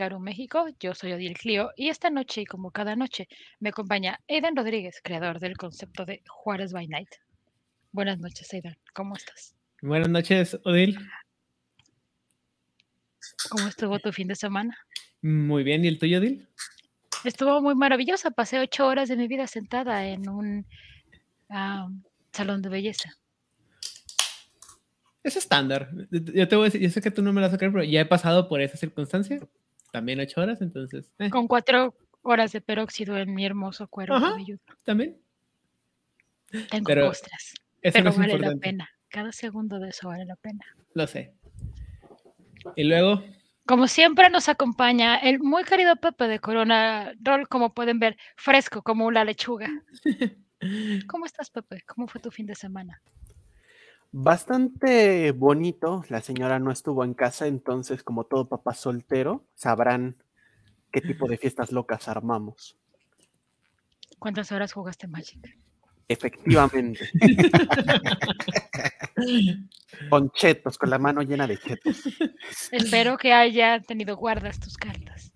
Garu México. Yo soy Odil Clio y esta noche, y como cada noche, me acompaña Aidan Rodríguez, creador del concepto de Juárez by Night. Buenas noches, Aidan. ¿Cómo estás? Buenas noches, Odil. ¿Cómo estuvo tu fin de semana? Muy bien, ¿y el tuyo, Odil? Estuvo muy maravillosa. Pasé ocho horas de mi vida sentada en un salón de belleza. Es estándar. Yo te voy a decir, yo sé que tú no me lo vas a creer, pero ya he pasado por esa circunstancia. También ocho horas, entonces. eh. Con cuatro horas de peróxido en mi hermoso Ajá, cabelludo. También. Tengo Pero costras. Eso Pero no es vale la importante. pena. Cada segundo de eso vale la pena. Lo sé. Y luego, Como siempre nos acompaña el muy querido Pepe de Corona Roll, como pueden ver, fresco como una lechuga. ¿Cómo estás, Pepe? ¿Cómo fue tu fin de semana? Bastante bonito. La señora no estuvo en casa, entonces, como todo papá soltero, sabrán qué tipo de fiestas locas armamos. ¿Cuántas horas jugaste Magic? Efectivamente. con chetos, con la mano llena de chetos. Espero que haya tenido guardas tus cartas.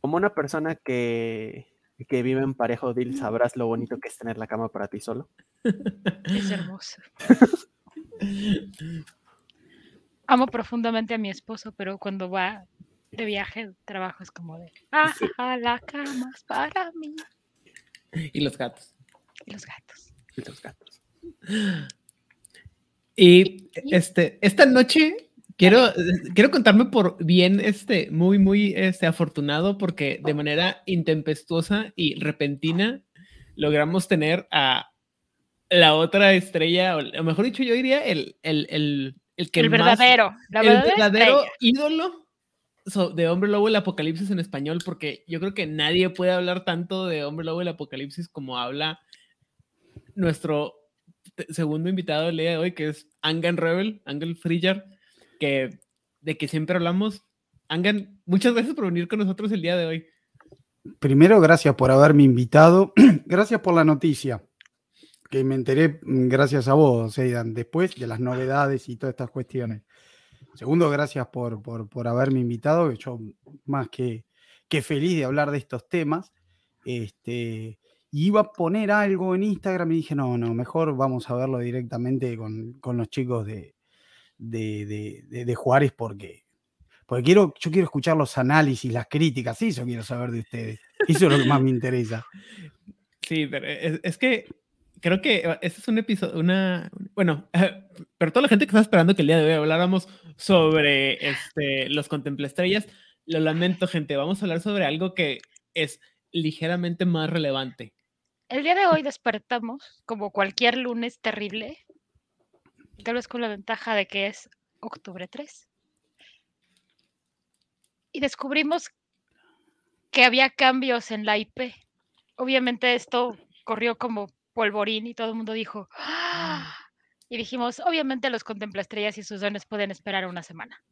Como una persona que, que vive en pareja, Odil, sabrás lo bonito que es tener la cama para ti solo. Es hermoso. Amo profundamente a mi esposo, pero cuando va de viaje, trabajo es como de, ah, la cama es para mí. y los gatos. Y los gatos. Y los gatos. Y este, esta noche quiero, quiero contarme por bien, este, muy, muy este, afortunado, porque de manera intempestuosa y repentina logramos tener a la otra estrella, o mejor dicho, yo diría el, el, el, el que el más- verdadero, la el verdadero ídolo so- de Hombre Lobo el Apocalipsis en español, porque yo creo que nadie puede hablar tanto de Hombre Lobo el Apocalipsis como habla nuestro segundo invitado del día de hoy, que es Angan Rebel, Angel Frillar, de que siempre hablamos. Angan, muchas gracias por venir con nosotros el día de hoy. Primero, gracias por haberme invitado. gracias por la noticia, que me enteré mm, gracias a vos, Aidan, después de las novedades y todas estas cuestiones. Segundo, gracias por, por, por haberme invitado, que yo más que, que feliz de hablar de estos temas. Este, iba a poner algo en Instagram y dije, no, no, mejor vamos a verlo directamente con, con los chicos de, de, de- de- de Juárez porque, porque quiero, yo quiero escuchar los análisis, las críticas, eso quiero saber de ustedes. Eso es lo que más me interesa. Sí, pero es, es que creo que este es un episodio, una, bueno, pero toda la gente que está esperando que el día de hoy habláramos sobre este, los contemplaestrellas, lo lamento, gente, vamos a hablar sobre algo que es ligeramente más relevante. El día de hoy despertamos como cualquier lunes terrible, tal vez con la ventaja de que es octubre 3. Y descubrimos que había cambios en la IP. Obviamente esto corrió como polvorín y todo el mundo dijo, "¡Ah!". y dijimos, obviamente los contemplaestrellas y sus dones pueden esperar una semana.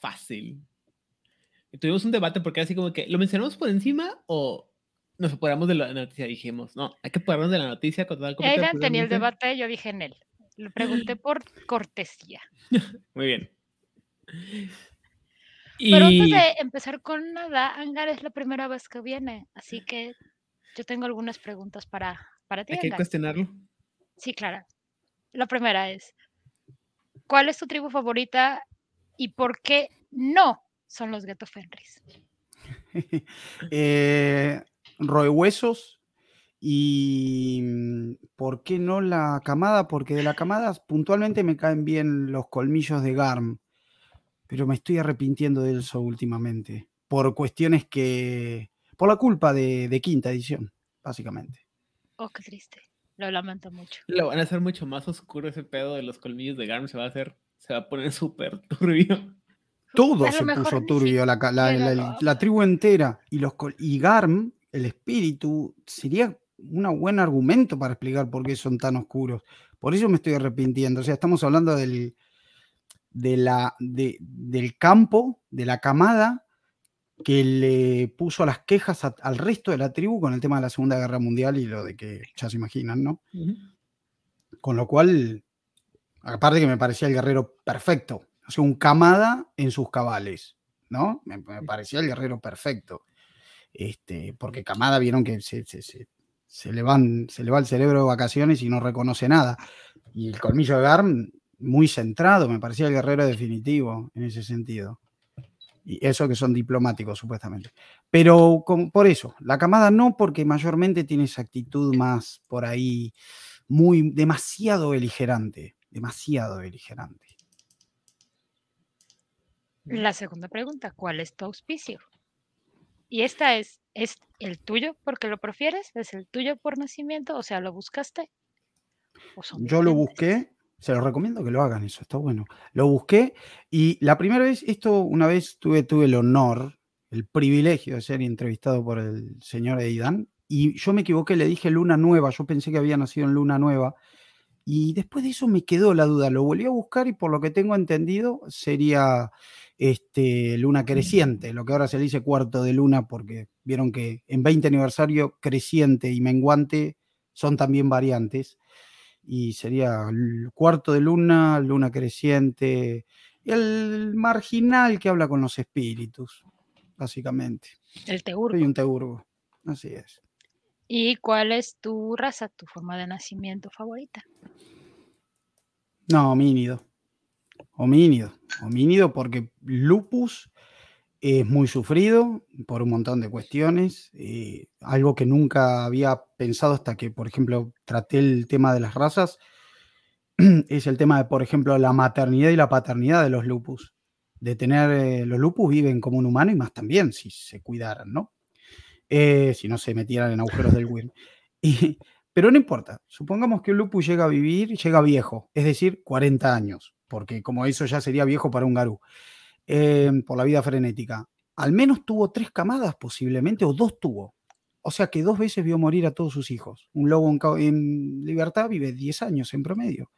Fácil. Y tuvimos un debate porque era así como que, ¿lo mencionamos por encima o nos separamos de la noticia? Dijimos, no, hay que pararnos de la noticia con completo, Aidan tenía el absolutamente". debate, yo dije en él. Le pregunté por cortesía. Muy bien. Pero antes de empezar con nada, Angar es la primera vez que viene, así que yo tengo algunas preguntas para, para ti, hay que Angar. cuestionarlo. Sí, claro. La primera es, ¿cuál es tu tribu favorita y por qué no son los Ghetto Fenris? Eh, roehuesos y mm, ¿por qué no la camada? Porque de la camada puntualmente me caen bien los colmillos de Garm, pero me estoy arrepintiendo de eso últimamente, por cuestiones que, por la culpa de, de quinta edición, básicamente. Oh, qué triste. Lo lamento mucho. Lo van a hacer mucho más oscuro ese pedo de los colmillos de Garm. Se va a hacer, se va a poner súper turbio. Todo A se puso turbio, la, la- la- tribu entera y, los, y Garm, el espíritu, sería un buen argumento para explicar por qué son tan oscuros. Por eso me estoy arrepintiendo. O sea, estamos hablando del, de la, de- del campo, de la camada que le puso las quejas a- al resto de la tribu con el tema de la Segunda Guerra Mundial y lo de que ya se imaginan, ¿no? Con lo cual, aparte que me parecía el guerrero perfecto, o sea, un camada en sus cabales. ¿no? Me, me parecía el guerrero perfecto. Este, porque Kamada vieron que se, se, se, se le van, se le va el cerebro de vacaciones y no reconoce nada. Y el colmillo de Garm, muy centrado, me parecía el guerrero definitivo en ese sentido. Y eso que son diplomáticos, supuestamente. Pero por eso, la camada no, porque mayormente tiene esa actitud más por ahí, muy, demasiado beligerante, demasiado beligerante. La segunda pregunta, ¿cuál es tu auspicio? Y esta es, ¿es el tuyo porque lo prefieres? ¿Es el tuyo por nacimiento? O sea, ¿lo buscaste? ¿O son Yo lo busqué, se los recomiendo que lo hagan, eso está bueno. Lo busqué y la primera vez, esto una vez tuve, tuve el honor, el privilegio de ser entrevistado por el señor Eidan y yo me equivoqué, le dije luna nueva, yo pensé que había nacido en luna nueva y después de eso me quedó la duda, lo volví a buscar y por lo que tengo entendido sería este, luna creciente, lo que ahora se le dice cuarto de luna porque vieron que en 20 aniversario creciente y menguante son también variantes y sería cuarto de luna, luna creciente, y el marginal que habla con los espíritus, básicamente. El teurgo. Soy un teurgo, así es. ¿Y cuál es tu raza, tu forma de nacimiento favorita? No, homínido. Homínido. Homínido porque lupus es muy sufrido por un montón de cuestiones. eh, algo que nunca había pensado hasta que, por ejemplo, traté el tema de las razas. Es el tema de, por ejemplo, la maternidad y la paternidad de los lupus. De tener, eh, los lupus viven como un humano y más también si se cuidaran, ¿no? Eh, si no se metieran en agujeros del WIRM. Y, pero no importa, supongamos que un lupus llega a vivir, llega viejo, es decir, 40 años, porque como eso ya sería viejo para un garú, eh, por la vida frenética. Al menos tuvo tres camadas posiblemente, o dos tuvo. O sea que dos veces vio morir a todos sus hijos. Un lobo en, en libertad vive 10 años en promedio.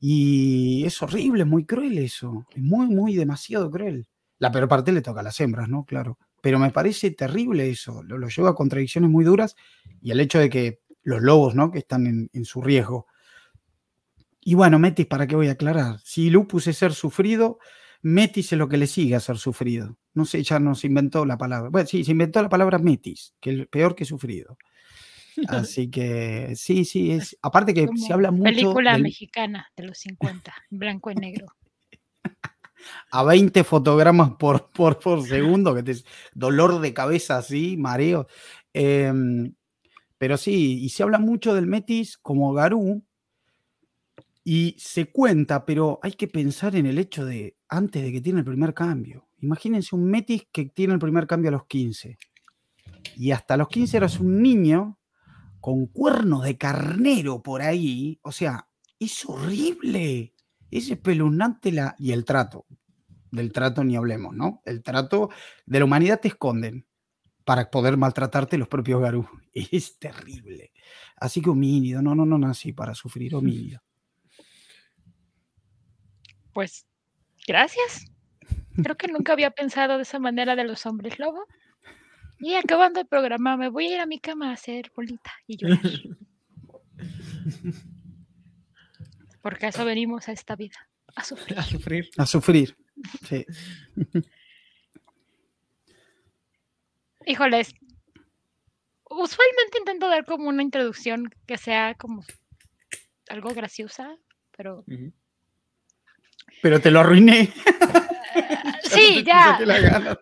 Y es horrible, es muy cruel eso. Es muy, muy demasiado cruel. La peor parte le toca a las hembras, ¿no? Claro. Pero me parece terrible eso. Lo, lleva a contradicciones muy duras y el hecho de que los lobos, ¿no? Que están en su riesgo. Y bueno, Metis, ¿para qué voy a aclarar? Si lupus es ser sufrido, Metis es lo que le sigue a ser sufrido. No sé, ya no se inventó la palabra. Bueno, sí, se inventó la palabra Metis, que es peor que sufrido. Así que sí, sí, es. Aparte que Como se habla mucho película del- mexicana de los 50, en blanco y negro. a 20 fotogramas por, por, por segundo, que te dolor de cabeza así, mareo. Em, pero sí, y se habla mucho del Metis como Garú, y se cuenta, pero hay que pensar en el hecho de antes de que tiene el primer cambio. Imagínense un Metis que tiene el primer cambio a los 15. Y hasta los 15 eras un niño con cuernos de carnero por ahí. O sea, es horrible. Es espeluznante la... y el trato. Del trato ni hablemos, ¿no? El trato de la humanidad te esconden para poder maltratarte los propios Garú. Es terrible. Así que homínido, no, no, no nací para sufrir homínido. Pues, gracias. Creo que nunca había pensado de esa manera de los hombres lobo. Y acabando el programa, me voy a ir a mi cama a hacer bolita y llorar. Porque a eso venimos a esta vida, a sufrir. A sufrir. A sufrir. Sí. Híjoles, usualmente intento dar como una introducción que sea como algo graciosa, pero. Pero te lo arruiné. sí, Te ya. saqué las ganas.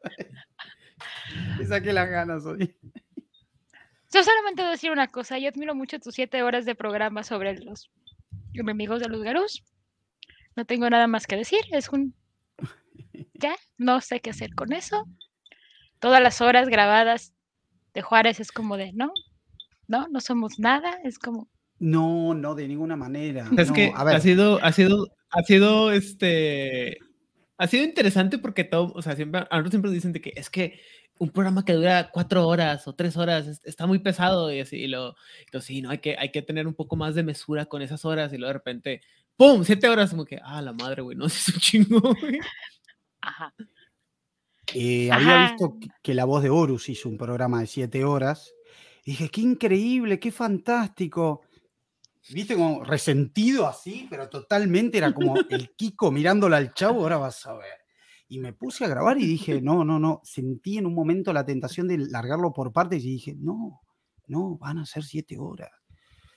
Te saqué las ganas hoy. Yo solamente voy a decir una cosa, yo admiro mucho tus siete horas de programa sobre los enemigos de los garús. No tengo nada más que decir, es un... Ya, no sé qué hacer con eso. Todas las horas grabadas de Juárez es como de, no, no, no somos nada, es como, No, no, de ninguna manera. Es No, que a ver, ha sido, ha sido, ha sido este, ha sido interesante porque todo, o sea, siempre, a nosotros siempre nos dicen de que es que un programa que dura cuatro horas o tres horas es- está muy pesado y así, y lo, lo, sí, no, hay que, hay que tener un poco más de mesura con esas horas y luego de repente, ¡pum! Siete horas, como que, ah, la madre, güey, no, es un chingo, güey. ajá. eh, había visto que- que la voz de Horus hizo un programa de siete horas. Y dije, qué increíble, qué fantástico. Viste como resentido así, pero totalmente era como el Kiko mirándole al chavo, ahora vas a ver. Y me puse a grabar y dije, no, no, no. Sentí en un momento la tentación de largarlo por partes y dije, no, no, van a ser siete horas.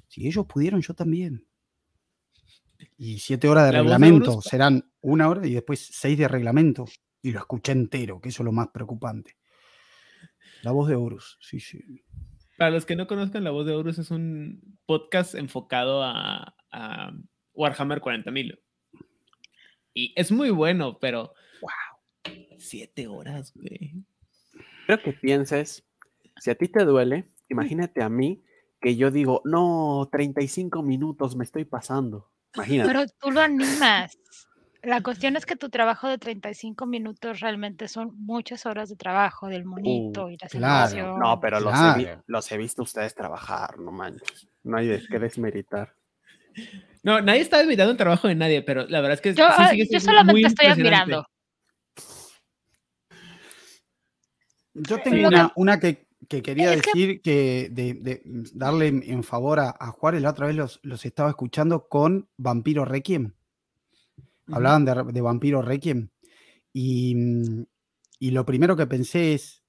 Si ellos pudieron, yo también. Y siete horas de ¿La de reglamento serán una hora y después seis de reglamento. Y lo escuché entero, que eso es lo más preocupante. La voz de Horus, sí, sí. Para los que no conozcan, La Voz de Horus es un podcast enfocado a, a Warhammer 40.000. Y es muy bueno, pero. ¡Wow! Siete horas, güey. Creo que pienses, si a ti te duele, imagínate a mí que yo digo, no, 35 minutos me estoy pasando. Imagínate. Pero tú lo animas. La cuestión es que tu trabajo de 35 minutos realmente son muchas horas de trabajo del monito y la claro. simulación. No, pero los, he vi- Claro. los he visto ustedes trabajar, no manches. No hay de qué desmeritar. No, nadie está admirando el trabajo de nadie, pero la verdad es que. Yo, sí ah, sigue yo solamente estoy admirando. Yo Sí, tengo una, una que, que quería es decir que, de, de darle en en favor a, a Juárez, la otra vez los, los estaba escuchando con Vampiro Requiem. Hablaban de, Vampiro Requiem. Y, mm, y lo primero que pensé es,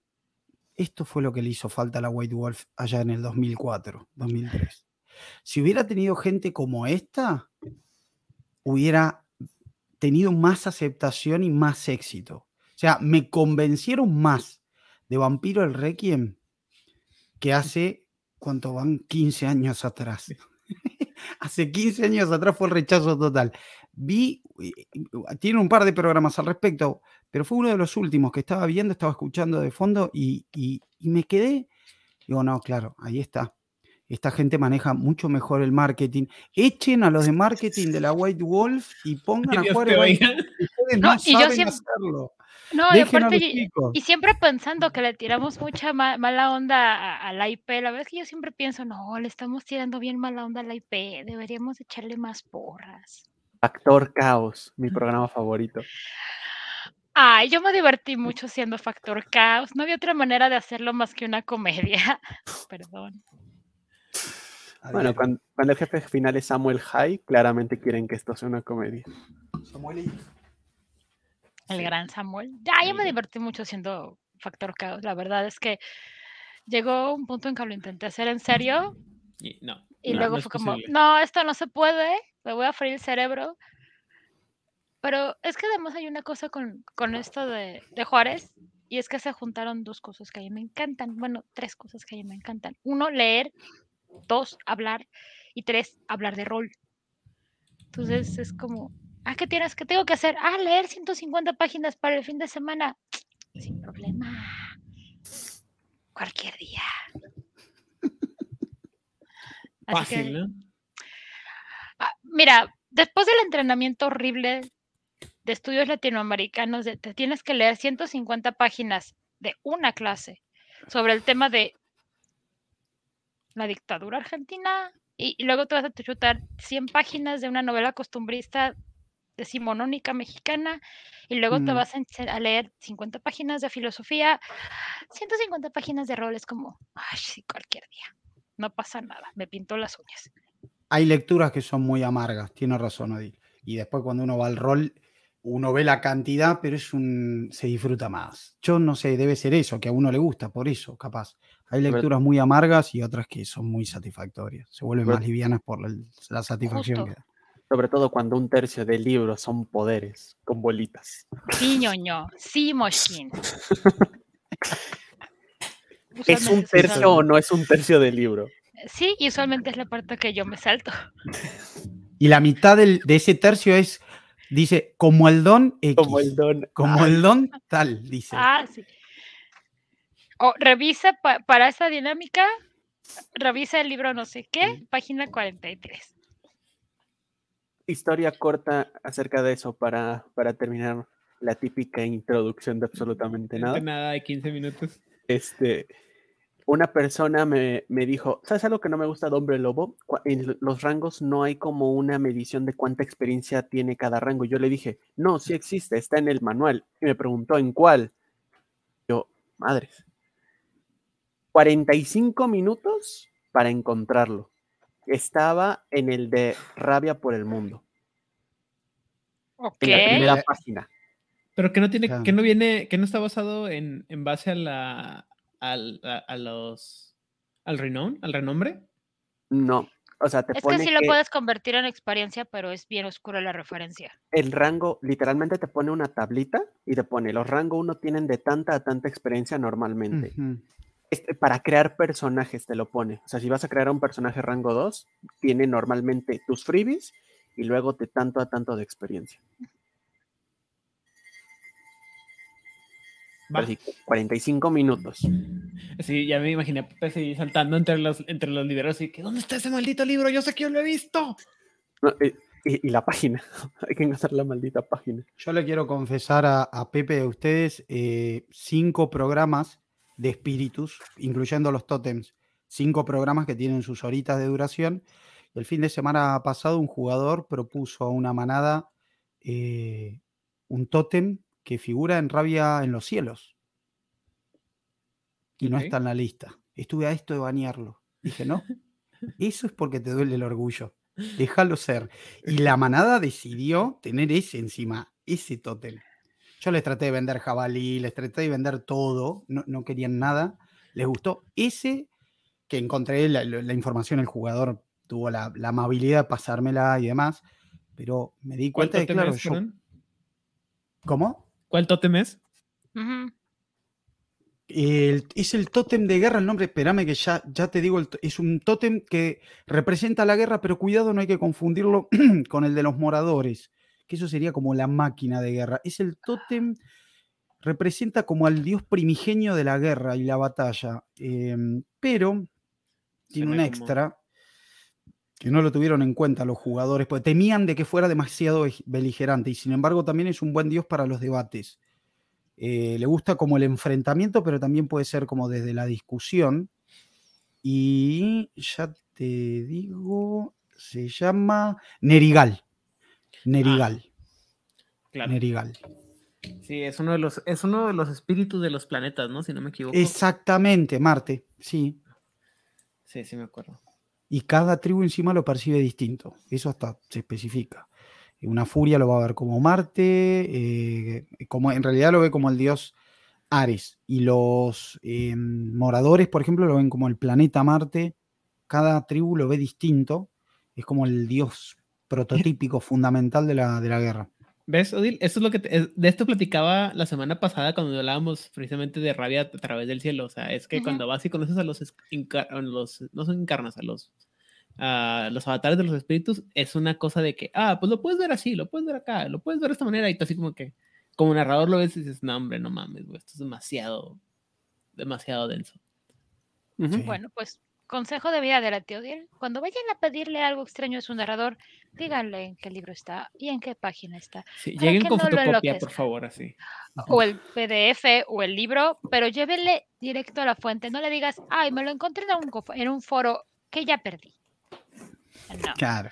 esto fue lo que le hizo falta a la White Wolf allá en el 2004, 2003. Si hubiera tenido gente como esta, hubiera tenido más aceptación y más éxito. O sea, me convencieron más de Vampiro el Requiem que hace, ¿cuánto van? 15 años atrás. Hace 15 años atrás fue el rechazo total. Vi, eh, tiene un par de programas al respecto, pero fue uno de los últimos que estaba viendo, estaba escuchando de fondo y, y- y me quedé. Digo, no, claro, ahí está. Esta gente maneja mucho mejor el marketing. Echen a los de marketing de la White Wolf y pongan a jugar No, no, y yo saben siempre- hacerlo. No, y aparte, y, y siempre pensando que le tiramos mucha ma- mala onda a, a la IP. La verdad es que yo siempre pienso, no, le estamos tirando bien mala onda a la IP. Deberíamos echarle más porras. Factor Caos, mi programa favorito. Ay, yo me divertí mucho siendo Factor Caos. No había otra manera de hacerlo más que una comedia. Perdón. Bueno, cuando, cuando el jefe final es Samuel High, claramente quieren que esto sea una comedia. Samuelito. El Sí. gran Samuel. Ya, yo me Sí. divertí mucho siendo Factor Caos. La verdad es que llegó un punto en que lo intenté hacer en serio Y- no. y no, luego no fue como, posible. no, esto no se puede, me voy a freír el cerebro. Pero es que además hay una cosa con, con esto de, de Juárez y es que se juntaron dos cosas que a mí me encantan. Bueno, tres cosas que a mí me encantan. Uno, leer. Dos, hablar. Y tres, hablar de rol. Entonces es como, ah, ¿qué tienes? ¿Qué tengo que hacer? Ah, leer 150 páginas para el fin de semana. Sin problema. Cualquier día. Así que- Fácil, ¿no? Ah, mira, después del entrenamiento horrible de estudios latinoamericanos, de- te tienes que leer 150 páginas de una clase sobre el tema de la dictadura argentina y, y luego te vas a chutar 100 páginas de una novela costumbrista decimonónica mexicana y luego te Mm. vas a, leer 50 páginas de filosofía, 150 páginas de rol, es como, ay, sí, cualquier día, no pasa nada, me pintó las uñas. Hay lecturas que son muy amargas, tiene razón Odil. Y después cuando uno va al rol, uno ve la cantidad, pero es un se disfruta más. Yo no sé, debe ser eso, que a uno le gusta, por eso, capaz. Hay lecturas muy amargas y otras que son muy satisfactorias. Se vuelven más livianas por la, la satisfacción Justo. que da. Sobre todo cuando un tercio del libro son poderes con bolitas. Sí, ñoño, sí, Moshin. ¿Es un tercio o no es un tercio del libro? Sí, y usualmente es la parte que yo me salto. Y la mitad del- de ese tercio es, dice, como el don X. Como el don. Como el don tal, dice. Ah, sí. O revisa pa- para esa dinámica, revisa el libro no sé qué, página 43. Historia corta acerca de eso para, para terminar la típica introducción de absolutamente De nada. nada de 15 minutos. Este, una persona me, me dijo, ¿sabes algo que no me gusta de Hombre Lobo? En los rangos no hay como una medición de cuánta experiencia tiene cada rango. Yo le dije, no, sí existe, está en el manual. Y me preguntó, ¿en cuál? Yo, madres. 45 minutos para encontrarlo. Estaba en el de Rabia por el Mundo, Ok. en la primera página. Pero que no tiene, Claro. que no viene, que no está basado en, en base a la al, a, a los al renown, al renombre. No, o sea, te Es que pone sí lo que puedes convertir en experiencia, pero es bien oscura la referencia. el rango, literalmente te pone una tablita y te pone, los rango 1 tienen de tanta a tanta experiencia normalmente. Este, para crear personajes te lo pone. O sea, si vas a crear un personaje rango 2, tiene normalmente tus freebies y luego te tanto a tanto de experiencia. Va. Así que 45 minutos. Sí, ya me imaginé así saltando entre los, entre los libros y que ¿dónde está ese maldito libro? Yo sé que yo lo he visto. No, y, y- y la página. Hay que encontrar la maldita página. Yo le quiero confesar a, a Pepe y a ustedes eh, cinco programas de espíritus, incluyendo los tótems. Cinco programas que tienen sus horitas de duración. El fin de semana pasado un jugador propuso a una manada eh, un tótem que figura en Rabia en los cielos. Y no está en la lista. Estuve a esto de banearlo. Dije, no, eso es porque te duele el orgullo. Déjalo ser. Y la manada decidió tener ese encima, ese tótem. Yo les traté de vender jabalí, les traté de vender todo, no, no querían nada. Les gustó ese que encontré la, información, el jugador tuvo la, la amabilidad de pasármela y demás, pero me di ¿Cuál cuenta de, tótem claro, es, yo-? ¿Cómo? ¿Cuál tótem es? El- es el tótem de guerra, el nombre, espérame que ya, ya te digo, el es un tótem que representa la guerra, pero cuidado, no hay que confundirlo con el de los moradores, que eso sería como la máquina de guerra. Es el tótem, representa como al dios primigenio de la guerra y la batalla, em, pero tiene un como- extra que no lo tuvieron en cuenta los jugadores, porque temían de que fuera demasiado beligerante y sin embargo también es un buen dios para los debates. Eh, le gusta como el enfrentamiento, pero también puede ser como desde la discusión. Y ya te digo, se llama Nerigal. Nerigal. Claro. Nerigal. Sí, es uno de los, es uno de los espíritus de los planetas, ¿no? Si no me equivoco. Exactamente, Marte, sí. Sí, sí me acuerdo. Y cada tribu encima lo percibe distinto. Eso hasta se especifica. Una furia lo va a ver como Marte, eh, como, en realidad lo ve como el dios Ares. Y los eh, moradores, por ejemplo, lo ven como el planeta Marte. Cada tribu lo ve distinto. Es como el dios prototípico fundamental de la, de la guerra. ¿Ves, Odil? Eso es lo que te- es- de esto platicaba la semana pasada cuando hablábamos precisamente de rabia a través del cielo. O sea, es que cuando vas y conoces a los, a los no son encarnas, a los, a los avatares de los espíritus, es una cosa de que, ah, pues lo puedes ver así, lo puedes ver acá, lo puedes ver de esta manera, y tú así como que, como narrador lo ves y dices, no, hombre, no mames, güey, esto es demasiado, demasiado denso. Sí. Bueno, pues consejo de vida de la tía Odiel. Cuando vayan a pedirle algo extraño a su narrador, díganle en qué libro está y en qué página está. Sí, lleguen con no fotocopia, por favor, así. O el PDF o el libro, pero llévenle directo a la fuente. No le digas, ay, me lo encontré en un, gofo- en un foro que ya perdí. No. Claro.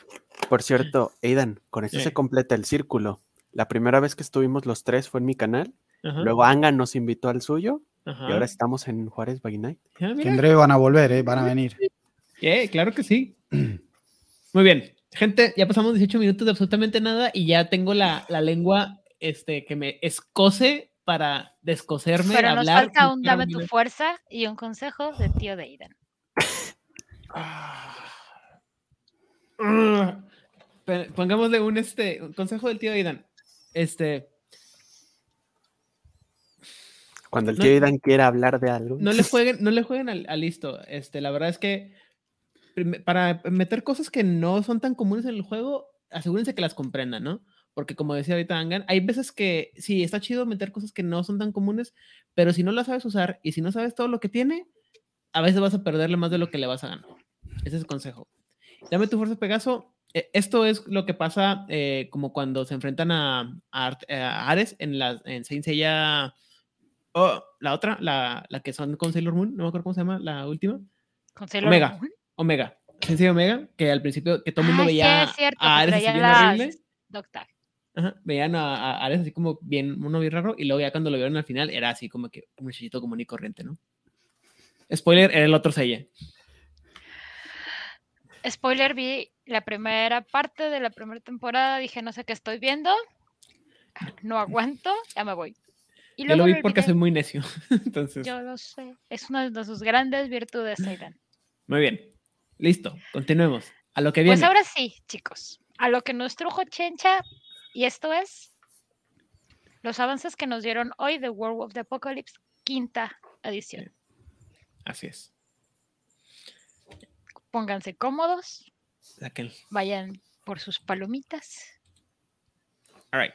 Por cierto, Aidan, con esto Sí. se completa el círculo. La primera vez que estuvimos los tres fue en mi canal. Ajá, Luego Angan nos invitó al suyo. Ajá. Y ahora estamos en Juárez by Night. Ah, Que mira. en breve van a volver, ¿eh? van a venir. Eh, claro que sí. Muy bien. Gente, ya pasamos 18 minutos de absolutamente nada y ya tengo la, la lengua este, que me escoce para descoserme, Pero nos hablar. falta un dame tu fuerza y un consejo de tío Deidan. Ah. Pongámosle un, este, un consejo del tío Aidan. Este, Cuando el No- tío Aidan quiera hablar de algo. no le jueguen, no le jueguen al, al listo. Este, la verdad es que para meter cosas que no son tan comunes en el juego, asegúrense que las comprendan, ¿no? Porque como decía ahorita Angan, hay veces que sí, está chido meter cosas que no son tan comunes, pero si no las sabes usar y si no sabes todo lo que tiene, a veces vas a perderle más de lo que le vas a ganar. Ese es el consejo. Dame tu fuerza, Pegaso. Eh, Esto es lo que pasa eh, como cuando se enfrentan a, a Art- a Ares en, la, en Saint Seiya. Oh, la otra, la, la que son con Sailor Moon, no me acuerdo cómo se llama, la última. Con Sailor Omega. Moon. Omega. Saint Seiya Omega, que al principio que todo el mundo Ah, veía cierto, a Ares así bien horrible. Ajá, veían a, a Ares así como bien, uno bien raro, y luego ya cuando lo vieron al final era así como que un muchachito común y corriente, ¿no? Spoiler, era el otro Seiya. Spoiler, vi la primera parte de la primera temporada, dije, no sé qué estoy viendo. no aguanto, ya me voy. Y Yo lo vi porque olvidé. soy muy necio. Entonces, Yo lo sé. Es una de sus grandes virtudes, Aidan. muy bien. Listo, continuemos. A lo que viene. Pues ahora sí, chicos, a lo que nos trujo Chencha, y esto es los avances que nos dieron hoy de World of the Apocalypse, quinta edición. Así es. Pónganse cómodos, Saquen. vayan por sus palomitas. All right.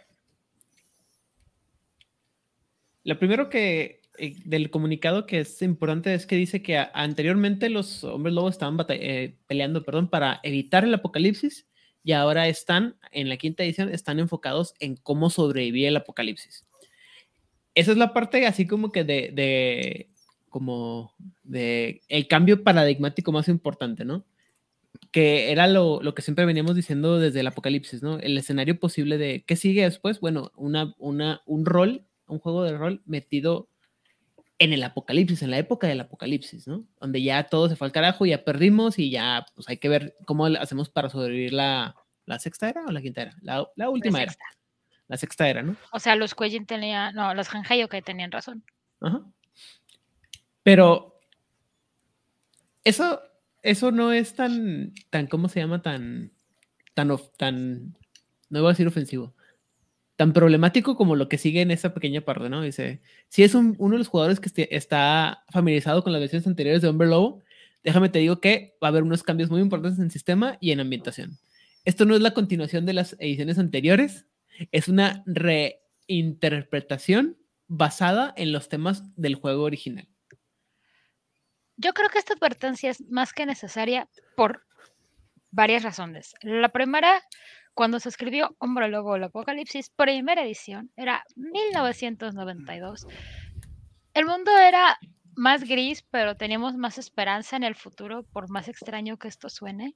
Lo primero que eh, del comunicado que es importante es que dice que anteriormente los hombres lobos estaban eh, peleando, perdón, para evitar el apocalipsis y ahora están en la quinta edición están enfocados en cómo sobrevivir el apocalipsis. Esa es la parte así como que de, de como de el cambio paradigmático más importante, ¿no? que era lo, lo que siempre veníamos diciendo desde el apocalipsis, ¿no? El escenario posible de qué sigue después, bueno, una, una, un rol, un juego de rol metido en el apocalipsis, en la época del apocalipsis, ¿no? Donde ya todo se fue al carajo, ya perdimos y ya, pues hay que ver cómo hacemos para sobrevivir la, la sexta era o la quinta era, la, la La última era, la sexta era, ¿no? O sea, los Cuellin tenían, no, los Hanhayo que tenían razón. Ajá. Pero eso, eso no es tan, tan, ¿cómo se llama? Tan, tan, of- tan, no voy a decir ofensivo, tan problemático como lo que sigue en esa pequeña parte, ¿no? Dice, si es un- uno de los jugadores que este- está familiarizado con las versiones anteriores de Hombre Lobo, déjame te digo que va a haber unos cambios muy importantes en sistema y en ambientación. Esto no es la continuación de las ediciones anteriores, es una reinterpretación basada en los temas del juego original. Yo creo que esta advertencia es más que necesaria por varias razones. La primera, cuando se escribió Hombre Lobo el Apocalipsis, primera edición, era 1992. El mundo era más gris, pero teníamos más esperanza en el futuro, por más extraño que esto suene.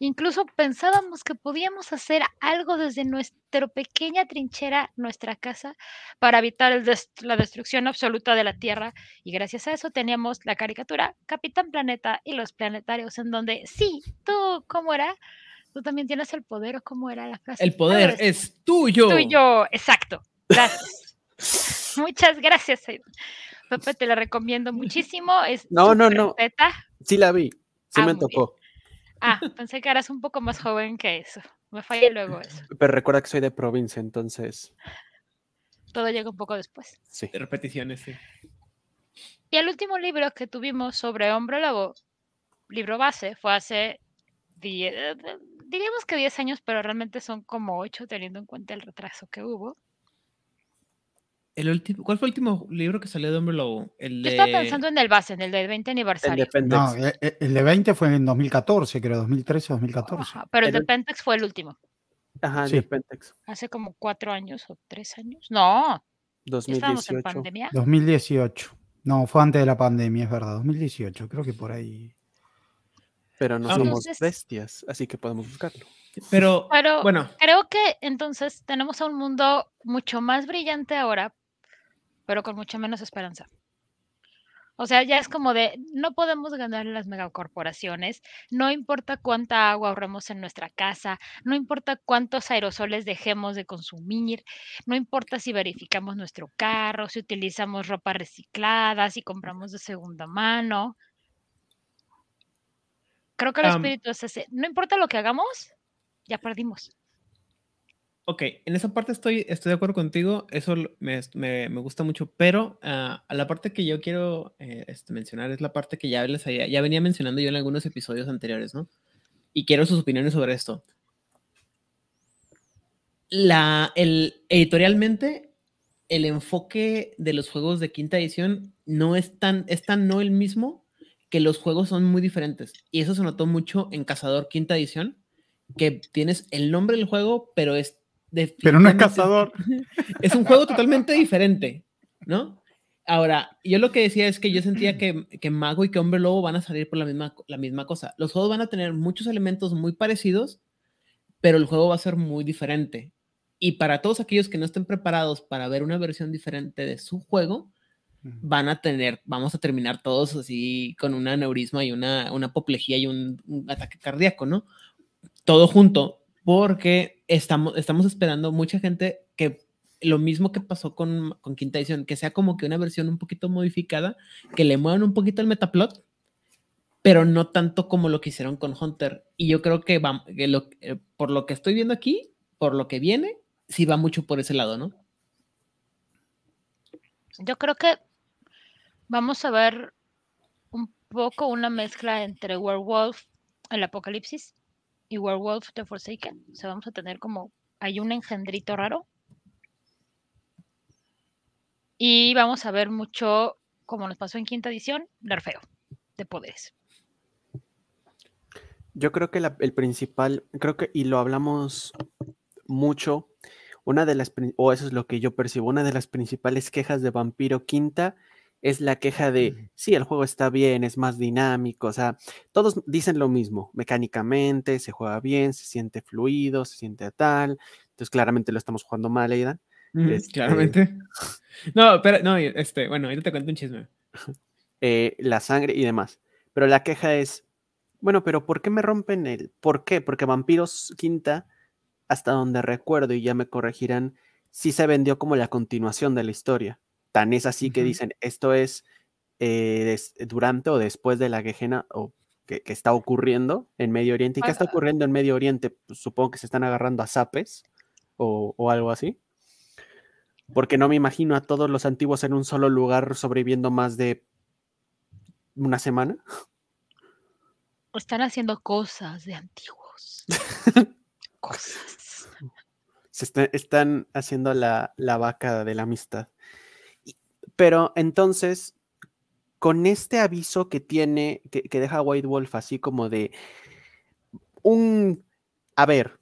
Incluso pensábamos que podíamos hacer algo desde nuestra pequeña trinchera, nuestra casa, para evitar el des- la destrucción absoluta de la Tierra. Y gracias a eso teníamos la caricatura Capitán Planeta y los planetarios, en donde, sí, tú, ¿cómo era? Tú también tienes el poder, ¿o cómo era la frase? El poder de- es tuyo. tuyo, exacto. Gracias. Muchas gracias. Aidan. Pepe, te la recomiendo muchísimo. Es No, no, no. teta. Sí la vi, sí Ah, me tocó. Ah, pensé que eras un poco más joven que eso. Me fallé luego eso. Pero recuerda que soy de provincia, entonces Todo llega un poco después. sí. Repeticiones, sí. Y el último libro que tuvimos sobre Hombre Lobo, libro base, fue hace, die- eh, diríamos que 10 años, pero realmente son como 8 teniendo en cuenta el retraso que hubo. El último, ¿Cuál fue el último libro que salió de Hombre Lobo? El Yo de... estaba pensando en el base, en el del 20 El aniversario. de Pendex. No, e- e- el de 20 fue en 2014, creo, 2013 2014. Ajá, pero el Era de el- Pentex fue el último, Ajá, el Sí. de Pentex. hace como 4 años o 3 años. No, ya estábamos en 2018. pandemia. 2018. No, fue antes de la pandemia, es verdad. 2018, creo que por ahí. Pero no somos bestias, así que podemos buscarlo. Pero, Pero bueno, creo que entonces tenemos a un mundo mucho más brillante ahora, pero con mucha menos esperanza. O sea, ya es como de, no podemos ganar las megacorporaciones, no importa cuánta agua ahorremos en nuestra casa, no importa cuántos aerosoles dejemos de consumir, no importa si verificamos nuestro carro, si utilizamos ropa reciclada, si compramos de segunda mano. Creo que el espíritu es ese. No importa lo que hagamos, ya perdimos. ok, en esa parte estoy, estoy de acuerdo contigo, eso me, me- me gusta mucho, pero a la parte que yo quiero eh, este, mencionar es la parte que ya, les había- ya venía mencionando yo en algunos episodios anteriores, ¿no? Y quiero sus opiniones sobre esto. La, el, editorialmente, el enfoque de los juegos de quinta edición no es tan, es tan no el mismo que los juegos son muy diferentes. Y eso se notó mucho en Cazador quinta edición, que tienes el nombre del juego, pero es... Pero no es cazador. Es un juego totalmente diferente, ¿no? Ahora, yo lo que decía es que yo sentía que, que Mago y que Hombre Lobo van a salir por la misma, la misma cosa. Los juegos van a tener muchos elementos muy parecidos, pero el juego va a ser muy diferente. Y para todos aquellos que no estén preparados para ver una versión diferente de su juego, van a tener, vamos a terminar todos así con un aneurisma y una, una apoplejía y un, un ataque cardíaco, ¿no? Todo junto, porque estamos, estamos esperando mucha gente que lo mismo que pasó con, con Quinta Edición, que sea como que una versión un poquito modificada, que le muevan un poquito el metaplot, pero no tanto como lo que hicieron con Hunter. Y yo creo que, va, que lo, eh, por lo que estoy viendo aquí, por lo que viene, sí va mucho por ese lado, ¿no? Yo creo que vamos a ver un poco una mezcla entre Werewolf, el Apocalipsis, y Werewolf The Forsaken. O sea, vamos a tener como, hay un engendrito raro. Y vamos a ver mucho, como nos pasó en quinta edición, nerfeo de poderes. Yo creo que el principal, creo que, y lo hablamos mucho, una de las, o eso es lo que yo percibo, una de las principales quejas de Vampiro Quinta es la queja de, sí, el juego está bien, es más dinámico, o sea, todos dicen lo mismo, mecánicamente, se juega bien, se siente fluido, se siente tal, entonces claramente lo estamos jugando mal, Aidan. Ujú, Este- Claramente. No, pero no, este, bueno, ahorita te cuento un chisme. eh, la sangre y demás. Pero la queja es, bueno, pero ¿por qué me rompen el? ¿Por qué? Porque Vampiros Quinta, hasta donde recuerdo, y ya me corregirán, sí se vendió como la continuación de la historia. Tan es así que dicen, esto es eh, des- durante o después de la Gehenna o que, que está ocurriendo en Medio Oriente. ¿Y qué está ocurriendo en Medio Oriente? Pues, supongo que se están agarrando a zapes o, o algo así. Porque no me imagino a todos los antiguos en un solo lugar sobreviviendo más de una semana. Están haciendo cosas de antiguos. cosas. Se está- están haciendo la, la vaca de la amistad. Pero entonces, con este aviso que tiene, que, que deja White Wolf así como de un, a ver,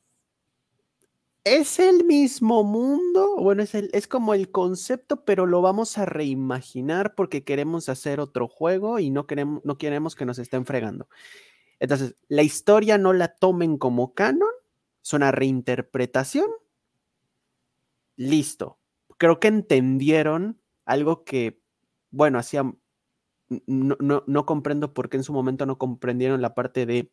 ¿es el mismo mundo? Bueno, es, el, es como el concepto, pero lo vamos a reimaginar porque queremos hacer otro juego y no queremos, no queremos que nos estén fregando. Entonces, la historia no la tomen como canon, es una reinterpretación. Listo. Creo que entendieron algo que, bueno, hacía. No, no, no comprendo por qué en su momento no comprendieron la parte de.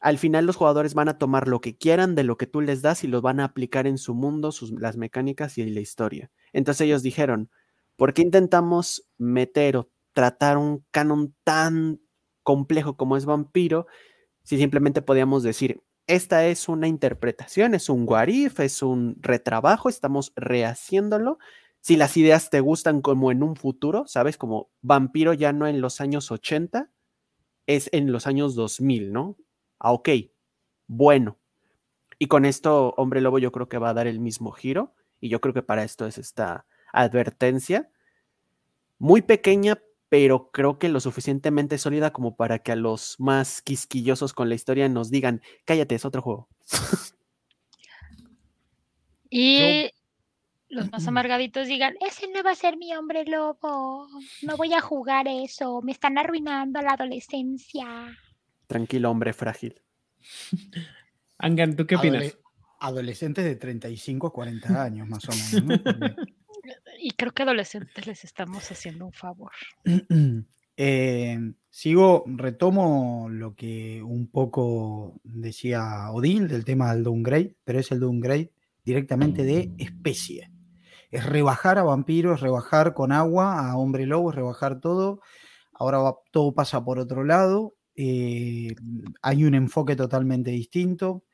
Al final los jugadores van a tomar lo que quieran de lo que tú les das y lo van a aplicar en su mundo, sus, las mecánicas y la historia. Entonces ellos dijeron, ¿por qué intentamos meter o tratar un canon tan complejo como es Vampiro si simplemente podíamos decir, esta es una interpretación, es un what if, es un retrabajo, estamos rehaciéndolo. Si las ideas te gustan como en un futuro, ¿sabes? Como vampiro ya no en los años 80, es en los años 2000, ¿no? Ah, ok, bueno. Y con esto, Hombre Lobo yo creo que va a dar el mismo giro. Y yo creo que para esto es esta advertencia. Muy pequeña, pero creo que lo suficientemente sólida como para que a los más quisquillosos con la historia nos digan, cállate, es otro juego. Y los más amargaditos digan, ese no va a ser mi hombre lobo, no voy a jugar eso, me están arruinando la adolescencia. Tranquilo, hombre frágil. Angan, ¿tú qué opinas? Adole- adolescentes de 35 a 40 años, más o menos. ¿no? Porque- Y creo que adolescentes les estamos haciendo un favor. Eh, sigo, retomo lo que un poco decía Odil del tema del downgrade, pero es el downgrade directamente de especie. Es rebajar a vampiro, es rebajar con agua a hombre lobo, es rebajar todo. Ahora todo pasa por otro lado. eh, hay un enfoque totalmente distinto.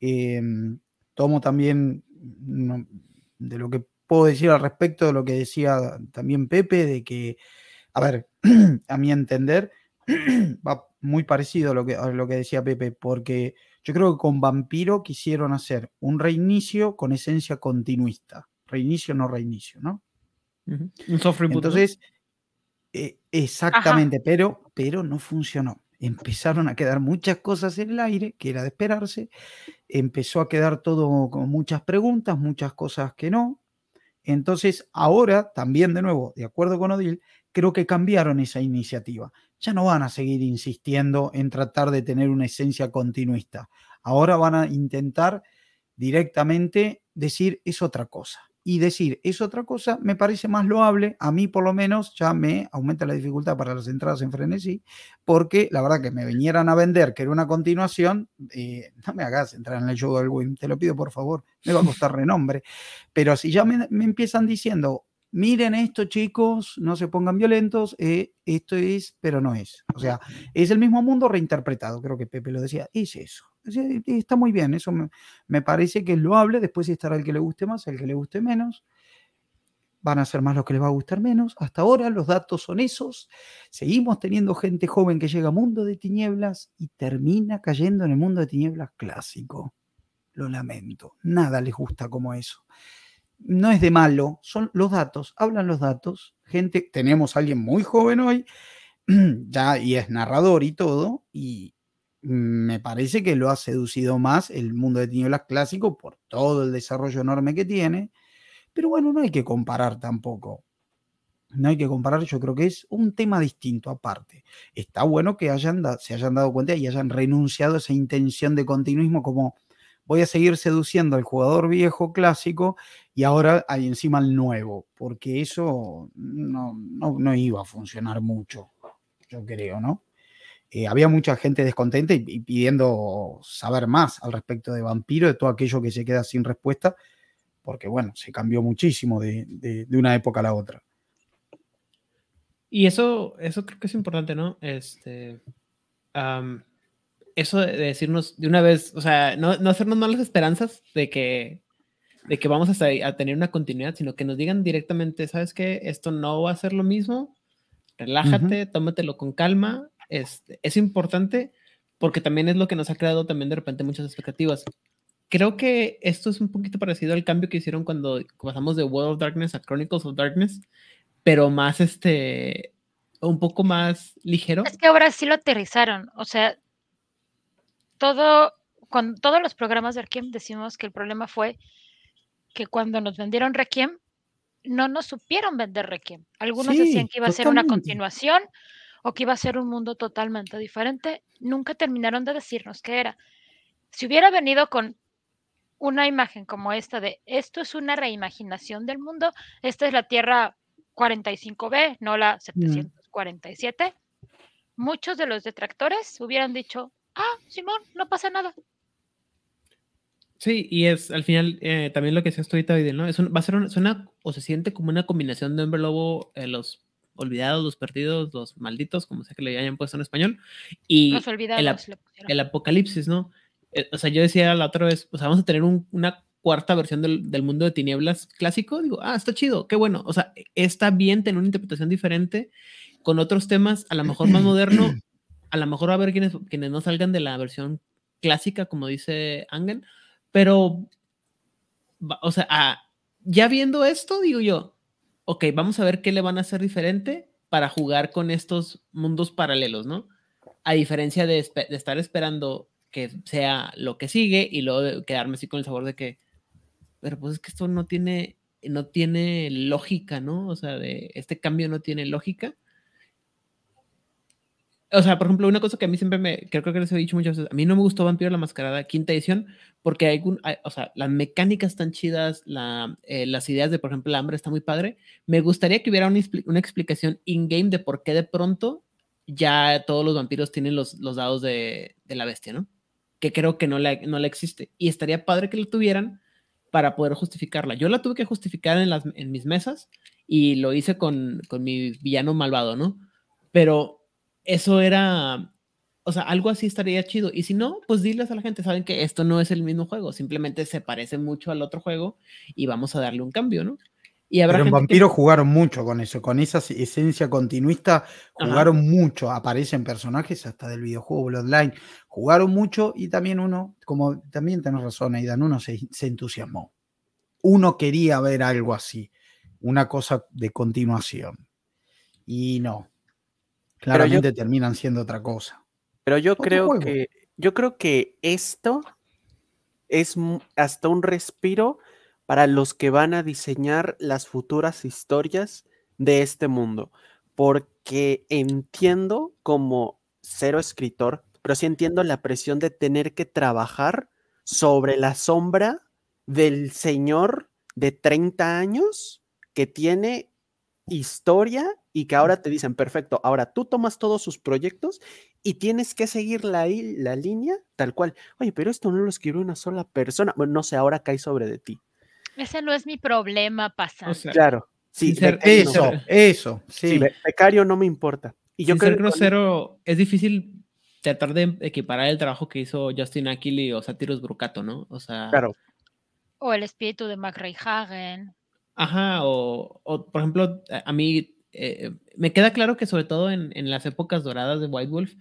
Eh, tomo también no, de lo que puedo decir al respecto de lo que decía también Pepe, de que, a ver, a mi entender, va muy parecido a lo, que, a lo que decía Pepe, porque yo creo que con Vampiro quisieron hacer un reinicio con esencia continuista. Reinicio, no reinicio, ¿no? Un soft reboot. ¿no? Entonces, eh, exactamente, pero, pero no funcionó. Empezaron a quedar muchas cosas en el aire, que era de esperarse. Empezó a quedar todo con muchas preguntas, muchas cosas que no. Entonces, ahora, también de nuevo, de acuerdo con Odil, creo que cambiaron esa iniciativa. Ya no van a seguir insistiendo en tratar de tener una esencia continuista. Ahora van a intentar directamente decir es otra cosa. Y decir es otra cosa me parece más loable, a mí por lo menos ya me aumenta la dificultad para las entradas en frenesí, porque la verdad que me vinieran a vender que era una continuación, eh, no me hagas entrar en el show del win, te lo pido por favor, me va a costar renombre, pero si ya me, me empiezan diciendo miren esto chicos, no se pongan violentos, eh, esto es, pero no es. O sea, es el mismo mundo reinterpretado, creo que Pepe lo decía, es eso. Está muy bien, eso me, parece que es loable, después estará el que le guste más, el que le guste menos. Van a ser más los que les va a gustar menos. Hasta ahora los datos son esos. Seguimos teniendo gente joven que llega a mundo de tinieblas y termina cayendo en el mundo de tinieblas clásico. Lo lamento. Nada les gusta como eso no es de malo, son los datos, hablan los datos. Gente, tenemos a alguien muy joven hoy, ya y es narrador y todo, y me parece que lo ha seducido más el mundo de tinieblas clásico por todo el desarrollo enorme que tiene. Pero bueno, no hay que comparar tampoco. No hay que comparar, yo creo que es un tema distinto aparte. Está bueno que hayan se hayan dado cuenta y hayan renunciado a esa intención de continuismo como voy a seguir seduciendo al jugador viejo clásico y ahora hay encima el nuevo, porque eso no, no, iba a funcionar mucho, yo creo, ¿no? Eh, había mucha gente descontenta y, pidiendo saber más al respecto de Vampiro, de todo aquello que se queda sin respuesta, porque bueno, se cambió muchísimo de, de, una época a la otra. Y eso, eso creo que es importante, ¿no? Este, eso de decirnos de una vez, o sea, no, no hacernos malas esperanzas de que, de que vamos a, a, tener una continuidad, sino que nos digan directamente, ¿sabes qué? Esto no va a ser lo mismo, relájate, tómatelo con calma, es, es importante porque también es lo que nos ha creado también de repente muchas expectativas. Creo que esto es un poquito parecido al cambio que hicieron cuando pasamos de World of Darkness a Chronicles of Darkness, pero más este, un poco más ligero. Es que ahora sí lo aterrizaron, o sea, todo, con todos los programas de Requiem decimos que el problema fue que cuando nos vendieron Requiem, no nos supieron vender Requiem. Algunos decían que iba a ser una continuación o que iba a ser un mundo totalmente diferente. Nunca terminaron de decirnos qué era. Si hubiera venido con una imagen como esta de esto es una reimaginación del mundo, esta es la Tierra 45B, no la 747, muchos de los detractores hubieran dicho, ah, Simón, no pasa nada. Sí, y es al final eh, también lo que se ahorita, ¿no? Es va a ser una, suena o se siente como una combinación de Hombre Lobo, eh, los olvidados, los perdidos, los malditos, como sea que le hayan puesto en español, y el, apocalipsis, ¿no? Eh, o sea, yo decía la otra vez, o sea, vamos a tener una cuarta versión del, del, mundo de tinieblas clásico, digo, ah, está chido, qué bueno, o sea, está bien tener una interpretación diferente con otros temas, a lo mejor más moderno, a lo mejor va a haber quienes, quienes no salgan de la versión clásica, como dice Angen, pero, o sea, ya viendo esto, digo yo, ok, vamos a ver qué le van a hacer diferente para jugar con estos mundos paralelos, ¿no? A diferencia de, de estar esperando que sea lo que sigue y luego quedarme así con el sabor de que, pero pues es que esto no tiene, no tiene lógica, ¿no? O sea, de este cambio no tiene lógica o sea, por ejemplo, una cosa que a mí siempre me, creo, que les he dicho muchas veces, a mí no me gustó Vampiro la Mascarada quinta edición, porque hay, o sea, las mecánicas están chidas, la, eh, las ideas de, por ejemplo, el hambre está muy padre. Me gustaría que hubiera una, una explicación in-game de por qué de pronto ya todos los vampiros tienen los, los dados de, de, la bestia, ¿no? Que creo que no la, no la existe. Y estaría padre que lo tuvieran para poder justificarla. Yo la tuve que justificar en, las, en mis mesas y lo hice con, con mi villano malvado, ¿no? Pero eso era, o sea, algo así estaría chido. Y si no, pues diles a la gente, saben que esto no es el mismo juego, simplemente se parece mucho al otro juego y vamos a darle un cambio, ¿no? Y habrá Pero en Vampiro jugaron mucho con eso, con esa esencia continuista, jugaron mucho, aparecen personajes hasta del videojuego Bloodline, jugaron mucho y también uno, como también tenés razón, Aidan, uno se, se entusiasmó. Uno quería ver algo así, una cosa de continuación. Y no, Claramente terminan siendo otra cosa. Pero yo creo que yo creo que esto es hasta un respiro para los que van a diseñar las futuras historias de este mundo, porque entiendo como cero escritor, pero sí entiendo la presión de tener que trabajar sobre la sombra del señor de 30 años que tiene historia y que ahora te dicen, perfecto, ahora tú tomas todos sus proyectos y tienes que seguir la, la línea tal cual. Oye, pero esto no lo escribió una sola persona. Bueno, no sé, ahora cae sobre de ti. Ese no es mi problema pasar. claro. Sí, eso, eso. Sí. becario no me importa. Y yo creo ser grosero, es difícil tratar de equiparar el trabajo que hizo Justin Akili o Satirus Brucato, ¿no? O sea. Claro. O el espíritu de McRae Hagen. Ajá, o, por ejemplo, a mí eh, me queda claro que sobre todo en, las épocas doradas de White Wolf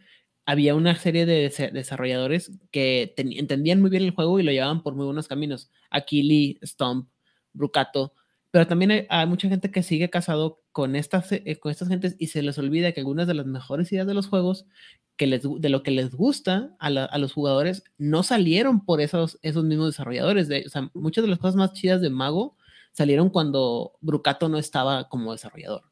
había una serie de desarrolladores que entendían muy bien el juego y lo llevaban por muy buenos caminos. Akili, Stomp, Brucato, pero también hay, mucha gente que sigue casado con estas, eh, con estas gentes y se les olvida que algunas de las mejores ideas de los juegos, que les, de lo que les gusta a, los jugadores, no salieron por esos, esos mismos desarrolladores. De, o sea, muchas de las cosas más chidas de Mago salieron cuando Brucato no estaba como desarrollador.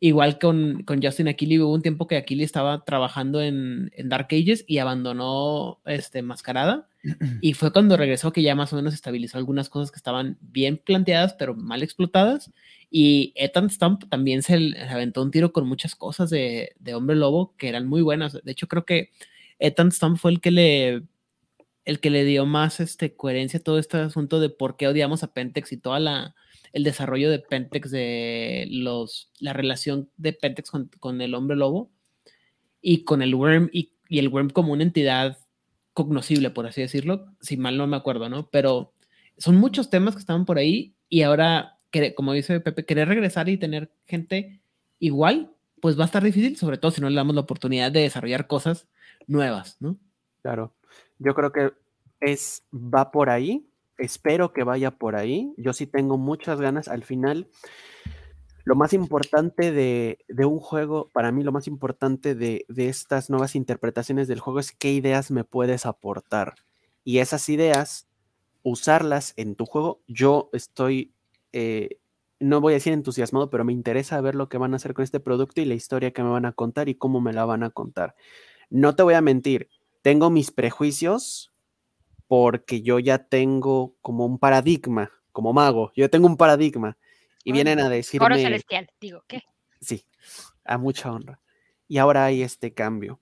Igual con, con Justin Aquili, hubo un tiempo que Aquili estaba trabajando en, en, Dark Ages y abandonó este, Mascarada. Y fue cuando regresó que ya más o menos estabilizó algunas cosas que estaban bien planteadas, pero mal explotadas. Y Ethan Stump también se, aventó un tiro con muchas cosas de, de, Hombre Lobo que eran muy buenas. De hecho, creo que Ethan Stump fue el que le el que le dio más este, coherencia a todo este asunto de por qué odiamos a Pentex y toda la, el desarrollo de Pentex, de los, la relación de Pentex con, el hombre lobo y con el Worm y, el Worm como una entidad cognoscible, por así decirlo, si mal no me acuerdo, ¿no? Pero son muchos temas que estaban por ahí y ahora, como dice Pepe, querer regresar y tener gente igual, pues va a estar difícil, sobre todo si no le damos la oportunidad de desarrollar cosas nuevas, ¿no? Claro. Yo creo que es, va por ahí. Espero que vaya por ahí. Yo sí tengo muchas ganas. Al final, lo más importante de, un juego, para mí lo más importante de, estas nuevas interpretaciones del juego es qué ideas me puedes aportar. Y esas ideas, usarlas en tu juego, yo estoy, eh, no voy a decir entusiasmado, pero me interesa ver lo que van a hacer con este producto y la historia que me van a contar y cómo me la van a contar. No te voy a mentir, tengo mis prejuicios porque yo ya tengo como un paradigma, como mago, yo tengo un paradigma y vienen a decirme... Oro celestial, digo, ¿qué? Sí, a mucha honra. Y ahora hay este cambio.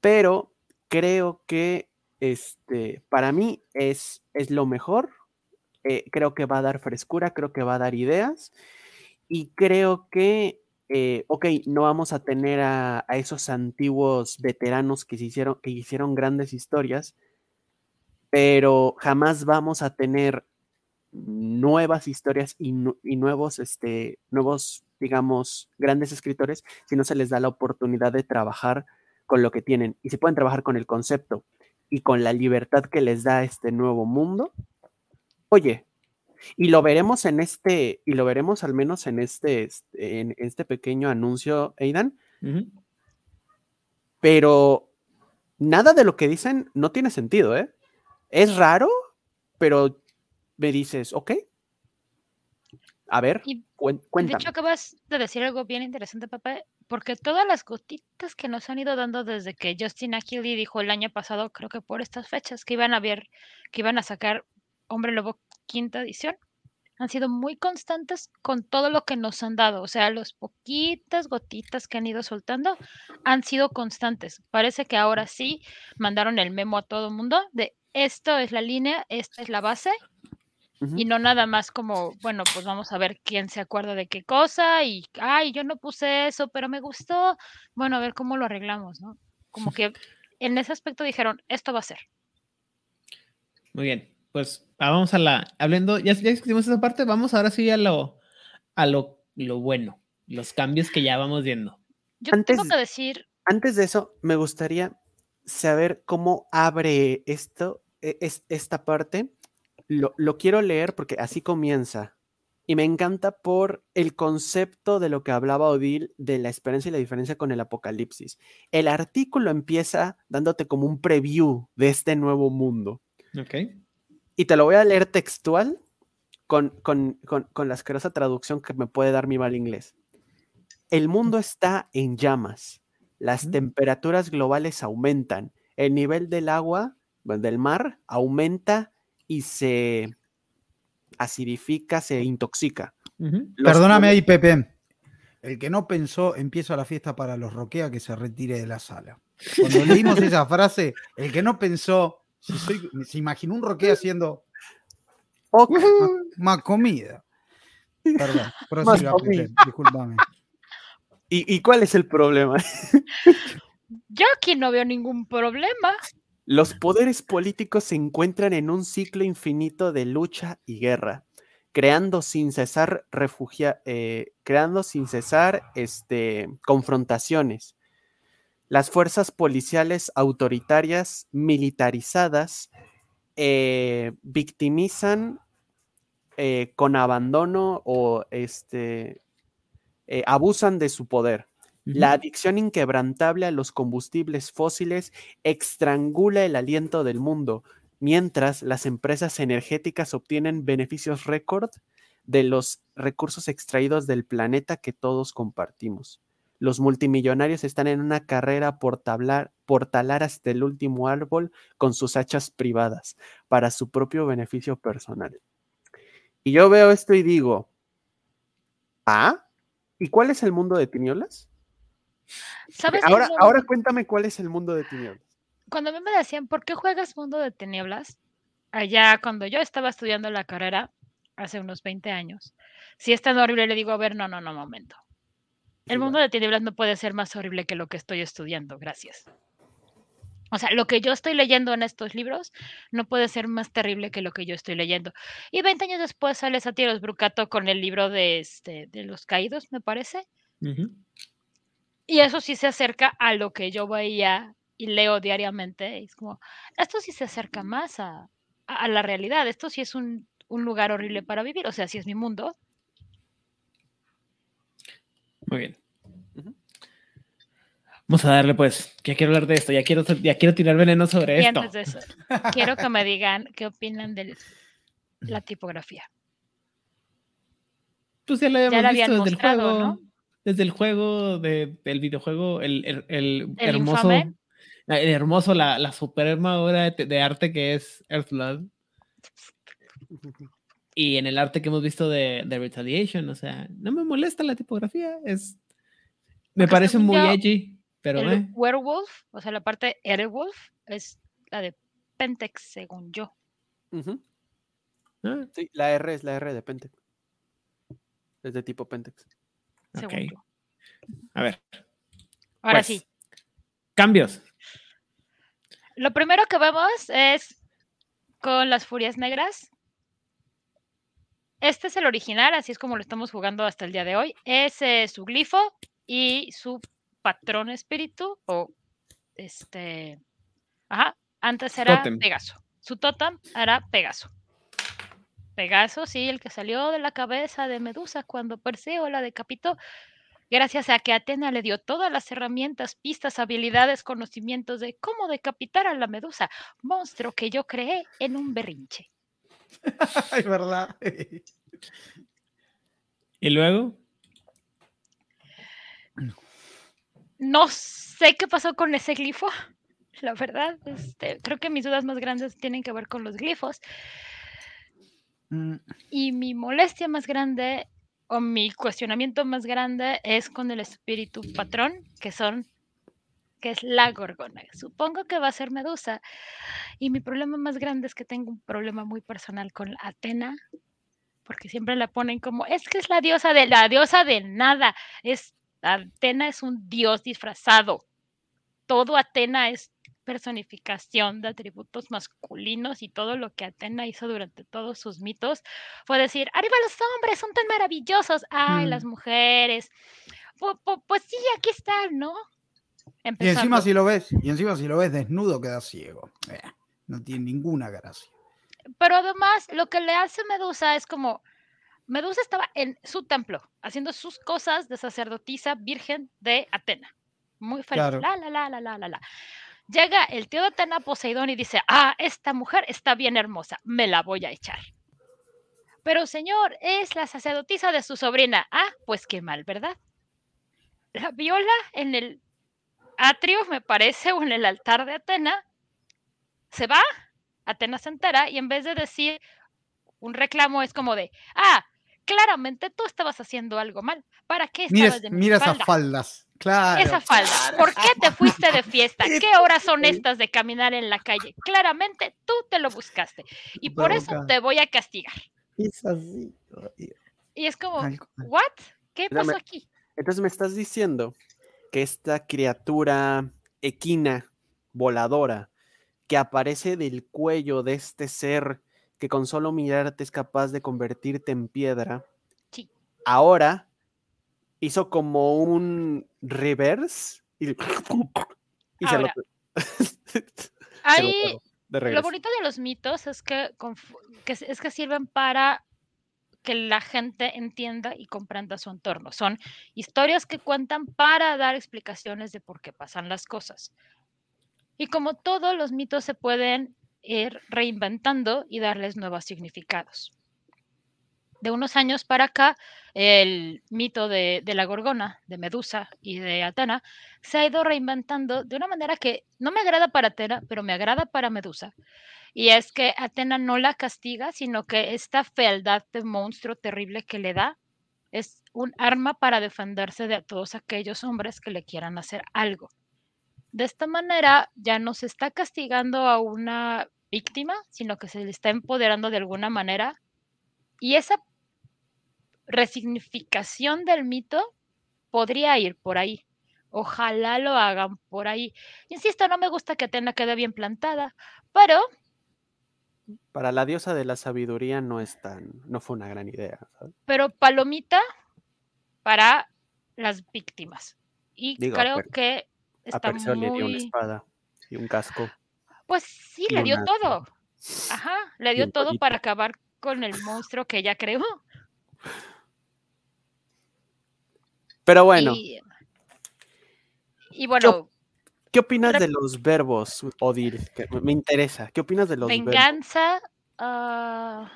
Pero creo que este, para mí es, es lo mejor. Eh, creo que va a dar frescura, creo que va a dar ideas. Y creo que eh, ok, no vamos a tener a, esos antiguos veteranos que, se hicieron, que hicieron grandes historias, pero jamás vamos a tener nuevas historias y, nuevos, este, nuevos, digamos, grandes escritores si no se les da la oportunidad de trabajar con lo que tienen. Y si pueden trabajar con el concepto y con la libertad que les da este nuevo mundo, oye, y lo veremos en este, y lo veremos al menos en este, este en este pequeño anuncio, Aidan. Pero nada de lo que dicen no tiene sentido, ¿eh? Es raro, pero me dices, ok. A ver, cuéntame. De hecho, acabas de decir algo bien interesante, papá, porque todas las gotitas que nos han ido dando desde que Justin Achilles dijo el año pasado, creo que por estas fechas, que iban a ver, que iban a sacar Hombre Lobo quinta edición, han sido muy constantes con todo lo que nos han dado. O sea, las poquitas gotitas que han ido soltando han sido constantes. Parece que ahora sí mandaron el memo a todo el mundo de esto es la línea, esta es la base. Y no nada más como, bueno, pues vamos a ver quién se acuerda de qué cosa y, ay, yo no puse eso, pero me gustó. Bueno, a ver cómo lo arreglamos, ¿no? Como que en ese aspecto dijeron, esto va a ser. Muy bien pues ah, vamos a la, hablando, ya, ya discutimos esa parte, vamos ahora sí a lo, a lo, lo bueno, los cambios que ya vamos viendo. Yo tengo que decir. Antes de eso, me gustaría saber cómo abre esto, e, es, esta parte. Lo, lo quiero leer porque así comienza. Y me encanta por el concepto de lo que hablaba Odil de la experiencia y la diferencia con el apocalipsis. El artículo empieza dándote como un preview de este nuevo mundo. Ok. Y te lo voy a leer textual con, con, la asquerosa traducción que me puede dar mi mal inglés. El mundo está en llamas. Las temperaturas globales aumentan. El nivel del agua, del mar, aumenta y se, acidifica, se intoxica. Perdóname ahí, Pepe. El que no pensó, empieza la fiesta para los roquea que se retire de la sala. Cuando leímos esa frase, el que no pensó, si soy- se imaginó un roquea haciendo Ok, más, comida. Perdón, prosiga, discúlpame. ¿Y, y cuál es el problema? Yo aquí no veo ningún problema. Los poderes políticos se encuentran en un ciclo infinito de lucha y guerra, creando sin cesar refugia- eh, creando sin cesar este, confrontaciones. Las fuerzas policiales autoritarias militarizadas eh, victimizan eh, con abandono o este, eh, abusan de su poder. La adicción inquebrantable a los combustibles fósiles estrangula el aliento del mundo, mientras las empresas energéticas obtienen beneficios récord de los recursos extraídos del planeta que todos compartimos. Los multimillonarios están en una carrera por, tablar- por talar hasta el último árbol con sus hachas privadas para su propio beneficio personal. Y yo veo esto y digo, ¿ah? ¿Y cuál es el mundo de tinieblas? ¿Sabes? Ahora, ahora cuéntame cuál es el mundo de tinieblas. Cuando a mí me decían, ¿por qué juegas Mundo de Tinieblas? Allá cuando yo estaba estudiando la carrera, hace unos 20 años, si es tan horrible, le digo, a ver, no, no, no, momento. El mundo de tinieblas no puede ser más horrible que lo que estoy estudiando, gracias. O sea, lo que yo estoy leyendo en estos libros no puede ser más terrible que lo que yo estoy leyendo. Y 20 años después sale Satiros Brucato con el libro de, este, de los caídos, me parece. Y eso sí se acerca a lo que yo veía y leo diariamente. Es como, esto sí se acerca más a, a- a la realidad. Esto sí es un, un lugar horrible para vivir. O sea, sí es mi mundo. Muy bien. Vamos a darle, pues. Ya quiero hablar de esto. Ya quiero, ya quiero tirar veneno sobre Y esto. antes de eso, quiero que me digan qué opinan de la tipografía. Pues ya lo habíamos Ya la visto desde mostrado, el juego. ¿no? Desde el juego, de, del videojuego, el, el- el ¿El hermoso. la- El hermoso, la, la superma obra de, de arte que es Earthblood. Y en el arte que hemos visto de, de Retaliation, o sea, no me molesta la tipografía. Es. Me Porque parece muy yo, edgy, pero el eh, werewolf, o sea, la parte Airwolf, es la de Pentex, según yo. Ah, Sí, la R es la R de Pentex. Es de tipo Pentex. Según ok. yo. A ver, Ahora pues, sí. cambios. Lo primero que vemos es con las furias negras. Este es el original, así es como lo estamos jugando hasta el día de hoy. Es eh, su glifo y su patrón espíritu o este, ajá, antes era. Pegaso. Su totem era Pegaso. Pegaso, sí, el que salió de la cabeza de Medusa cuando Perseo la decapitó, gracias a que Atena le dio todas las herramientas, pistas, habilidades, conocimientos de cómo decapitar a la Medusa, monstruo que yo creé en un berrinche. Es verdad. Y luego, No sé qué pasó con ese glifo, la verdad. este, creo que mis dudas más grandes tienen que ver con los glifos. Mm, Y mi molestia más grande o mi cuestionamiento más grande es con el espíritu patrón, que son que es la gorgona. Supongo que va a ser Medusa. Y mi problema más grande es que tengo un problema muy personal con Atena, porque siempre la ponen como, es que es la diosa de la diosa de nada. Es Atena es un dios disfrazado. Todo Atena es personificación de atributos masculinos y todo lo que Atena hizo durante todos sus mitos fue decir, arriba los hombres, son tan maravillosos, ay, Mm. las mujeres, Pu- pu- pues sí, aquí están, ¿no? Y encima si lo ves, y encima si lo ves desnudo quedas ciego. Eh, no tiene ninguna gracia. Pero además, lo que le hace Medusa es como, Medusa estaba en su templo, haciendo sus cosas de sacerdotisa virgen de Atena. Muy feliz. Claro. La, la, la, la, la, la, la. Llega el tío de Atena, Poseidón, y dice, ah, esta mujer está bien hermosa, me la voy a echar. Pero señor, es la sacerdotisa de su sobrina. Ah, pues qué mal, ¿verdad? La viola en el atrio, me parece, o en el altar de Atena. Se va, Atena se entera y en vez de decir, un reclamo es como de, ah, claramente tú estabas haciendo algo mal. ¿Para qué estabas de mi mira esas espalda? faldas. Claro. Esa falda. ¿Por qué te fuiste de fiesta? ¿Qué ¿Qué horas son estas de caminar en la calle? Claramente tú te lo buscaste y por eso te voy a castigar. Es así. Y es como. ¿what? ¿Qué pasó aquí? Entonces me estás diciendo que esta criatura equina, voladora, que aparece del cuello de este ser que con solo mirarte es capaz de convertirte en piedra, Sí. ahora hizo como un reverse y, y se lo, Ahora, se lo Ahí Lo bonito de los mitos es que, es que sirven para que la gente entienda y comprenda su entorno. Son historias que cuentan para dar explicaciones de por qué pasan las cosas. Y como todos los mitos se pueden ir reinventando y darles nuevos significados. De unos años para acá, el mito de, la Gorgona, de Medusa y de Atena se ha ido reinventando de una manera que no me agrada para Atena, pero me agrada para Medusa. Y es que Atena no la castiga, sino que esta fealdad de monstruo terrible que le da es un arma para defenderse de todos aquellos hombres que le quieran hacer algo. De esta manera ya no se está castigando a una víctima, sino que se le está empoderando de alguna manera. Y esa resignificación del mito podría ir por ahí. Ojalá lo hagan por ahí. Insisto, no me gusta que Atena quede bien plantada, pero Para la diosa de la sabiduría no es tan, no fue una gran idea. ¿sabes? pero palomita para las víctimas. Y Digo, creo pero que A está Perseo le dio una muy... espada y un casco. Pues sí, le dio una- todo. Ajá, le dio todo para acabar con el monstruo que ella creó. Pero bueno, Y, y bueno, ¿qué opinas Pero- de los verbos, Odil? Que me interesa. ¿Qué opinas de los verbos? venganza, ah,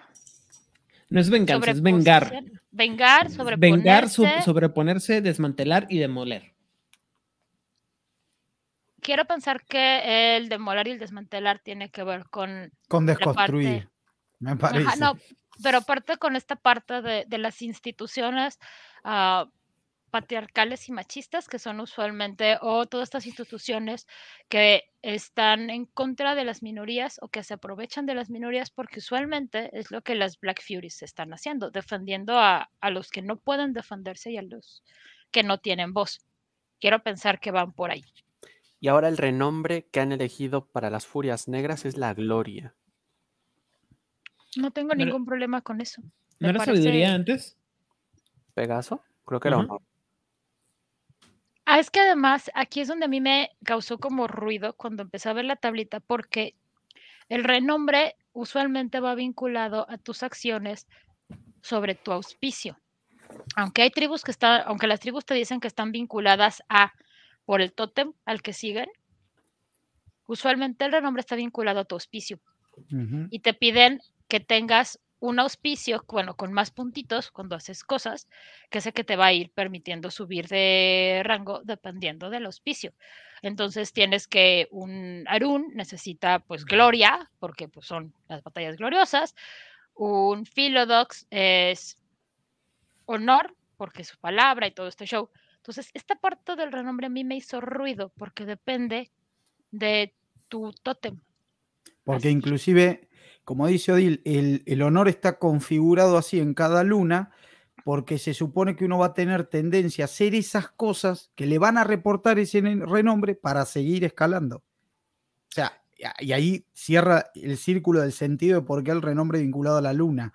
No es venganza, es vengar. Vengar, sobreponerse. Vengar, sobreponerse, desmantelar y demoler. Quiero pensar que el demoler y el desmantelar tiene que ver con Con la desconstruir. Me Ajá, parece. no, pero aparte con esta parte de, de las instituciones ah, patriarcales y machistas, que son usualmente, o todas estas instituciones que están en contra de las minorías o que se aprovechan de las minorías, porque usualmente es lo que las Black Furies están haciendo, defendiendo a, a los que no pueden defenderse y a los que no tienen voz. Quiero pensar que van por ahí. Y ahora el renombre que han elegido para las furias negras es la gloria. No tengo No era- ningún problema con eso. ¿No era parece- sabiduría antes? ¿Pegaso? Creo que era Ajá. honor. Ah, es que además aquí es donde a mí me causó como ruido cuando empecé a ver la tablita, porque el renombre usualmente va vinculado a tus acciones sobre tu auspicio. Aunque hay tribus que están, aunque las tribus te dicen que están vinculadas a por el tótem al que siguen, usualmente el renombre está vinculado a tu auspicio y te piden que tengas un auspicio, bueno, con más puntitos cuando haces cosas, que es el que te va a ir permitiendo subir de rango dependiendo del auspicio. Entonces tienes que un Arun necesita pues gloria, porque pues son las batallas gloriosas. Un Philodox es honor, porque es su palabra y todo este show. Entonces, esta parte del renombre a mí me hizo ruido, porque depende de tu tótem. Porque Así. inclusive, como dice Odil, el, el honor está configurado así en cada luna porque se supone que uno va a tener tendencia a hacer esas cosas que le van a reportar ese renombre para seguir escalando. O sea, y ahí cierra el círculo del sentido de por qué el renombre vinculado a la luna.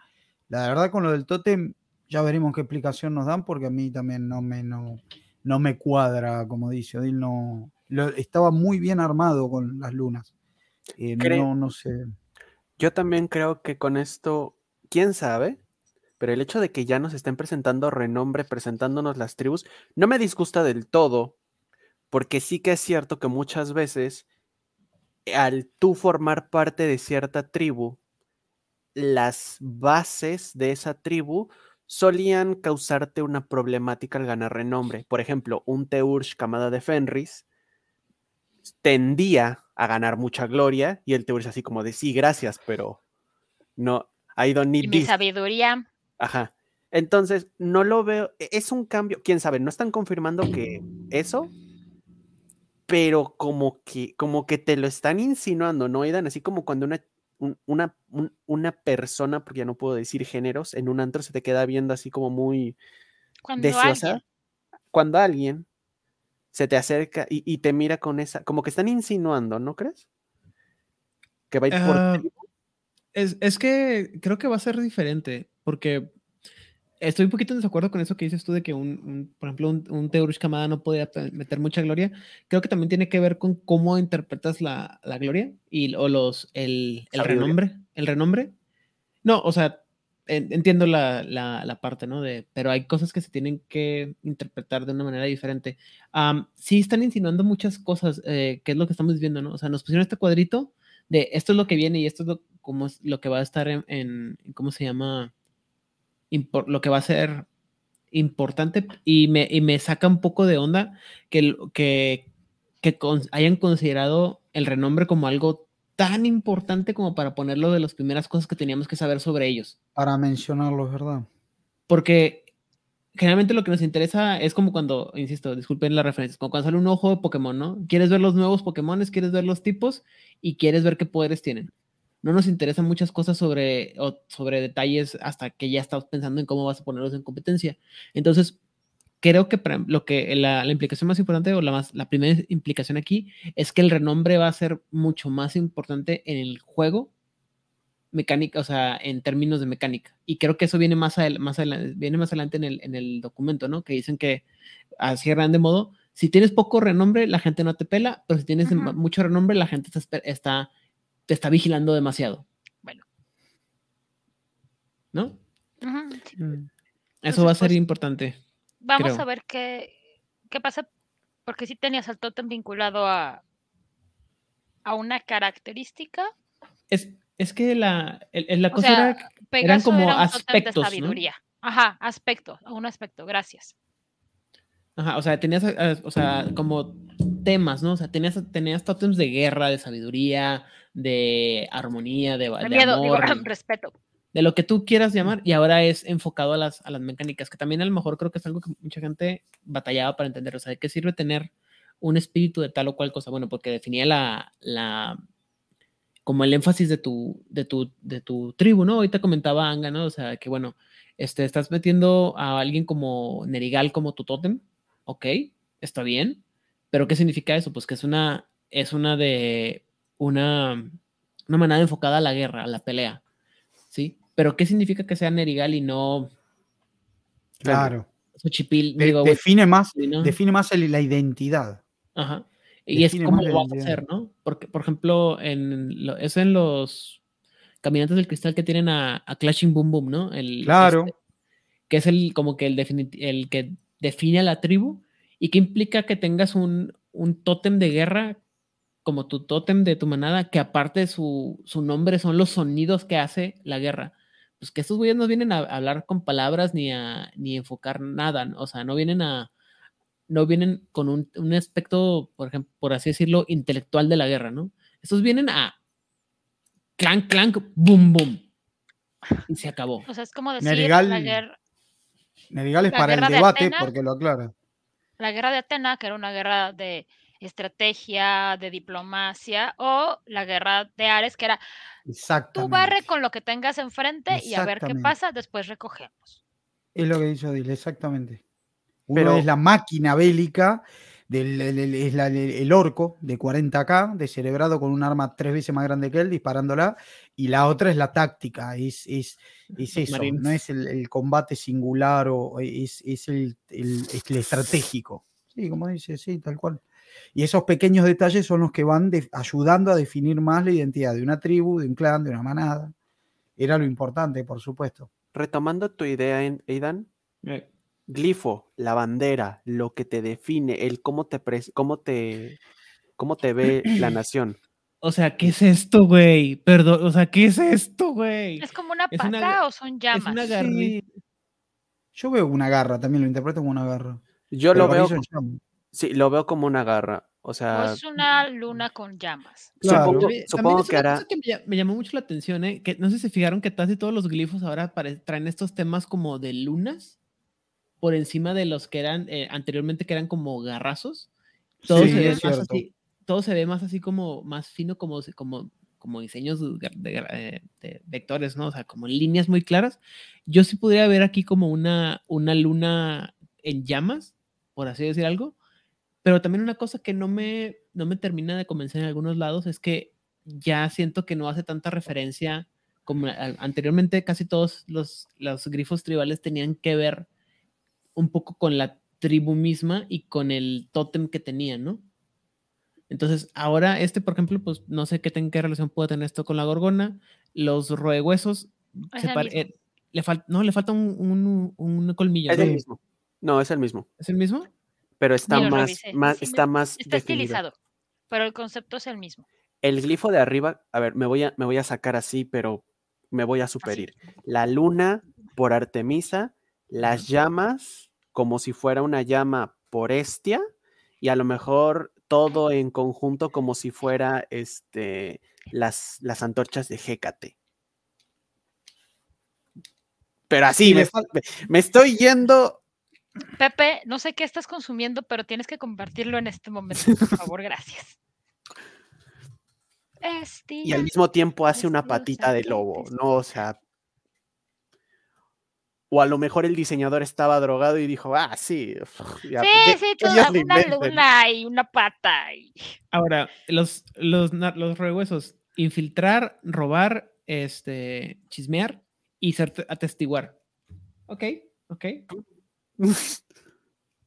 La verdad con lo del tótem, ya veremos qué explicación nos dan porque a mí también no me, no, no me cuadra, como dice Odil, no, lo- estaba muy bien armado con las lunas. Eh, no, no sé. Yo también creo que con esto, quién sabe, pero el hecho de que ya nos estén presentando renombre, presentándonos las tribus, no me disgusta del todo, porque sí que es cierto que muchas veces, al tú formar parte de cierta tribu, las bases de esa tribu solían causarte una problemática al ganar renombre. Por ejemplo, un Teursh camada de Fenris tendía a ganar mucha gloria y el Teursh así como de sí, gracias, pero no. I don't need Y mi this. sabiduría. Ajá. Entonces, no lo veo. e- Es un cambio. Quién sabe, no están confirmando que eso, pero como que, como que te lo están insinuando, ¿no, Aidan? Así como cuando una, un- una, un- una persona, porque ya no puedo decir géneros, en un antro se te queda viendo así como muy Cuando deseosa. alguien. Cuando alguien se te acerca y, y te mira con esa, como que están insinuando, ¿no crees? Que va a ir por Ah. Es, es que creo que va a ser diferente, porque estoy un poquito en desacuerdo con eso que dices tú de que un, un- por ejemplo, un, un Teurush Kamada no podía pe- meter mucha gloria. Creo que también tiene que ver con cómo interpretas la, la gloria y o los el, el renombre. El renombre. No, o sea, entiendo la, la, parte, ¿no? De, pero hay cosas que se tienen que interpretar de una manera diferente. Am, sí están insinuando muchas cosas, eh, que es lo que estamos viendo, ¿no? O sea, nos pusieron este cuadrito de esto es lo que viene y esto es lo, como es lo que va a estar en, ¿cómo se llama? Lo que va a ser importante y me, y me saca un poco de onda que, que, que hayan considerado el renombre como algo tan importante como para ponerlo de las primeras cosas que teníamos que saber sobre ellos. Para mencionarlo, es verdad. Porque generalmente lo que nos interesa es como cuando, insisto, disculpen la referencia, como cuando sale un ojo de Pokémon, ¿no? Quieres ver los nuevos Pokémon, quieres ver los tipos y quieres ver qué poderes tienen. No nos interesan muchas cosas sobre, o sobre detalles hasta que ya estás pensando en cómo vas a ponerlos en competencia. Entonces, creo que para- lo que la, la implicación más importante o la, más, la primera implicación aquí es que el renombre va a ser mucho más importante en el juego mecánica, o sea, en términos de mecánica. Y creo que eso viene más, adel- más, adelante, viene más adelante en el, en el documento, ¿no? Que dicen que así a grande modo, si tienes poco renombre, la gente no te pela, pero si tienes mucho renombre, la gente está, está, te está vigilando demasiado. Bueno. ¿No? Sí. Eso va a ser pues, importante. Vamos creo. a ver qué, qué pasa, porque sí tenías al tótem vinculado a, a una característica. Es, es que la, el- la O cosa sea, era Pegaso como era un aspectos, de ¿no? sabiduría. Ajá, aspecto, un aspecto, gracias. Ajá, o sea, tenías, eh, o sea, como temas, ¿no? O sea, tenías, tenías tótems de guerra, de sabiduría, de armonía, de, De miedo, digo, respeto. De lo que tú quieras llamar, y ahora es enfocado a las, a las mecánicas, que también a lo mejor creo que es algo que mucha gente batallaba para entender. O sea, ¿de qué sirve tener un espíritu de tal o cual cosa? Bueno, porque definía la, la como el énfasis de tu, de tu, de tu tribu, ¿no? Ahorita comentaba Anga, ¿no? O sea, que bueno, este, estás metiendo a alguien como Nerigal como tu tótem, ok, está bien, pero ¿qué significa eso? Pues que es una, es una de, una, una manera enfocada a la guerra, a la pelea. Pero ¿qué significa que sea Nerigal y no Claro. Xochipil? De- Digo, define más, ¿no? define más el- la identidad. Ajá. Y es como lo vas a hacer, ¿no? Porque, por ejemplo, en lo- es en los caminantes del cristal que tienen a, a Clashing Boom Boom, ¿no? El, Claro. este, que es el como que el, el que define a la tribu y que implica que tengas un, un tótem de guerra como tu tótem de tu manada, que aparte su, su nombre son los sonidos que hace la guerra. Pues que estos güeyes no vienen a hablar con palabras ni a ni enfocar nada, o sea, no vienen a, no vienen con un, un aspecto, por ejemplo, por así decirlo, intelectual de la guerra, ¿no? Estos vienen a clank, clank, boom, boom. Y se acabó. O sea, es como decir Nerigal- la, guerra, Nerigal es La para el de debate porque lo aclara. la guerra de Atena, que era una guerra de estrategia, de diplomacia, o la guerra de Ares, que era tú barre con lo que tengas enfrente y a ver qué pasa, después recogemos. Es lo que dice Odile, exactamente. Uno Pero- es la máquina bélica, del, el, el- es la- el- el orco de 40k, descerebrado con un arma tres veces más grande que él, disparándola, y la otra es la táctica, es, es, es eso, Marines. no es el, el combate singular, o es, es el, el- es el estratégico. Sí, como dice, sí, tal cual. Y esos pequeños detalles son los que van de- ayudando a definir más la identidad de una tribu, de un clan, de una manada. Era lo importante, por supuesto. Retomando tu idea, en- Aidan, Eh, glifo, la bandera, lo que te define, el cómo te, pres- cómo te, cómo te ve la nación. O sea, ¿qué es esto, güey? Perdón, o sea, ¿qué es esto, güey? Es como una Es pata una- o son Es llamas. una Sí. garrita. Yo veo una garra, también lo interpreto como una garra. Yo Pero lo veo. Sí, lo veo como una garra. O sea, es una luna con llamas. Claro. supongo, También- supongo es que hará. cosa que me, lla- me llamó mucho la atención, ¿eh? que no sé si se fijaron que casi todos los glifos ahora traen estos temas como de lunas por encima de los que eran eh, anteriormente que eran como garrazos. Todo Sí, se ve es más cierto. así, todo se ve más así como más fino como como como diseños de, de eh, de vectores, ¿no? O sea, como líneas muy claras. Yo sí podría ver aquí como una una luna en llamas, por así decir algo. Pero también una cosa que no me, no me termina de convencer en algunos lados es que ya siento que no hace tanta referencia como anteriormente casi todos los, los grifos tribales tenían que ver un poco con la tribu misma y con el tótem que tenían, ¿no? Entonces, ahora este, por ejemplo, pues no sé qué, ten- qué relación puede tener esto con la gorgona. Los roehuesos, se eh, le no, le falta un, un- un colmillo. Es ¿no? el mismo. No, es el mismo. ¿Es el mismo? Pero está más, revisé. más, Sí, está más Está definido. estilizado, pero el concepto es el mismo. El glifo de arriba, a ver, me voy a, me voy a sacar así, pero me voy a superir. La luna por Artemisa, las llamas como si fuera una llama por Estia, y a lo mejor todo en conjunto como si fuera este, las, las antorchas de Hécate. Pero así, me- me estoy yendo. Pepe, no sé qué estás consumiendo, pero tienes que compartirlo en este momento, por favor, gracias. Y al mismo tiempo hace una patita de lobo, ¿no? O sea. O a lo mejor el diseñador estaba drogado y dijo, ah, sí. ya, Sí, sí, toda una inventen". luna y una pata. y- Ahora, los, los, los rehuesos, infiltrar, robar, este, chismear y ser te- atestiguar. Ok, ok.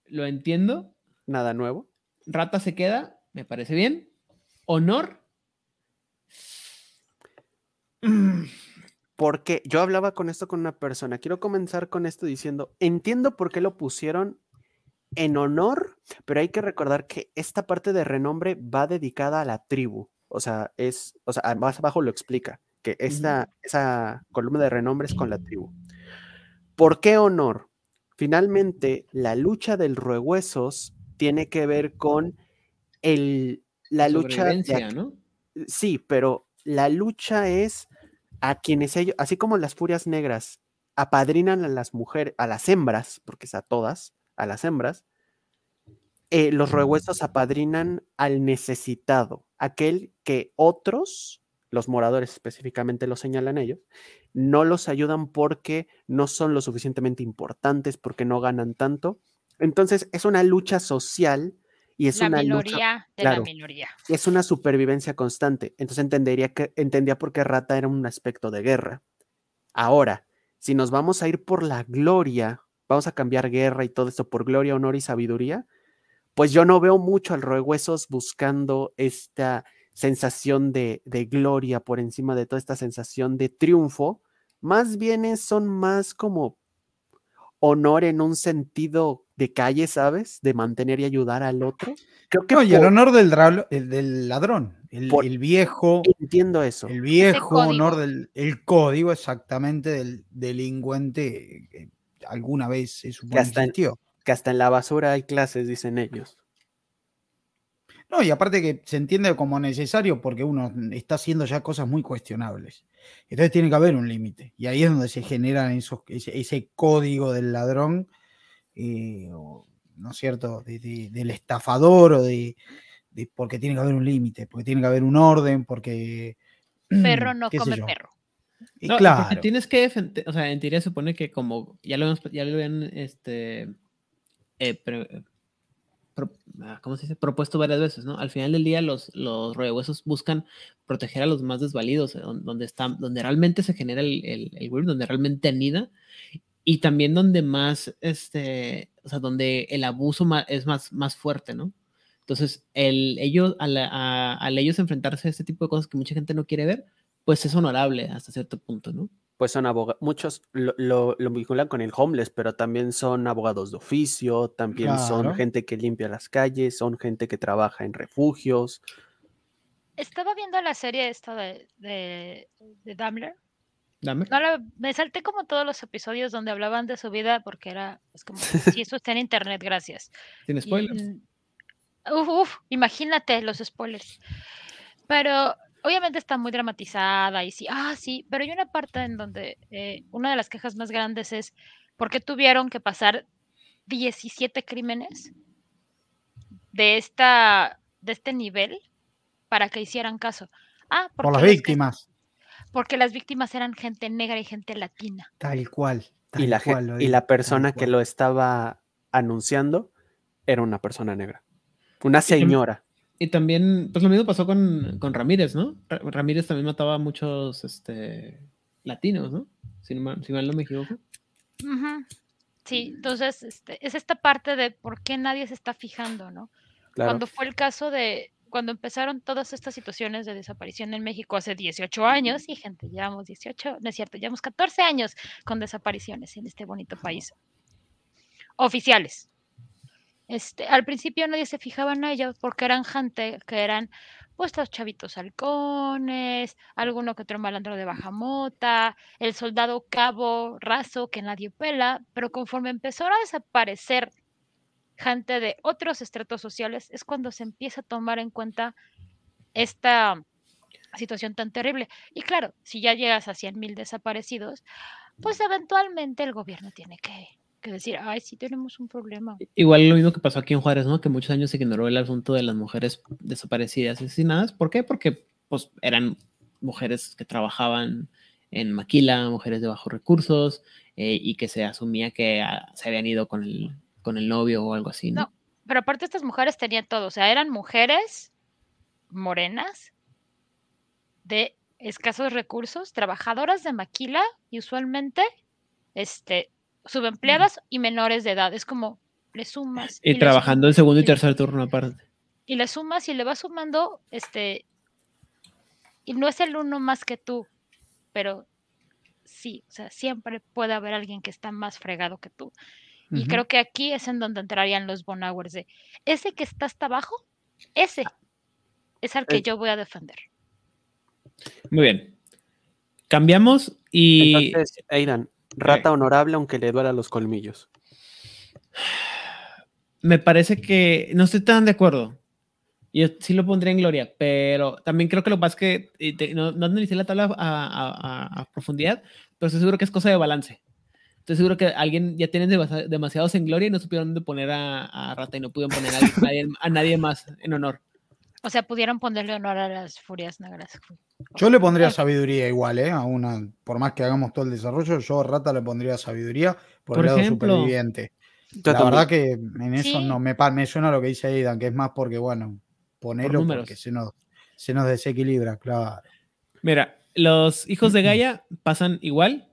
Lo entiendo. Nada nuevo. Rata se queda, me parece bien. Honor. Porque yo hablaba con esto con una persona. Quiero comenzar con esto diciendo, entiendo por qué lo pusieron en honor, pero hay que recordar que esta parte de renombre va dedicada a la tribu. O sea, es, o sea, más abajo lo explica, que esta, esa columna de renombre es con la tribu. ¿Por qué honor? Finalmente, la lucha del Ruehuesos tiene que ver con el, la lucha de ¿no? Sí, pero la lucha es a quienes ellos, así como las furias negras apadrinan a las mujeres, a las hembras, porque es a todas, a las hembras, eh, los rehuesos apadrinan al necesitado, aquel que otros, los moradores específicamente lo señalan ellos, no los ayudan porque no son lo suficientemente importantes, porque no ganan tanto. Entonces es una lucha social y es la una lucha minoría de claro. la minoría. es una supervivencia constante. Entonces entendería que entendía por qué Rata era un aspecto de guerra. Ahora, si nos vamos a ir por la gloria, vamos a cambiar guerra y todo esto por gloria, honor y sabiduría, pues yo no veo mucho al Roehuesos buscando esta sensación de, de gloria por encima de toda esta sensación de triunfo. Más bien es- son más como honor en un sentido de calle, ¿sabes? De mantener y ayudar al otro. Creo que No, y el honor del, el del ladrón, el, Por- el viejo, entiendo eso. el viejo honor código. del el código exactamente del delincuente que alguna vez se supone hasta en- que hasta en la basura hay clases, dicen ellos. No, y aparte que se entiende como necesario porque uno está haciendo ya cosas muy cuestionables. Entonces tiene que haber un límite. Y ahí es donde se generan esos, ese, ese código del ladrón, eh, o, ¿no es cierto?, De- de- del estafador o de, de- porque tiene que haber un límite, porque tiene que haber un orden, porque... Perro no come perro. Y No, y claro. tienes que defender, o sea, en teoría supone que como ya lo ya lo habían, este, eh, pre- ah, ¿cómo se dice? Propuesto varias veces, ¿no? Al final del día los, los roehuesos buscan proteger a los más desvalidos, eh, don- donde están, donde realmente se genera el, el, el donde realmente anida, y también donde más, este, o sea, donde el abuso ma- es más, más fuerte, ¿no? Entonces, el, ellos, al, a- al ellos enfrentarse a este tipo de cosas que mucha gente no quiere ver, pues es honorable hasta cierto punto, ¿no? Pues son abogados, muchos lo, lo, lo vinculan con el homeless, pero también son abogados de oficio, también son gente que limpia las calles, son gente que trabaja en refugios. Estaba viendo la serie esta de, de, de Daimler. Dame. No la- me salté como todos los episodios donde hablaban de su vida porque era es como, si eso está en internet, gracias. Sin Y, spoilers. mm, uf, uf, imagínate los spoilers. Pero obviamente está muy dramatizada y sí, ah, sí, pero hay una parte en donde eh, una de las quejas más grandes es por qué tuvieron que pasar 17 crímenes de, esta, de este nivel para que hicieran caso. Ah, Por las porque las que- víctimas. porque las víctimas eran gente negra y gente latina. Tal cual. tal Y la, cual lo y la persona que lo estaba anunciando era una persona negra. Una señora. Y también, pues lo mismo pasó con, con Ramírez, ¿no? Ra- Ramírez también mataba a muchos este, latinos, ¿no? Si, no mal, si mal no me equivoco. Sí, entonces este, es esta parte de por qué nadie se está fijando, ¿no? Claro. Cuando fue el caso de, cuando empezaron todas estas situaciones de desaparición en México hace 18 años, y gente, llevamos 18, no es cierto, llevamos 14 años con desapariciones en este bonito país. Oficiales. Este, al principio nadie se fijaba en ellos porque eran gente que eran pues los chavitos halcones, alguno que otro malandro de baja mota, el soldado cabo raso que nadie pela, pero conforme empezaron a desaparecer gente de otros estratos sociales, es cuando se empieza a tomar en cuenta esta situación tan terrible. Y claro, si ya llegas a 100.000 desaparecidos, pues eventualmente el gobierno tiene que, que decir, ay, sí tenemos un problema. Igual lo mismo que pasó aquí en Juárez, ¿no? Que muchos años se ignoró el asunto de las mujeres desaparecidas y asesinadas. ¿Por qué? Porque pues eran mujeres que trabajaban en maquila, mujeres de bajos recursos eh, y que se asumía que ah, se habían ido con el, con el novio o algo así, ¿no? No. Pero aparte estas mujeres tenían todo, o sea, eran mujeres morenas de escasos recursos, trabajadoras de maquila y usualmente este subempleadas y menores de edad. Es como le sumas Y trabajando en sumas, segundo y tercer turno aparte. y le sumas y le vas sumando este y no es el uno más que tú, pero sí, o sea, siempre puede haber alguien que está más fregado que tú. Y creo que aquí es en donde entrarían los Bonauers de ese que está hasta abajo, ese es al que Eh. yo voy a defender. Muy bien. Cambiamos y Entonces, Aidan, rata honorable aunque le duela los colmillos. me parece que no estoy tan de acuerdo. Yo sí lo pondría en gloria, pero también creo que lo que pasa es que te- no, no analicé la tabla a, a- a- a profundidad, pero estoy seguro que es cosa de balance. Estoy seguro que alguien ya tienen demasi- demasiados en gloria y no supieron dónde poner a, a Rata y no pudieron poner a nadie, a nadie más en honor. O sea, pudieron ponerle honor a las furias negras. Yo le pondría sabiduría igual, ¿eh? A una, por más que hagamos todo el desarrollo, yo a Rata le pondría sabiduría por, Por el lado ejemplo. superviviente. La también. verdad que en eso Sí. no me, me suena lo que dice Aidan, que es más porque, bueno, ponelo números. porque se nos, se nos desequilibra, claro. Mira, los hijos de Gaia pasan igual.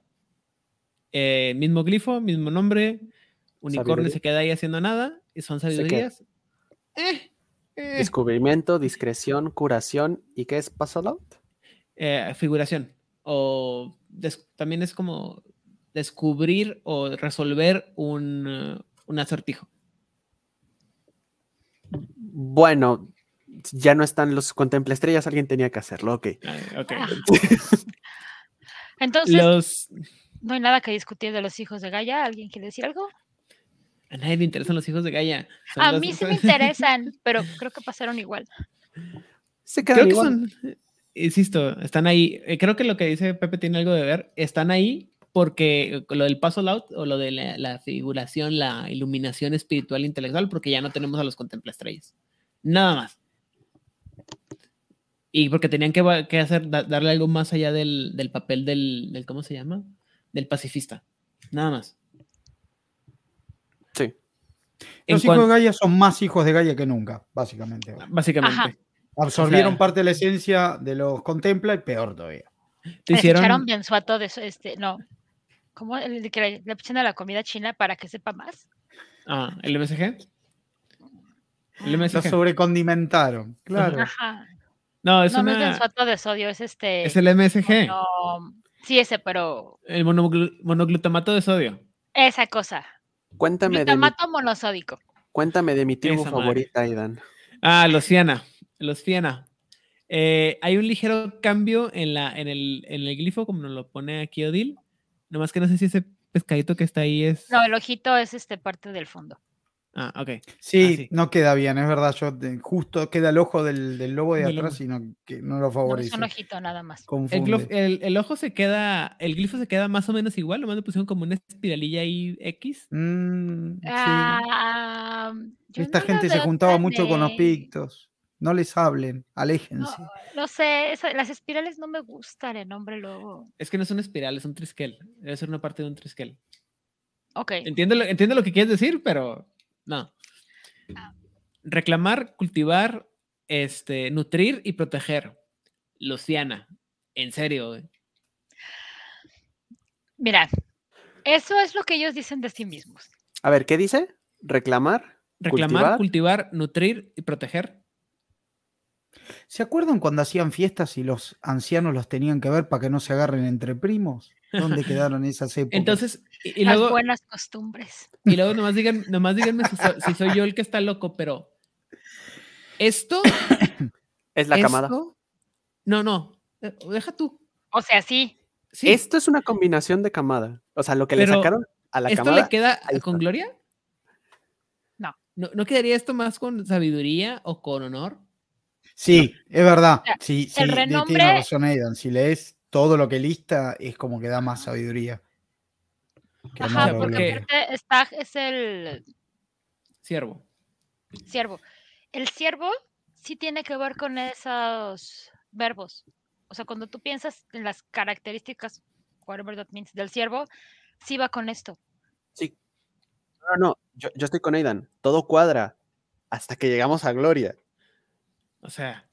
eh, mismo glifo, mismo nombre. Unicornio Sabiduría. se queda ahí haciendo nada. Y son sabidurías. Eh, eh, Descubrimiento, discreción, curación y ¿qué es puzzle out? eh, figuración. O des- también es como descubrir o resolver un, eh, un acertijo. Bueno, ya no están los contempla estrellas, alguien tenía que hacerlo, ok. Ah, ok. Ah. Entonces, Los, no hay nada que discutir de los hijos de Gaia. ¿Alguien quiere decir algo? A nadie le interesan los hijos de Gaia. Son A los- mí sí me interesan, pero creo que pasaron igual. Se Creo que son, insisto, están ahí. Eh, Creo que lo que dice Pepe tiene algo de ver. Están ahí porque lo del paso out o lo de la, la figuración, la iluminación espiritual e intelectual, porque ya no tenemos a los contempla estrellas. Nada más. Y porque tenían que, hacer, da- darle algo más allá del, del papel del, del, ¿cómo se llama? Del pacifista. Nada más. En Los hijos de Gaia son más hijos de Gaia que nunca, básicamente. básicamente. Ajá. Absorbieron sea- parte de la esencia de los contempla y peor todavía. Te Les echaron hicieron, bien suato de eso, este, no. ¿Cómo el de que le, le echan a la comida china para que sepa más? ah, el MSG. El Lo MSG. sobrecondimentaron, claro. Ajá. No, es no, no es una- benzoato de sodio, es este. es el MSG. mono- sí, ese, pero El monoglu- monoglutamato de sodio. esa cosa. Cuéntame de, mi, monosódico. cuéntame de mi tribu Esa madre. favorita, Aidan. Ah, los Fiana. Los Fiana. Eh, hay un ligero cambio en, la, en, el, en el glifo, como nos lo pone aquí Odil. Nomás que no sé si ese pescadito que está ahí es. No, el ojito es este parte del fondo. Ah, ok. Sí, sí. no queda bien, es verdad. Yo justo queda el ojo del, del lobo de atrás y no, que no lo No, favorece. es un ojito nada más. El, el- el ojo se queda, el glifo se queda más o menos igual, nomás le pusieron como una espiralilla ahí X. Mm, sí. Ah, Esta no gente se juntaba mucho con los pictos. No les hablen, aléjense. No, no sé, las espirales no me gustan en hombre lobo. Es que no es una espiral, es un triskel. Debe ser una parte de un triskel. Ok. Entiendo lo, entiendo lo que quieres decir, pero no. Reclamar, cultivar, este, nutrir y proteger. Luciana, en serio. güey. Mira, eso es lo que ellos dicen de sí mismos. A ver, ¿qué dice? Reclamar. Reclamar, ¿Cultivar? cultivar, nutrir y proteger. ¿Se acuerdan cuando hacían fiestas y los ancianos los tenían que ver para que no se agarren entre primos? ¿Dónde quedaron esas épocas? Entonces, y, y las luego, buenas costumbres. y luego nomás, digan, nomás díganme si soy, si soy yo el que está loco, pero esto, Es la camada. esto- no, no, eh, deja tú. O sea, sí. Sí, Esto es una combinación de camada. O sea, lo que le sacaron a la ¿Esto camada. le queda con gloria? No. no. ¿No quedaría esto más con sabiduría o con honor? Sí, es verdad. sea, Sí, sí, el renombre- tiene razón Aidan. Si lees todo lo que lista, es como que da más sabiduría. que Ajá, porque aparte está, es el Siervo. siervo. El siervo sí tiene que ver con esos verbos. O sea, cuando tú piensas en las características, whatever that means, del siervo, sí va con esto. Sí. No, no, yo, yo estoy con Aidan. Todo cuadra hasta que llegamos a Gloria. O sea.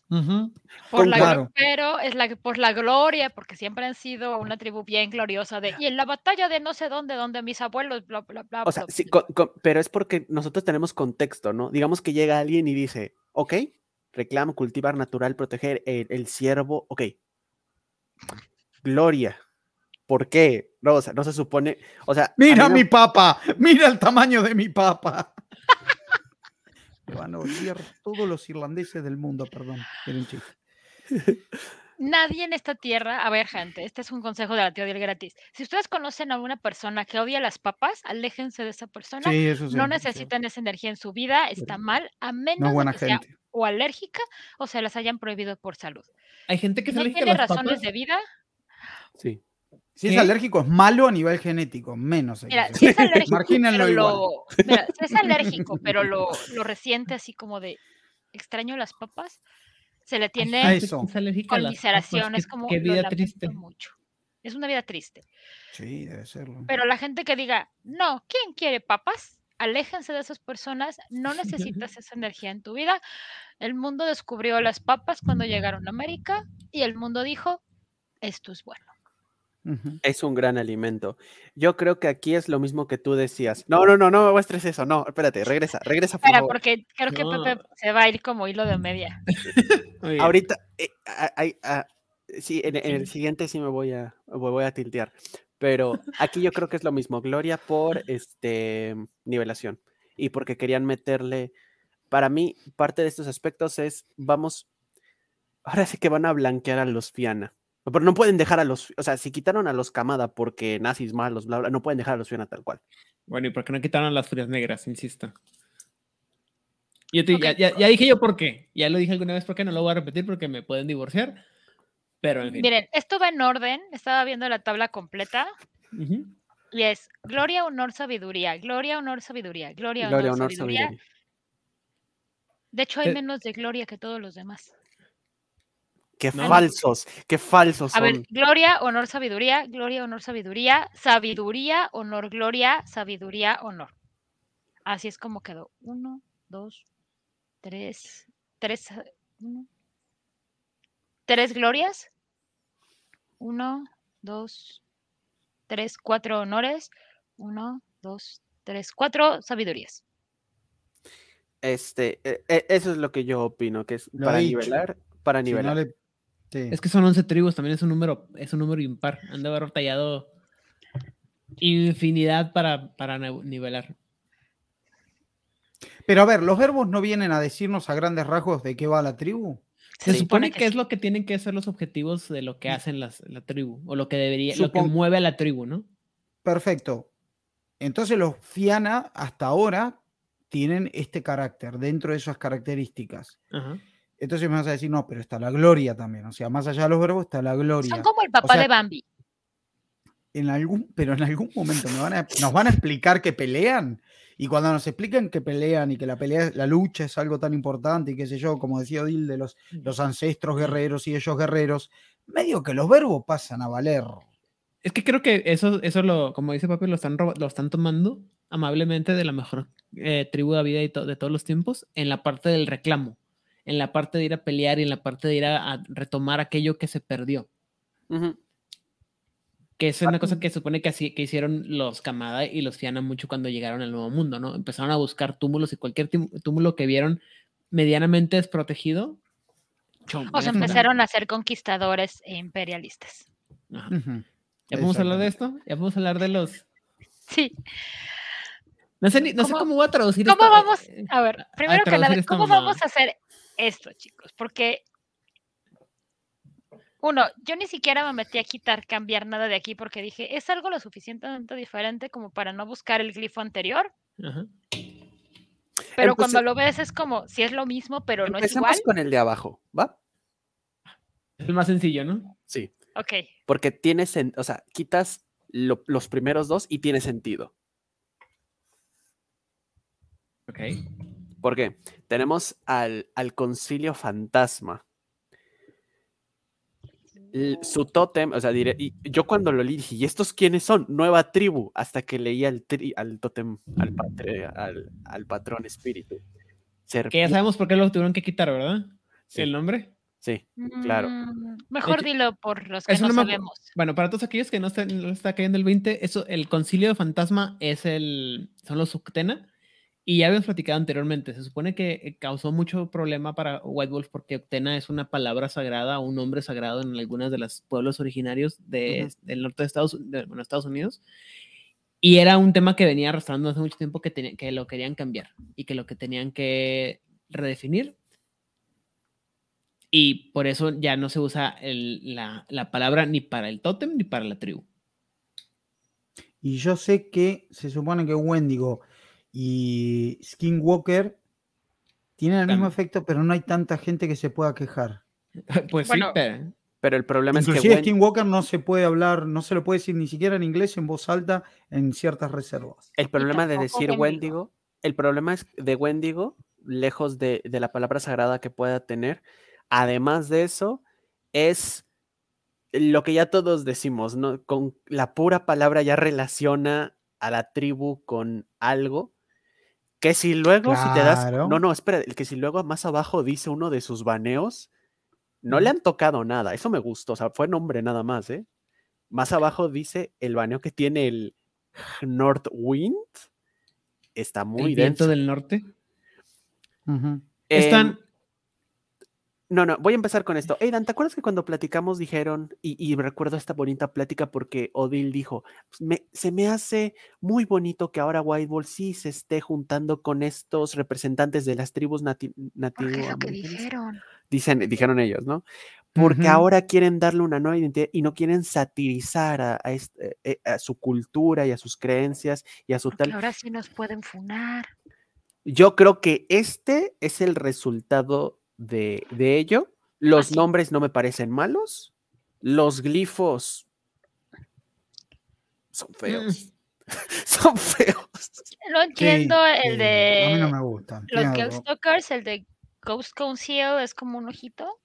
Por la, Claro. pero es la, por la gloria, porque siempre han sido una tribu bien gloriosa de, y en la batalla de no sé dónde, donde mis abuelos, bla, bla, bla. O sea, bla, sí, bla". co- co- pero es porque nosotros tenemos contexto, ¿no? Digamos que llega alguien y dice, ok, reclamo, cultivar, natural, proteger, el, el siervo, ok. Gloria. ¿Por qué? No, o sea, no se supone, o sea... Mira mi papa, mira el tamaño de mi papa. Me van a odiar todos los irlandeses del mundo, perdón. Era un chiste. Nadie en esta tierra, a ver, gente, este es un consejo de la tía del gratis. Si ustedes conocen a una persona que odia las papas, aléjense de esa persona. Sí, eso sí. no sí. necesitan esa energía en su vida, está mal, a menos No de que sea o alérgica o se las hayan prohibido por salud. hay gente que se no alérgica a tiene las razones papas. de vida, Sí. Si es ¿Qué? alérgico, es malo a nivel genético, menos. que mira, si es alérgico, pero igual. lo, mira, si es alérgico, pero lo, lo resiente así como de extraño las papas, se le tiene a que eso. qué- como lo vida triste. mucho. Es una vida triste. Sí, debe serlo. Pero la gente que diga, no, ¿quién quiere papas? Aléjense de esas personas, no necesitas esa energía en tu vida. El mundo descubrió las papas cuando llegaron a América y el mundo dijo, esto es bueno. Es un gran alimento. Yo creo que aquí es lo mismo que tú decías. No, no, no, no me muestres eso. No, espérate, regresa, regresa, por Espera, favor. porque creo que No. Pepe se va a ir como hilo de media. Ahorita, eh, a- hay- a- sí, en, en el siguiente sí me voy a, me voy a tiltear. Pero aquí yo creo que es lo mismo. Gloria por este nivelación. Y porque querían meterle. Para mí, parte de estos aspectos es, vamos, ahora sí que van a blanquear a los Fiana. Pero no pueden dejar a los, o sea, si quitaron a los Kamada porque nazis malos, bla, bla, no pueden dejar a los Fiana tal cual. Bueno, ¿y por qué no quitaron las furias negras? Insisto. Yo te- Ok. ya, ya- ya dije yo por qué. Ya lo dije alguna vez por qué, no lo voy a repetir porque me pueden divorciar. Pero en fin. Miren, esto va en orden, estaba viendo la tabla completa y es gloria, honor, sabiduría, gloria, honor, sabiduría, gloria, Gloria, honor, honor, sabiduría. sabiduría. De hecho, hay Eh, menos de gloria que todos los demás. Qué No. falsos, qué falsos A ver, son. gloria, honor, sabiduría, gloria, honor, sabiduría, sabiduría, honor, gloria, sabiduría, honor. Así es como quedó. Uno, dos, tres, tres, uno, tres glorias. Uno, dos, tres, cuatro honores. Uno, dos, tres, cuatro sabidurías. Este, e- e- eso es lo que yo opino, que es Lo para nivelar, para Si nivelar. no le- sí. Es que son 11 tribus, también es un número, es un número impar. Han de haber tallado infinidad para, para nivelar. Pero a ver, los verbos no vienen a decirnos a grandes rasgos de qué va la tribu. Se supone que que, es lo que tienen que ser los objetivos de lo que hacen las, la tribu, o lo que debería, lo que mueve a la tribu, ¿no? Perfecto. Entonces los Fiana hasta ahora tienen este carácter dentro de esas características. Ajá. Entonces me vas a decir, no, pero está la gloria también. O sea, más allá de los verbos está la gloria. Son como el papá sea, de Bambi. En algún, pero en algún momento me van a- nos van a explicar que pelean. Y cuando nos explican que pelean y que la pelea, la lucha es algo tan importante y qué sé yo, como decía Odil, de los, los ancestros guerreros y ellos guerreros, medio que los verbos pasan a valer. Es que creo que eso, eso lo, como dice Papi, lo están, lo están tomando amablemente de la mejor eh, tribu de vida y to- de todos los tiempos en la parte del reclamo, en la parte de ir a pelear y en la parte de ir a, a retomar aquello que se perdió. Ujú. Que es una cosa que se supone que, así, que hicieron los Kamada y los Fiana mucho cuando llegaron al Nuevo Mundo, ¿no? Empezaron a buscar túmulos y cualquier túmulo que vieron medianamente desprotegido. chum, O fue. empezaron a ser conquistadores e imperialistas. Ajá. Ujú. ¿Ya podemos hablar de esto? ¿Ya podemos hablar de los...? Sí. No sé, ni- no sé ¿Cómo- cómo voy a traducir ¿Cómo esto, vamos? eh, A ver, primero que traducir nada, ¿cómo vamos a hacer esto, chicos? Porque, uno, yo ni siquiera me metí a quitar, cambiar nada de aquí porque dije, es algo lo suficientemente diferente como para no buscar el glifo anterior. Ajá. Pero Empecé- cuando lo ves es como, si es lo mismo, pero no es Empecemos igual. con el de abajo, ¿va? Es el más sencillo, ¿no? Sí. Ok. Porque tiene sen- o sea, quitas lo- los primeros dos y tiene sentido. Ok. ¿Por qué? Tenemos al, al concilio fantasma. L- su tótem, o sea, diré, y yo cuando lo leí dije, ¿y estos quiénes son? Nueva tribu, hasta que leí al, tri- al tótem, al, patre- al, al patrón espíritu. Que ya sabemos por qué lo tuvieron que quitar, ¿verdad? Sí, El nombre. sí, claro. Mm, Mejor hecho, dilo por los que no sabemos. Bueno, para todos aquellos que no, estén- no está cayendo el 20, eso, el concilio de fantasma es el, son los Uctena. Y ya habíamos platicado anteriormente, se supone que eh, causó mucho problema para White Wolf porque Uctena es una palabra sagrada, un nombre sagrado en algunos de los pueblos originarios de, Ujú. del norte de Estados, de, bueno, Estados Unidos. Y era un tema que venía arrastrando hace mucho tiempo que, tenía- que lo querían cambiar y que lo que tenían que redefinir. Y por eso ya no se usa el- la, la palabra ni para el tótem ni para la tribu. Y yo sé que se supone que Wendigo y Skinwalker tienen el mismo efecto, pero no hay tanta gente que se pueda quejar. Pues Bueno, sí, pero Pero el problema es Inclusive que Wen- Skinwalker no se puede hablar, no se lo puede decir ni siquiera en inglés en voz alta en ciertas reservas. el problema de decir Wendigo. Wendigo, el problema es de Wendigo, lejos de, de la palabra sagrada que pueda tener, además de eso, es lo que ya todos decimos, ¿no? Con la pura palabra ya relaciona a la tribu con algo. Que si luego, si te das. No, no, espera, que si luego más abajo dice uno de sus baneos, no le han tocado nada. Eso me gustó, o sea, fue nombre nada más, ¿eh? Más abajo dice el baneo que tiene el North Wind. Está muy el viento denso. del norte. Ujú. Están. No, no, voy a empezar con esto. Aidan, ¿te acuerdas que cuando platicamos dijeron, y, y recuerdo esta bonita plática porque Odil dijo, "Pues me- se me hace muy bonito que ahora White Wolf sí se esté juntando con estos representantes de las tribus nati Porque es lo que nativoamericanas"? dijeron. Dicen, dijeron ellos, ¿no? Porque ahora quieren darle una nueva identidad y no quieren satirizar a, a este- eh, a su cultura y a sus creencias y a su Porque tal. ahora sí nos pueden funar. Yo creo que este es el resultado de, de ello. Los Así. nombres no me parecen malos. Los glifos son feos. son feos. No entiendo el de A mí no me gustan. los Stalkers, el de Ghost Council es como un ojito.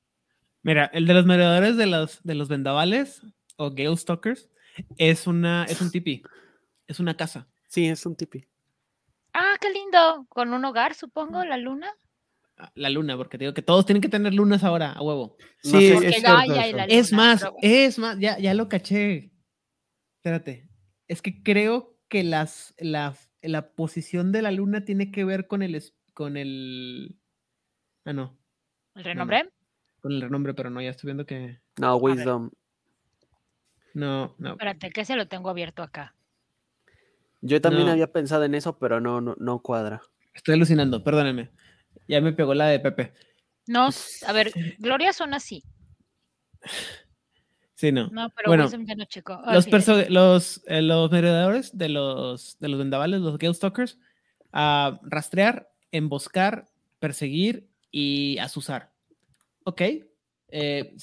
Mira, el de los merodeadores de los, de los vendavales o Gale Stalkers es, una, es un tipi. Es una casa. Sí, es un tipi. Ah, qué lindo. Con un hogar, supongo, la luna. La luna, porque te digo que todos tienen que tener lunas ahora, a huevo. No Sí, sé. Es Gaia y más, bueno. es más, ya, ya lo caché. Espérate. Es que creo que las, la, la posición de la luna tiene que ver con el, con el. Ah, no. ¿El renombre? Con el renombre, pero no, ya estoy viendo que. No. Wisdom. No, no. Espérate, que se lo tengo abierto acá. Yo también No. había pensado en eso, pero no, no, no cuadra. Estoy alucinando, perdónenme. Ya me pegó la de Pepe. No, a ver, Gloria son así. Sí, no. No, pero Bueno, ya no checó. Los, los, eh, los merodeadores de los, de los vendavales, los Gale Stalkers, Ah, rastrear, emboscar, perseguir y asusar. Ok. eh,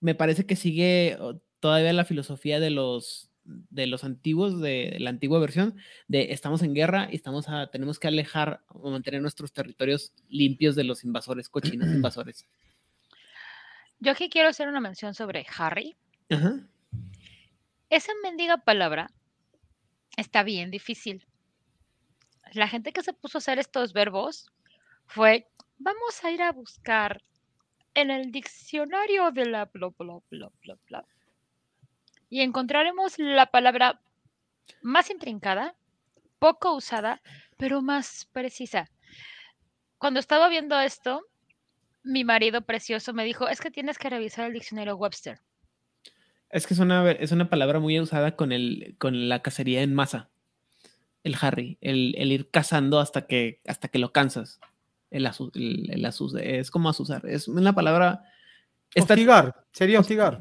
me parece que sigue todavía la filosofía de los, de los antiguos, de, la antigua versión, de estamos en guerra y estamos a, tenemos que alejar o mantener nuestros territorios limpios de los invasores, cochinos invasores. Yo aquí quiero hacer una mención sobre Harry. Ajá. Esa mendiga palabra está bien difícil. La gente que se puso a hacer estos verbos fue, vamos a ir a buscar en el diccionario de la bla bla bla bla bla. Y encontraremos la palabra más intrincada, poco usada, pero más precisa. Cuando estaba viendo esto, mi marido precioso me dijo, es que tienes que revisar el diccionario Webster. Es que es una, es una palabra muy usada con, el, con la cacería en masa. El Harry, el, el ir cazando hasta que, hasta que lo cansas. El, asu- el, el asus- es como asusar. Es una palabra. Está, Hostigar, sería hostigar.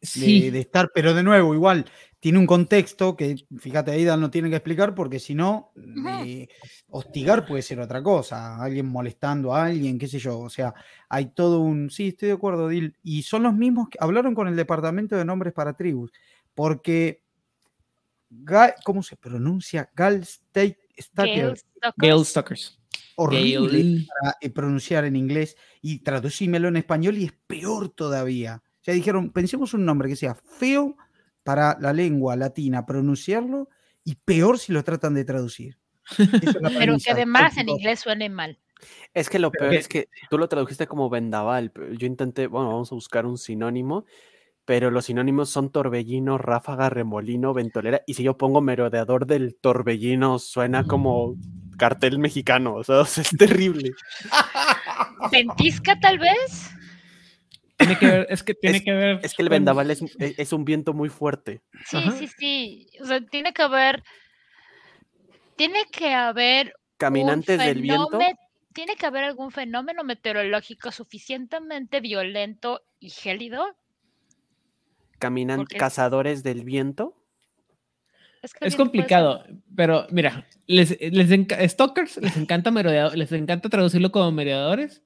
De- sí, de, estar, pero de nuevo, igual, tiene un contexto que, fíjate, Aida no tiene que explicar porque si no, eh, hostigar puede ser otra cosa, alguien molestando a alguien, qué sé yo, o sea, hay todo un, sí, estoy de acuerdo, Dil, y son los mismos que hablaron con el departamento de nombres para tribus, porque, ¿cómo se pronuncia? Gal Staker, Gale Stalkers. horrible Gale. para eh, pronunciar en inglés y traducímelo en español y es peor todavía. O sea, dijeron, pensemos un nombre que sea feo para la lengua latina pronunciarlo y peor si lo tratan de traducir. Pero que además en inglés suene mal. Es que lo peor es que tú lo tradujiste como vendaval. Yo intenté, bueno, vamos a buscar un sinónimo, pero los sinónimos son torbellino, ráfaga, remolino, ventolera. Y si yo pongo merodeador del torbellino, suena como cartel mexicano. O sea, o sea, es terrible. ¿Ventisca tal vez? Tiene que ver, es que tiene Es- que ver. Es que el vendaval es, e- es un viento muy fuerte. Sí, Ajá. sí, sí. O sea, tiene que haber. Tiene que haber. Caminantes del viento. Tiene que haber algún fenómeno meteorológico suficientemente violento y gélido. Caminan cazadores del viento. Es, que puede complicado, pero mira, les, les enca- Stalkers les encanta merodeado- les encanta traducirlo como merodeadores.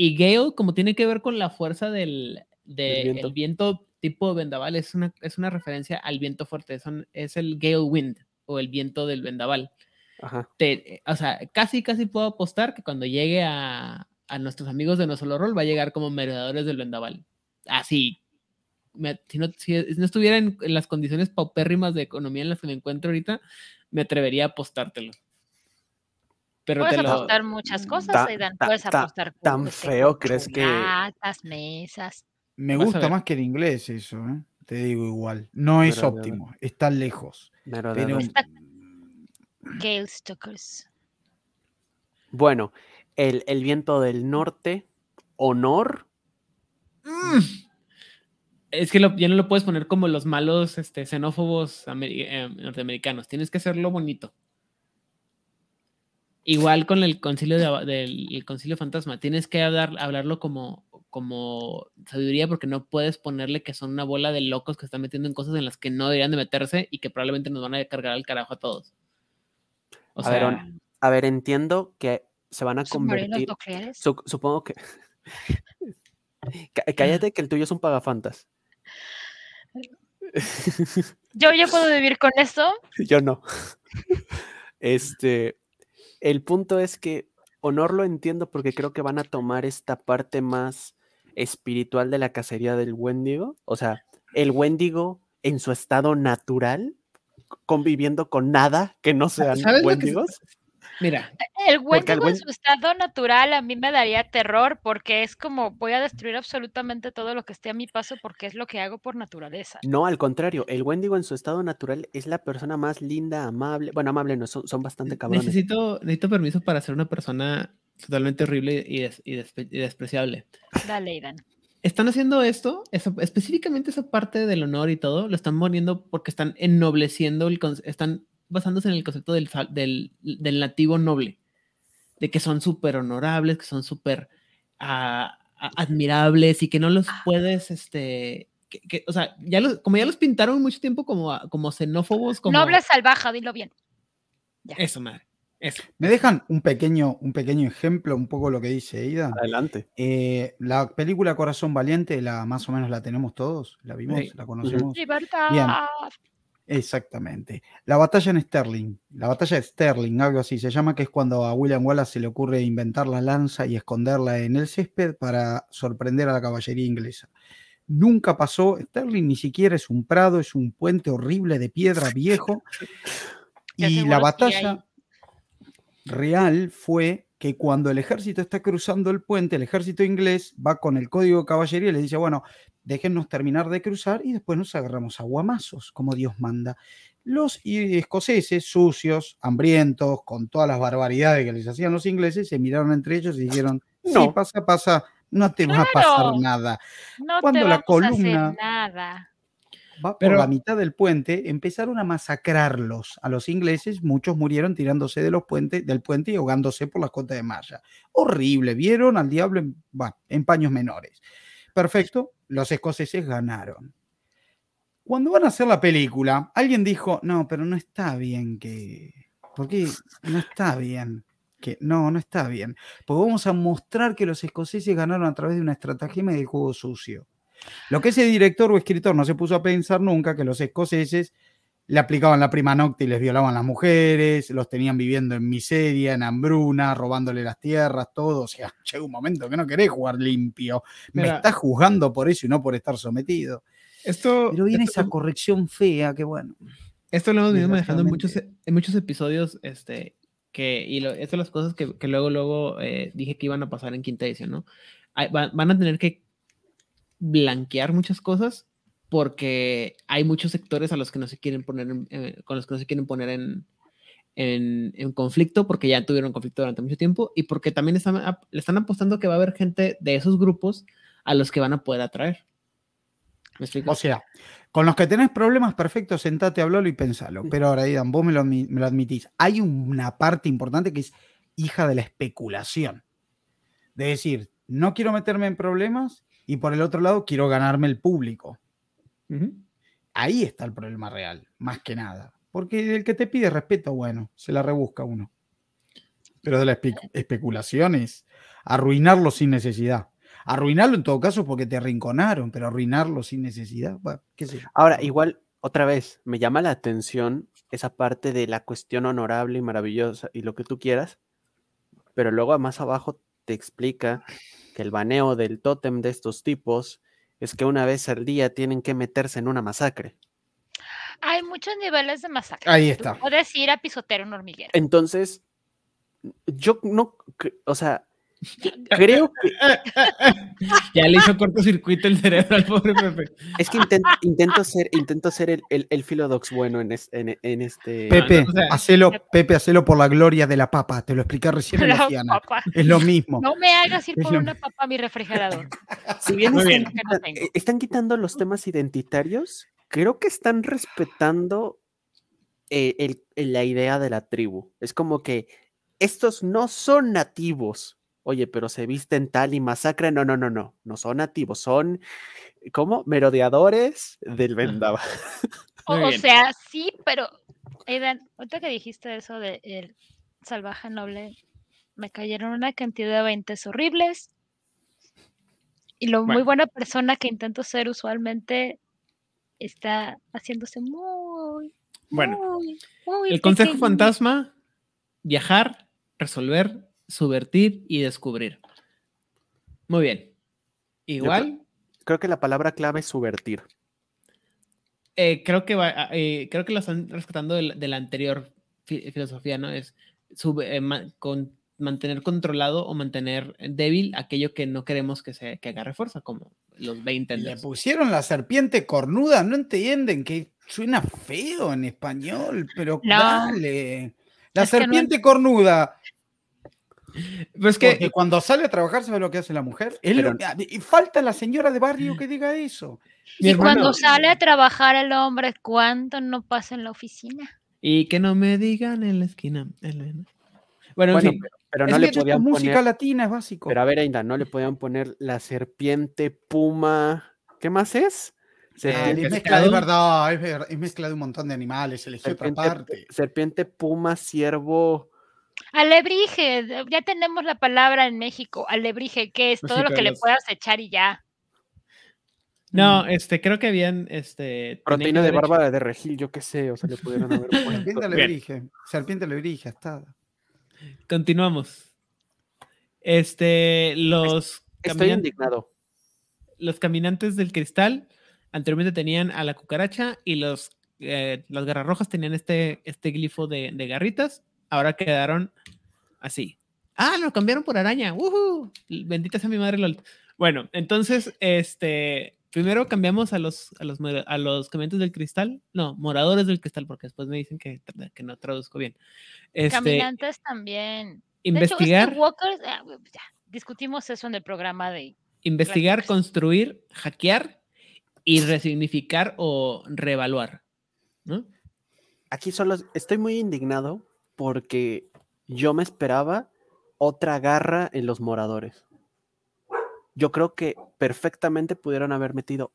Y Gale, como tiene que ver con la fuerza del, de- viento. el viento tipo vendaval, es una, es una referencia al viento fuerte. Son, es el Gale Wind o el viento del vendaval. Ajá. Te- o sea, casi, casi puedo apostar que cuando llegue a, a nuestros amigos de No Solo Roll va a llegar como merodeadores del vendaval. Así. Me- si, no, si no estuviera en, en las condiciones paupérrimas de economía en las que me encuentro ahorita, me atrevería a apostártelo. Pero Puedes te lo. apostar muchas cosas, Ta- Aidan. ta- Puedes ta- apostar tan cu- este, feo crees que- mesas. Me gusta más que el inglés eso, ¿eh? te digo igual. No es óptimo, está lejos. Merodeador. Pero Gale Stokers. Bueno, el, el viento del norte, honor. Mm. Es que lo- ya no lo puedes poner como los malos este, xenófobos eh, norteamericanos. Tienes que hacerlo bonito. Igual con el concilio de, del el concilio fantasma. Tienes que hablar, hablarlo como, como sabiduría porque no puedes ponerle que son una bola de locos que están metiendo en cosas en las que no deberían de meterse y que probablemente nos van a cargar al carajo a todos. O A ver, sea, on- A ver, entiendo que se van a convertir. su- supongo que. Cá- Cállate que el tuyo es un pagafantas. Yo ya puedo vivir con eso. Yo no. Este. El punto es que honor lo entiendo porque creo que van a tomar esta parte más espiritual de la cacería del Wendigo. O sea, el Wendigo en su estado natural, conviviendo con nada que no sean ¿sabes lo que se- Wendigos. Mira, El Wendigo en su estado natural a mí me daría terror porque es como voy a destruir absolutamente todo lo que esté a mi paso porque es lo que hago por naturaleza. No, al contrario, el Wendigo en su estado natural es la persona más linda, amable. Bueno, amable no, son, son bastante cabrones. necesito, necesito permiso para ser una persona totalmente horrible y, des- y despe- y despreciable. Dale, Aidan. están haciendo esto, esa- específicamente esa parte del honor y todo, lo están poniendo porque están ennobleciendo, el, están basándose en el concepto del, del, del nativo noble, de que son súper honorables, que son súper ah, admirables y que no los puedes, este, que, que- o sea, ya los, como ya los pintaron mucho tiempo como, a- como xenófobos, como... Noble salvaje, dilo bien. Eso, madre. Eso. ¿Me dejan un pequeño, un pequeño ejemplo, un poco lo que dice Ida? Adelante. Eh, la película Corazón Valiente, la más o menos la tenemos todos, la vimos, Sí. la conocemos. Libertad. Bien. Exactamente. La batalla en Sterling, la batalla de Sterling, algo así se llama, que es cuando a William Wallace se le ocurre inventar la lanza y esconderla en el césped para sorprender a la caballería inglesa. Nunca pasó, Sterling ni siquiera es un prado, es un puente horrible de piedra viejo. Y la batalla real fue que cuando el ejército está cruzando el puente, el ejército inglés va con el código de caballería y le dice, bueno, déjennos terminar de cruzar y después nos agarramos a guamazos, como Dios manda. Los escoceses, sucios, hambrientos, con todas las barbaridades que les hacían los ingleses, se miraron entre ellos y dijeron, sí, No. pasa, pasa, no te va a pasar nada. No Cuando te la vamos a hacer columna- nada. Va por Pero- la mitad del puente, empezaron a masacrarlos a los ingleses, muchos murieron tirándose de los puentes, del puente y ahogándose por las cotas de malla. Horrible, vieron al diablo en, bueno, en paños menores. Perfecto, los escoceses ganaron. Cuando van a hacer la película, alguien dijo, no, pero no está bien que... ¿Por qué? No está bien. Que, no, no está bien. Porque vamos a mostrar que los escoceses ganaron a través de una estratagema del juego sucio. Lo que ese director o escritor no se puso a pensar nunca que los escoceses le aplicaban la prima nocte y les violaban las mujeres, los tenían viviendo en miseria, en hambruna, robándole las tierras, todo. O sea, llega un momento que no querés jugar limpio. Me Mira. estás juzgando por eso y no por estar sometido. Esto, Pero viene esto- esa corrección fea que bueno. Esto lo hemos venido manejando en muchos, en muchos episodios, este, que, y lo, estas son las cosas que, que luego, luego eh, dije que iban a pasar en quinta edición, ¿no? Hay- van a tener que blanquear muchas cosas porque hay muchos sectores a los que no se quieren poner, en- eh, con los que no se quieren poner en, en, en conflicto porque ya tuvieron conflicto durante mucho tiempo y porque también están, le están apostando que va a haber gente de esos grupos a los que van a poder atraer. ¿Me explico? O sea, con los que tenés problemas, perfecto, sentate, hablalo y pensalo. Pero ahora, Idan, vos me lo, me lo admitís. Hay una parte importante que es hija de la especulación. De decir, no quiero meterme en problemas y por el otro lado quiero ganarme el público. Ahí está el problema real, más que nada. Porque el que te pide respeto, bueno, se la rebusca uno. Pero de la espe- especulación es arruinarlo sin necesidad. Arruinarlo en todo caso porque te arrinconaron, pero arruinarlo sin necesidad, bueno, qué sé yo. Ahora, igual, otra vez, me llama la atención esa parte de la cuestión honorable y maravillosa y lo que tú quieras, pero luego más abajo te explica que el baneo del tótem de estos tipos es que una vez al día tienen que meterse en una masacre. Hay muchos niveles de masacre. Ahí Tú está. Puedes ir a pisotear un hormiguero. Entonces, yo no, o sea, creo que Ya le hizo cortocircuito el cerebro al pobre Pepe. es que intento, intento ser, intento ser el, el, el filodox bueno en, es- en, en este. Pepe, o sea- hacelo, Pepe, hacelo por la gloria de la papa. Te lo expliqué recién en la papa. Es lo mismo. No me hagas ir por lo una papa a mi refrigerador. Si bien Muy están, bien. Que no quita- tengo. eh, están quitando los temas identitarios, creo que están respetando eh, el- el- la idea de la tribu. Es como que estos no son nativos. Oye, pero se visten tal y masacran. No, no, no, no. No son nativos. Son, ¿cómo? Merodeadores del vendaval. O, sea, sí, pero, Aidan, ahorita que dijiste eso de el salvaje noble, me cayeron una cantidad de veintes horribles. Y lo muy buena persona que intento ser usualmente está haciéndose muy, Bueno, muy, muy el consejo fantasma, viajar, resolver, subvertir y descubrir. Muy bien. Igual, Creo que la palabra clave es subvertir. eh, creo que va, ah, eh, creo que lo están rescatando de la, de la anterior fi- filosofía, ¿no? Es sub- eh, ma- con, mantener controlado o mantener débil aquello que no queremos que se que agarre fuerza, como los 20 Le pusieron la serpiente cornuda, no entienden que suena feo en español, pero No. dale. La Es que no serpiente cornuda, Pues porque que cuando sale a trabajar, ¿sabe lo que hace la mujer? Lo- y falta la señora de barrio que diga eso. Y cuando sale a trabajar el hombre, ¿cuánto no pasa en la oficina? y que no me digan en la esquina. Bueno, en Bueno, fin. pero, no le podían música poner. latina es básico. Pero a ver, Ainda, no le podían poner la serpiente puma. ¿Qué más es? Eh, Serpiente, es mezcla de verdad, es, mezcla de un montón de animales, elegí otra serpiente, parte. serpiente, puma, ciervo. Alebrije, ya tenemos la palabra en México, alebrije, que es Pues todo sí, lo que le puedas echar y ya. No, Mm. este, creo que habían, este... Proteína de hecho- bárbara de regil, yo qué sé, o sea, le pudieron haber. Serpiente alebrije. Serpiente alebrije, está. Continuamos. Este, los Estoy indignado. los caminantes del cristal anteriormente tenían a la cucaracha y los eh, las garras rojas tenían este, este glifo de, de garritas. Ahora quedaron así. Ah, lo cambiaron por araña. Bendita sea mi madre LOL. Bueno, entonces, este, primero cambiamos a los, a los, a los caminantes del cristal. No, moradores del cristal, porque después me dicen que, que no traduzco bien. Este, Caminantes también. De investigar, hecho, es que Walkers, ah, ya, discutimos eso en el programa de investigar, construir, hackear y resignificar o reevaluar. ¿no? Aquí solo estoy muy indignado porque yo me esperaba otra garra en los moradores. Yo creo que perfectamente pudieron haber metido.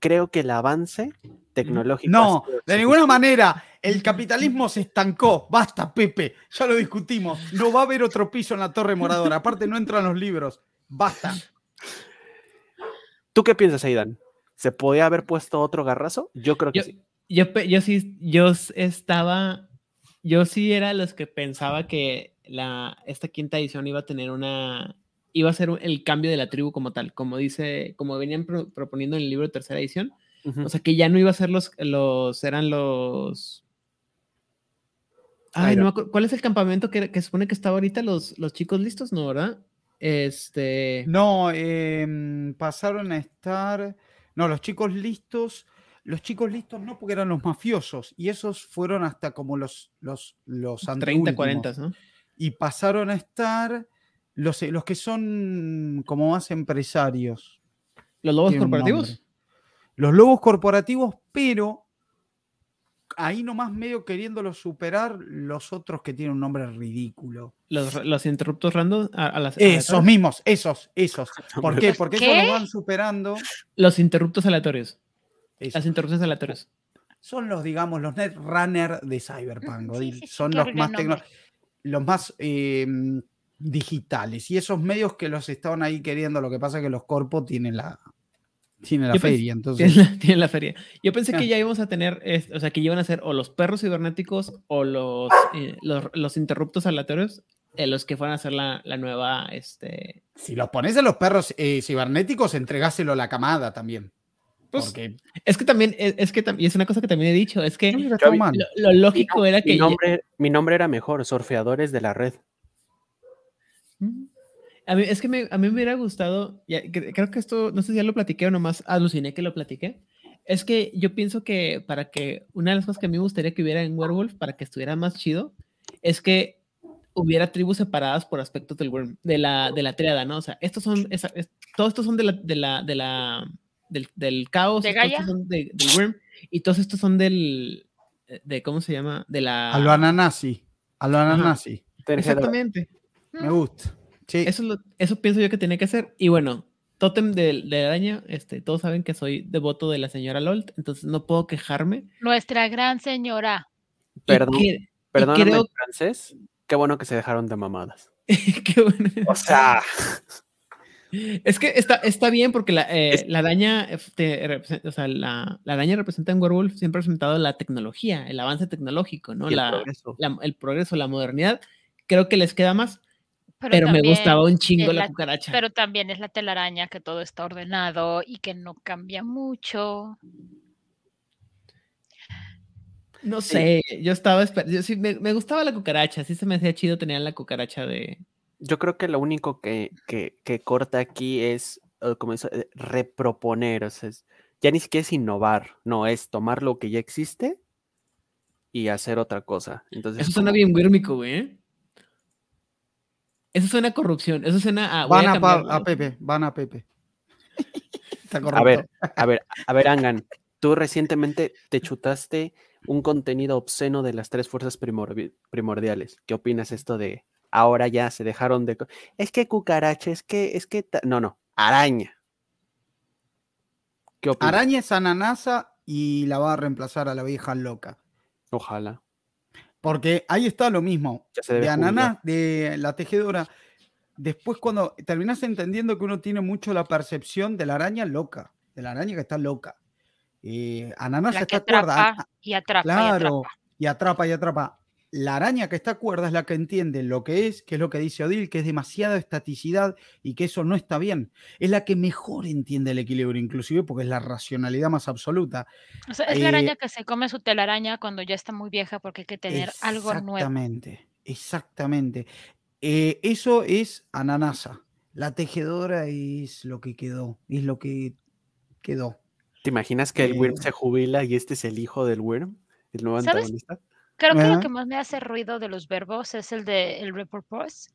Creo que el avance tecnológico. No, de ninguna manera. El capitalismo se estancó. Basta, Pepe. Ya lo discutimos. No va a haber otro piso en la Torre Moradora. Aparte, no entran los libros. Basta. ¿Tú qué piensas, Aidan? ¿Se podía haber puesto otro garrazo? Yo creo que Yo, sí. yo, yo sí, yo estaba, yo sí era los que pensaba que la, esta quinta edición iba a tener una, iba a ser un- el cambio de la tribu como tal, como dice, como venían pro- proponiendo en el libro de tercera edición, Ujú. o sea que ya no iba a ser los, los, eran los... Ay, no ¿cuál es el campamento que, que supone que estaba ahorita los, los chicos listos? No, ¿verdad? Este... No, em, pasaron a estar. No, los chicos listos. Los chicos listos no, porque eran los mafiosos. Y esos fueron hasta como los, los, los 30, anteúltimos. 40, ¿no? Y pasaron a estar los, los que son como más empresarios. Los lobos corporativos. Los lobos corporativos, pero ahí nomás medio queriéndolos superar los otros que tienen un nombre ridículo. Los, los interruptos random. A, a las, Esos mismos, esos, esos. ¿Por qué? ¿Los Porque qué? ellos los van superando. Los interruptos aleatorios. Esos. Las interrupciones aleatorias. Son los, digamos, los netrunner de Cyberpunk. Sí, Odil. sí, sí, Son los más, los más eh, digitales. Y esos medios que los estaban ahí queriendo, lo que pasa es que los corpos tienen la, tienen la Yo feria. Entonces, Tienen la, tienen la feria. Yo pensé Ah. que ya íbamos a tener, es- o sea, que iban a ser o los perros cibernéticos o los, eh, los, los interruptos aleatorios, eh, los que fueran a ser la, la nueva, este... si los pones a los perros eh, cibernéticos, entregáselo a la camada también. Pues, Porque Es que también, es, es que y es una cosa que también he dicho, es que lo, lo lógico era que... Mi ya- nombre, mi nombre era mejor, Surfeadores de la Red. Mm. A mí, es que me- a mí me hubiera gustado, ya- creo que esto, no sé si ya lo platiqué o nomás aluciné que lo platiqué, es que yo pienso que para que, una de las cosas que a mí me gustaría que hubiera en Werewolf, para que estuviera más chido, es que hubiera tribus separadas por aspectos del worm, de la, de la triada, ¿no? O sea, estos son, es- todos estos son de la, de la, de la, del, del caos, ¿De Gaia? son de- del worm, y todos estos son del, de, ¿cómo se llama? De la... A lo ananasi. A lo Ajá. ananasi. Exactamente. Me gusta. Sí. Eso, es lo- eso pienso yo que tenía que hacer. Y bueno, Totem de, de araña, este, todos saben que soy devoto de la señora Lolt, entonces no puedo quejarme. Nuestra gran señora. Perdón, que- Perdóname, creo- en francés. Qué bueno que se dejaron de mamadas. qué bueno. O sea, Es que está, está bien porque la, eh, la araña, eh, te o sea, la, la araña representa en Werewolf, siempre ha representado la tecnología, el avance tecnológico, ¿no? el La, progreso. la- el progreso, la modernidad. Creo que les queda más, Pero, pero, me también gustaba un chingo es la, la- cucaracha. Pero también es la telaraña que todo está ordenado y que no cambia mucho. No sé, yo estaba esper- yo sí, me, me gustaba la cucaracha, sí se me hacía chido tener la cucaracha de... Yo creo que lo único que, que, que corta aquí es, eh, como eso, eh, reproponer. O sea, es- ya ni siquiera es innovar, no, es tomar lo que ya existe y hacer otra cosa. Entonces, Eso suena como- bien guírmico, güey. ¿eh? Eso suena a corrupción, eso suena a... Van a, Pepe, van a Pepe. Está A ver, a ver, a ver, Angan, tú recientemente te chutaste un contenido obsceno de las tres fuerzas primordi- primordiales. ¿Qué opinas esto de ahora ya se dejaron de... Es que cucaracha, es que, es que... ta- No, no, araña. ¿Qué opinas? Araña es ananasa y la va a reemplazar a la vieja loca. Ojalá. Porque ahí está lo mismo. Ya se debe De ananá, de la tejedora. Después, cuando terminas entendiendo que uno tiene mucho la percepción de la araña loca, de la araña que está loca. Eh, ananá La se que está cuerda. atrapa y atrapa y Claro, atrapa. y atrapa y atrapa. La araña que está cuerda es la que entiende lo que es, que es lo que dice Odil, que es demasiada estaticidad y que eso no está bien. Es la que mejor entiende el equilibrio, inclusive porque es la racionalidad más absoluta. O sea, es la Eh, araña que se come su telaraña cuando ya está muy vieja porque hay que tener algo nuevo. Exactamente, exactamente. Eh, eso es ananasa. La tejedora es lo que quedó, es lo que quedó. ¿Te imaginas que el Eh, Wyrm se jubila y este es el hijo del Wyrm? El nuevo ¿Sabes? antagonista. Creo que lo que más me hace ruido de los verbos es el de el repurpose,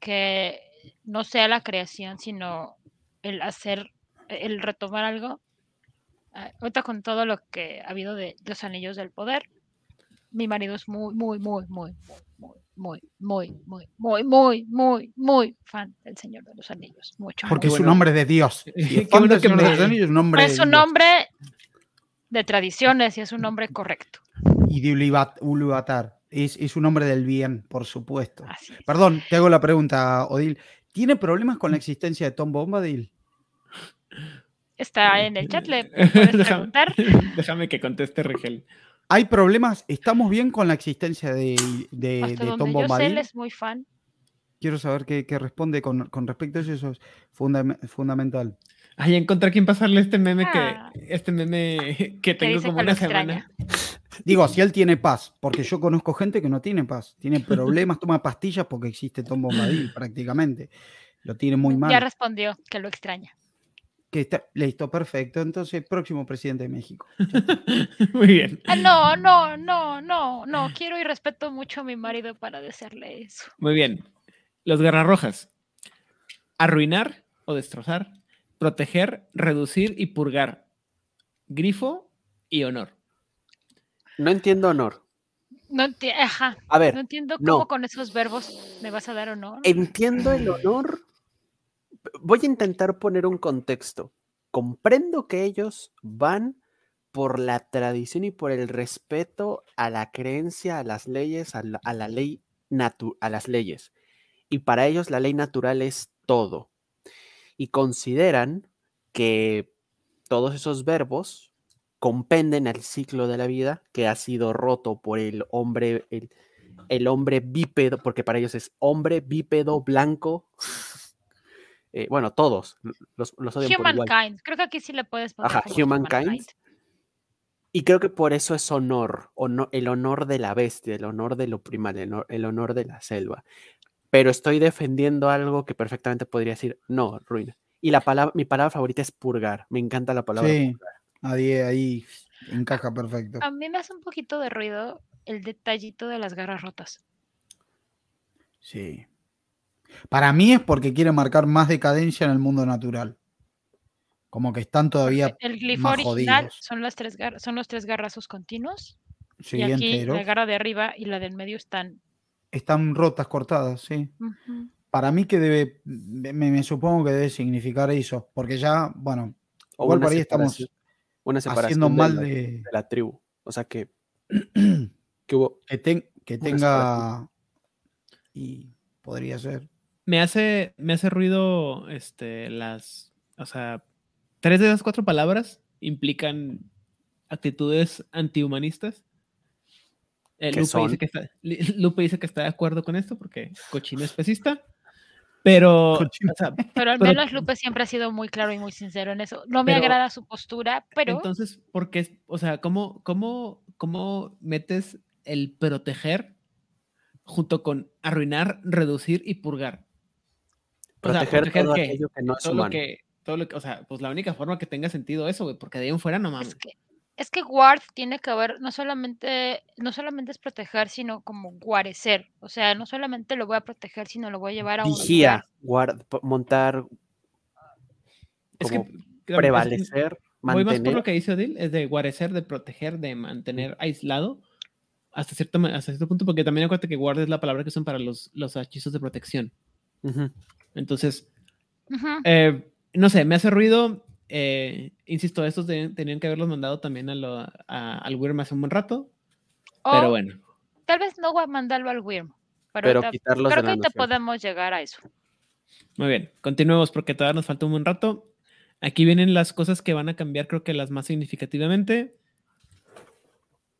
que no sea la creación, sino el hacer, el retomar algo. Ah, Ahorita con todo lo que ha habido de los anillos del poder, mi marido es muy, muy, muy, muy, muy, muy, muy, muy, muy, muy, muy, muy fan del Señor de los Anillos. Mucho. Porque es un hombre de Dios. Es un hombre de tradiciones y es un nombre correcto. Y de Uluvatar. Es, es un hombre del bien, por supuesto. Así es. Perdón, te hago la pregunta, Odil. ¿Tiene problemas con la existencia de Tom Bombadil? Está en el chat, le puedes preguntar. déjame que conteste Rigel. ¿Hay problemas? ¿Estamos bien con la existencia de, de, Hasta de donde Tom yo sé, él Bombadil? es muy fan. Quiero saber qué, qué responde con, con respecto a eso. Eso es fundam- fundamental. Ay, encontré a quién pasarle este meme Ah. que este meme que tengo como una semana. Digo, si él tiene paz, porque yo conozco gente que no tiene paz, tiene problemas, toma pastillas porque existe Tom Bombadil prácticamente. Lo tiene muy Ya mal. respondió que lo extraña. Que está, listo, perfecto. Entonces, próximo presidente de México. Muy bien. Ah, no, no, no, no, no. Quiero y respeto mucho a mi marido para desearle eso. Muy bien. Los garras rojas. Arruinar o destrozar. Proteger, reducir y purgar. Grifo y honor. No entiendo honor. No enti- Ajá. A ver, No entiendo no. cómo con esos verbos me vas a dar honor. entiendo el honor. Voy a intentar poner un contexto. Comprendo que ellos van por la tradición y por el respeto a la creencia, a las leyes, a la, a la ley natu- a las leyes. Y para ellos la ley natural es todo. Y consideran que todos esos verbos compenden el ciclo de la vida que ha sido roto por el hombre, el, el hombre bípedo, porque para ellos es hombre bípedo blanco. Eh, bueno, todos los, los odian. Humankind. Creo que aquí sí le puedes poner Ajá, como humankind. Y creo que por eso es honor, hono- el honor de la bestia, el honor de lo primal, el honor, el honor de la selva. Pero estoy defendiendo algo que perfectamente podría decir, no, ruina. Y la palabra, mi palabra favorita es purgar. Me encanta la palabra. Sí, purgar. ahí, ahí encaja perfecto. A mí me hace un poquito de ruido el detallito de las garras rotas. Sí. Para mí es porque quiere marcar más decadencia en el mundo natural. Como que están todavía El glifo más original jodidos. son, las tres gar- son los tres garrazos continuos. sí, y aquí la garra de arriba y la del medio están. Están rotas, cortadas, sí. Para mí que debe, me, me supongo que debe significar eso, porque ya, bueno, O igual por ahí estamos separación- una separación haciendo mal la- de de la tribu. O sea que, que hubo. que, ten- que tenga y podría ser. Me hace, me hace ruido este, las. O sea, tres de las cuatro palabras implican actitudes antihumanistas. Eh, ¿Qué Lupe, son? dice que está, Li- Lupe dice que está de acuerdo con esto porque cochino especista. Pero, Cochino. o sea, Pero al Pero- menos Lupe siempre ha sido muy claro y muy sincero en eso. No me Pero- agrada su postura, pero entonces, ¿por qué? O sea, ¿cómo, cómo, cómo metes el proteger junto con arruinar, reducir y purgar? O sea, Proteger, ¿proteger todo qué? aquello que no es todo lo que, todo lo que, o sea, pues la única forma que tenga sentido eso, güey, porque de ahí en fuera no mames. es que, es que guard tiene que ver, no solamente, no solamente es proteger, sino como guarecer. O sea, no solamente lo voy a proteger, sino lo voy a llevar a un Vigía, guard- montar, Es que es- prevalecer, voy más por mantener. lo que dice Odil, es de guarecer, de proteger, de mantener aislado hasta cierto, hasta cierto punto, porque también acuérdate que guard es la palabra que usan para los, los hechizos de protección. Entonces. Eh, no sé, me hace ruido. Eh, insisto, estos de- tenían que haberlos mandado también a lo- a- al Wyrm hace un buen rato. O Pero bueno, tal vez no voy a mandarlo al Wyrm, pero, Pero ahorita- quitarlos creo de que ahorita podemos llegar a eso. Muy bien, continuemos porque todavía nos falta un buen rato. Aquí vienen las cosas que van a cambiar, creo que las más significativamente.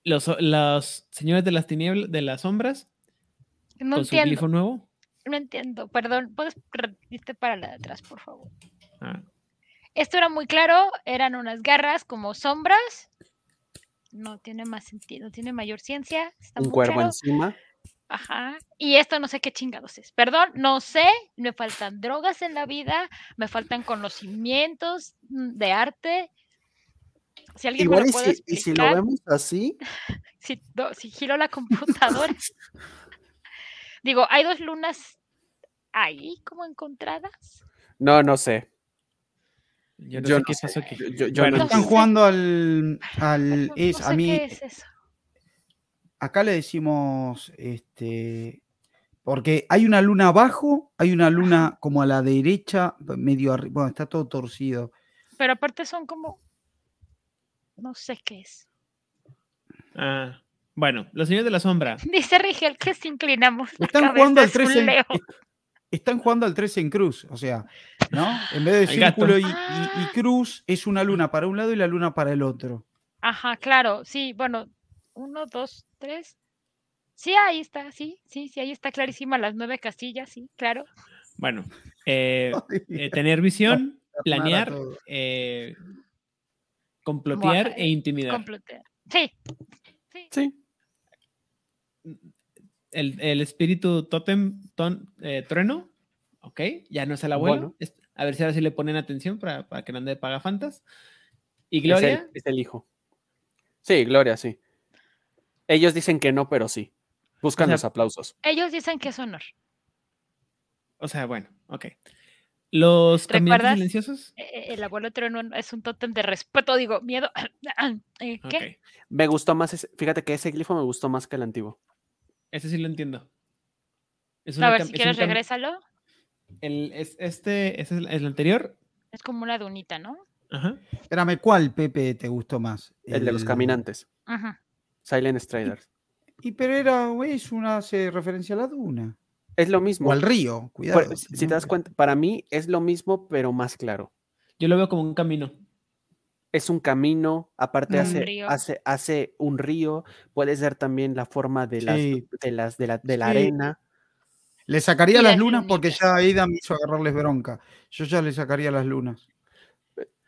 Los, los señores de las tinieblas, de las sombras, No con su entiendo, glifo nuevo. no entiendo. Perdón, ¿puedes irte para la de atrás, por favor? Ah, Esto era muy claro, eran unas garras como sombras. No tiene más sentido, no tiene mayor ciencia. Está Un muy cuervo claro. encima. Ajá. Y esto no sé qué chingados es. Perdón, no sé. Me faltan drogas en la vida, me faltan conocimientos de arte. Si alguien Igual me y lo puede si, y si lo vemos así, si, no, si giro la computadora. Digo, hay dos lunas ahí como encontradas. no, no sé. Yo no Yo sé no qué sé. pasó aquí. Yo- yo Bueno, no Están sé. jugando al, al No- es, a mí, qué es eso. acá le decimos, este, porque hay una luna abajo, hay una luna como a la derecha, medio arriba, bueno, está todo torcido. Pero aparte son como. No sé qué es. Ah, bueno, los señores de la sombra. Dice Rigel que se inclinamos. Están jugando al cabeza, es 3 un en, están jugando al 3 en cruz, o sea, ¿no? En vez de círculo y, y- y Ah. cruz, es una luna para un lado y la luna para el otro. Ajá, claro. Sí, bueno. Uno, dos, tres. Sí, ahí está, sí, sí, sí, ahí está clarísima las nueve castillas, sí, claro. Bueno, eh, eh, tener visión, planear, eh, complotear e intimidar. Completar. Sí, sí. Sí. El, el espíritu totem ton- eh, trueno, ok, ya no es el abuelo. Bueno. a ver si ahora sí le ponen atención para, para que no ande de pagafantas. Y Es Gloria, el, es el hijo. Sí, Gloria, sí. Ellos dicen que no, pero sí. Buscan O sea, los aplausos. Ellos dicen que es honor. o sea, bueno, ok. Los caminantes silenciosos, Eh, eh, El abuelo trueno es un tótem de respeto, digo, miedo. Eh, ¿Qué? Me gustó más, ese- fíjate que ese glifo me gustó más que el antiguo. Ese sí lo entiendo. Es A ver, si quieres, regrésalo. El, es, este, ese es el, el anterior. Es como una dunita, ¿no? Ajá. Espérame, ¿cuál, Pepe, te gustó más? El de los caminantes. Ajá. Silent Striders. Y pero era, es una, hace referencia a la duna. Es lo mismo. O al río, Por- cuidado. si te das cuenta, para mí es lo mismo, pero más claro. Yo lo veo como un camino. Es un camino, aparte Un hace, río. hace, hace un río, puede ser también la forma de las, Sí. de las, de la, de la Sí. arena. Le sacaría las lunas porque ya Aida me hizo agarrarles bronca. Yo ya le sacaría las lunas.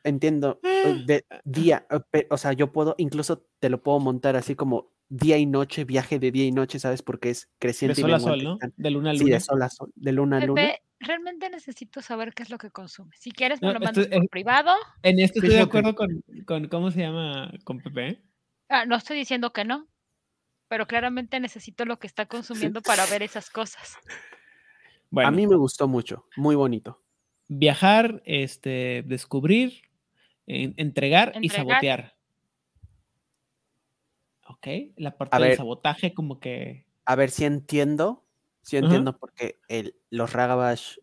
Entiendo, Ah. eh, de día, eh, o sea, yo puedo, incluso te lo puedo montar así como día y noche, viaje de día y noche, ¿sabes? Porque es De creciente y sol a sol, ¿no? De luna a Sí, luna. de sol a sol, de luna a luna. Pepe, realmente necesito saber qué es lo que consume. Si quieres, me No, lo esto mandas por privado. En esto ¿Qué estoy es de acuerdo con, con cómo se llama con Pepe. ¿eh? Ah, no estoy diciendo que no, pero claramente necesito lo que está consumiendo para ver esas cosas. Bueno, A mí me gustó mucho, muy bonito. viajar, este, descubrir, en- entregar, y sabotear. Ok, la parte A del ver. sabotaje como que... A ver si entiendo, si entiendo porque el, los Ragabash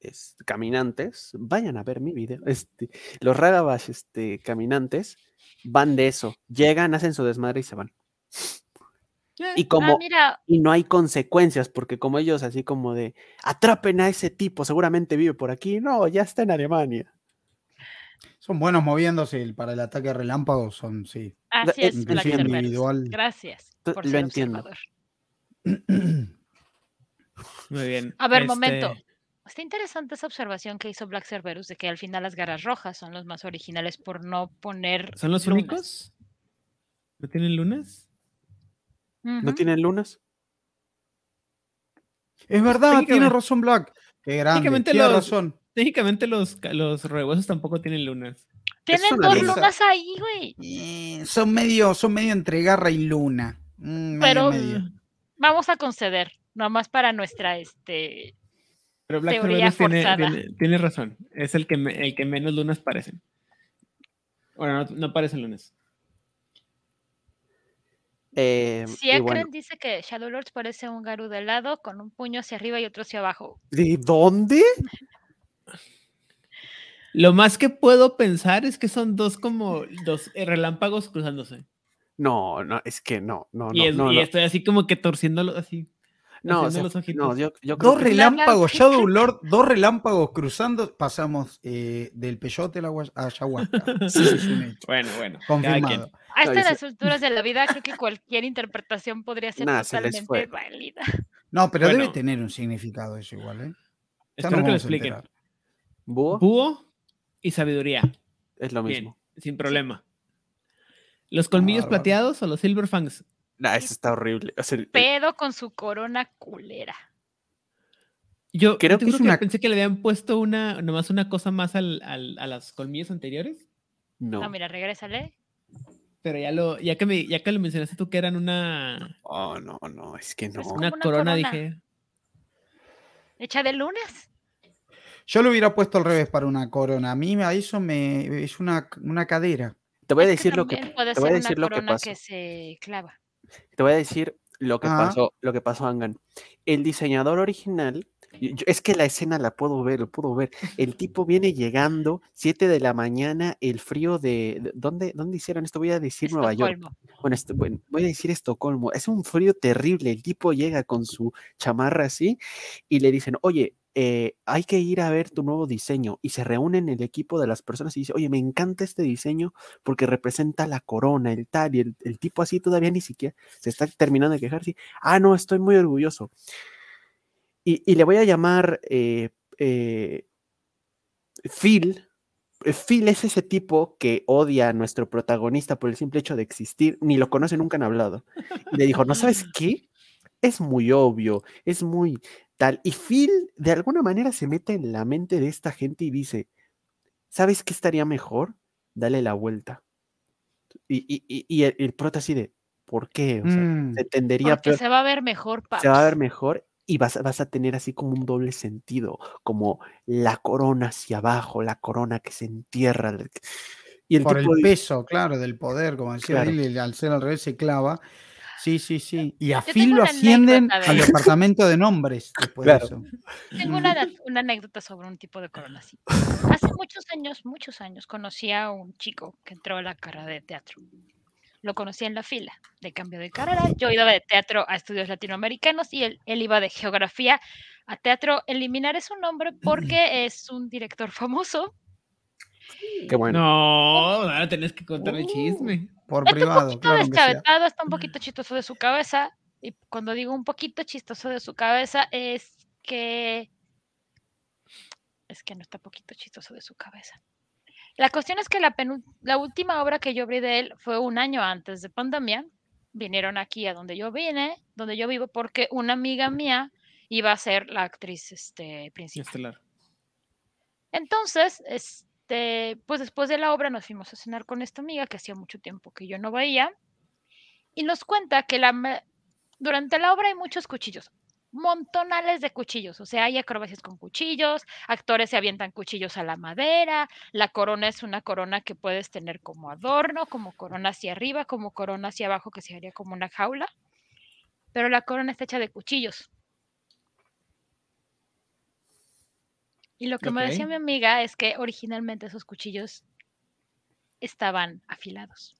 es- caminantes, vayan a ver mi video, este, los Ragabash este, caminantes van de eso, llegan, hacen su desmadre y se van. Y Ah, como, mira, y no hay consecuencias, porque como ellos así como de, atrapen a ese tipo, seguramente vive por aquí, no, ya está en Alemania. Son buenos moviéndose el- para el ataque relámpago, son, sí. así es, individual. Gracias por lo ser entiendo. observador. Muy bien. A ver, este, momento. Está interesante esa observación que hizo Black Cerberus de que al final las garras rojas son los más originales por no poner. ¿Son los lunas. únicos? ¿No tienen lunas? ¿No tienen lunas? Es verdad, tiene razón Black. Qué grande, Técnicamente tiene los- razón. Técnicamente los, los rehuesos tampoco tienen lunas. Tienen dos luna. lunas ahí, güey. Eh, son medio, son medio entre garra y luna. Mm, Pero- medio. Vamos a conceder, nomás para nuestra este. Pero Black Teoría tiene, forzada. tiene- tiene razón. Es el que, me- el que menos lunas parecen. Bueno, no, no parecen lunas. Eh, Siakren bueno, dice que Shadowlords parece un Garu de lado con un puño hacia arriba y otro hacia abajo. ¿De dónde? Lo más que puedo pensar es que son dos como dos eh, relámpagos cruzándose. No, no, es que no, no, y no, es- no, y no, estoy así como que torciéndolo así. No, o haciendo sea, los ojitos. no, yo, yo creo Dos que- relámpagos, Blanco. Shadowlord, dos relámpagos cruzando, pasamos eh, del peyote a ayahuasca. Sí, sí, es un hecho. Bueno, bueno. Confirmado. A estas alturas de la vida creo que cualquier interpretación podría ser Nah, totalmente válida. No, pero debe tener un significado eso igual, ¿eh? Ya Espero que lo expliquen. Búho Búho y sabiduría. es lo Bien, mismo. sin problema. ¿Los colmillos plateados o los silver fangs? Nah, eso está horrible. O sea, el- Pedo con su corona culera. Yo Creo que juro es una- pensé que le habían puesto una, nomás una cosa más al, al- a las colmillos anteriores, no. No, mira, regrésale. pero ya lo, ya que me, ya que lo mencionaste tú que eran una, Oh, no, no, es que no. Es una una corona, corona. dije. Hecha de lunas. Yo lo hubiera puesto al revés para una corona. A mí a eso me es una, una cadera. Te voy a decir lo que te voy a decir una lo que se clava. Te voy a decir lo que pasó, lo que pasó Angan. El diseñador original, yo- es que la escena la puedo ver, lo puedo ver. El tipo viene llegando, 7 de la mañana, el frío de, de- ¿dónde, ¿dónde hicieron esto? Voy a decir Nueva York. Bueno, esto- bueno, voy a decir Estocolmo. Es un frío terrible. El tipo llega con su chamarra así y le dicen, oye, eh, hay que ir a ver tu nuevo diseño. Y se reúnen el equipo de las personas y dice, oye, me encanta este diseño porque representa la corona, el tal. Y el, el tipo así todavía ni siquiera se está terminando de quejar. Sí, ah, no, estoy muy orgulloso. Y, y le voy a llamar eh, eh, Phil. Phil es ese tipo que odia a nuestro protagonista por el simple hecho de existir, ni lo conoce, nunca han hablado. Y le dijo, ¿no sabes qué? Es muy obvio, es muy tal. Y Phil de alguna manera se mete en la mente de esta gente y dice, ¿sabes qué estaría mejor? Dale la vuelta. Y, y- y- y el, el prota así de, ¿por qué? O sea, Mm. se tendería Porque se va a ver mejor, se va a ver mejor y vas, a- vas a tener así como un doble sentido, como la corona hacia abajo, la corona que se entierra. Y el Por el peso, claro, del poder, como decía Claro. él, al ser al revés se clava. Sí, sí, sí. Y a Yo Phil lo ascienden al de- departamento de nombres después Claro. de eso. Tengo una, una anécdota sobre un tipo de corona así. Hace muchos años, muchos años, conocí a un chico que entró a la carrera de teatro. Lo conocí en la fila de cambio de carrera. Yo iba de teatro a estudios latinoamericanos y él, él iba de geografía a teatro. Eliminar es un nombre porque es un director famoso. Qué bueno. No, ahora tenés que contar el Uh. chisme. Por Está un privado, poquito claro descabezado, está un poquito chistoso de su cabeza. Y cuando digo un poquito chistoso de su cabeza, es que. Es que no está poquito chistoso de su cabeza. La cuestión es que la, la última obra que yo vi de él fue un año antes de pandemia. Vinieron aquí a donde yo vine, donde yo vivo, porque una amiga mía iba a ser la actriz este, principal. Estelar. Entonces, este, pues después de la obra nos fuimos a cenar con esta amiga que hacía mucho tiempo que yo no veía y nos cuenta que la, durante la obra hay muchos cuchillos, montonales de cuchillos, o sea, hay acrobacias con cuchillos, actores se avientan cuchillos a la madera, la corona es una corona que puedes tener como adorno, como corona hacia arriba, como corona hacia abajo que se haría como una jaula, pero la corona está hecha de cuchillos. Y lo que me decía mi amiga es que originalmente esos cuchillos estaban afilados.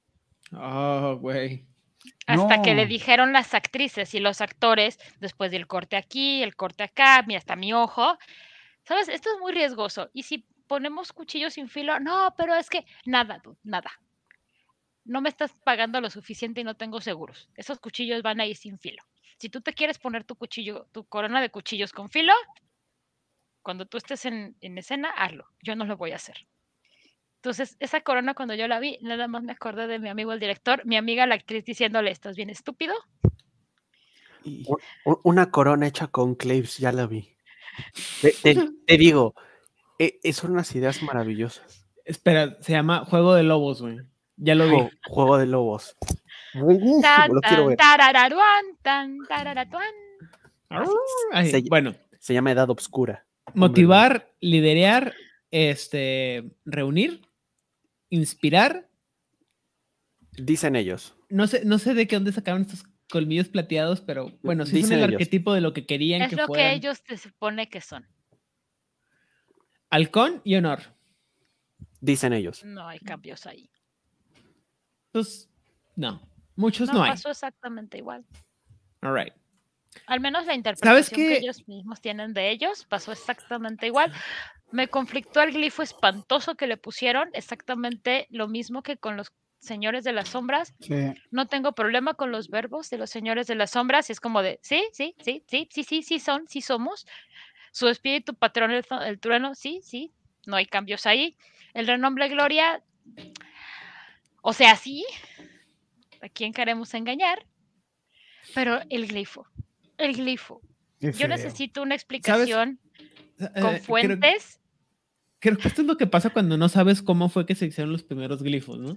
Oh, güey. Hasta que le dijeron las actrices y los actores, después del corte aquí, el corte acá, mira, hasta mi ojo. ¿Sabes? Esto es muy riesgoso. Y si ponemos cuchillos sin filo, no, pero es que nada, nada. No me estás pagando lo suficiente y no tengo seguros. Esos cuchillos van a ir sin filo. Si tú te quieres poner tu cuchillo, tu corona de cuchillos con filo, cuando tú estés en, en escena, hazlo. Yo no lo voy a hacer. Entonces, esa corona cuando yo la vi, nada más me acordé de mi amigo el director, mi amiga la actriz diciéndole, ¿estás bien estúpido? Y- Una corona hecha con claves, ya la vi. Te, te- te digo, eh, eh, son unas ideas maravillosas. Espera, se llama Juego de Lobos, güey. Ya lo vi. Juego, de Lobos. Buenísimo, Tan, lo quiero tan, ver. tarararuan, tan, tararatuan. Ay, se- bueno, Se llama Edad Obscura. Motivar, liderear, este, reunir, inspirar. Dicen ellos. No sé, no sé de qué dónde sacaron estos colmillos plateados, pero bueno, sí son el ellos. arquetipo de lo que querían Es que lo que fueran. ellos se supone que son. Halcón y honor. Dicen ellos. No hay cambios ahí. Pues, no. Muchos No, no, hay. pasó exactamente igual. All right. Al menos la interpretación que ellos mismos tienen de ellos pasó exactamente igual. Me conflictó el glifo espantoso que le pusieron, exactamente lo mismo que con los señores de las sombras. Sí. No tengo problema con los verbos de los señores de las sombras. Es como de, sí, sí, sí, sí, sí, sí, sí son, sí somos. Su espíritu patrón, el, el trueno, sí, sí. No hay cambios ahí. El renombre Gloria, o sea, sí. ¿A quién queremos engañar? Pero el glifo, el glifo. Yo necesito una explicación Eh, con creo- fuentes. Creo, que esto es lo que pasa cuando no sabes cómo fue que se hicieron los primeros glifos, ¿no?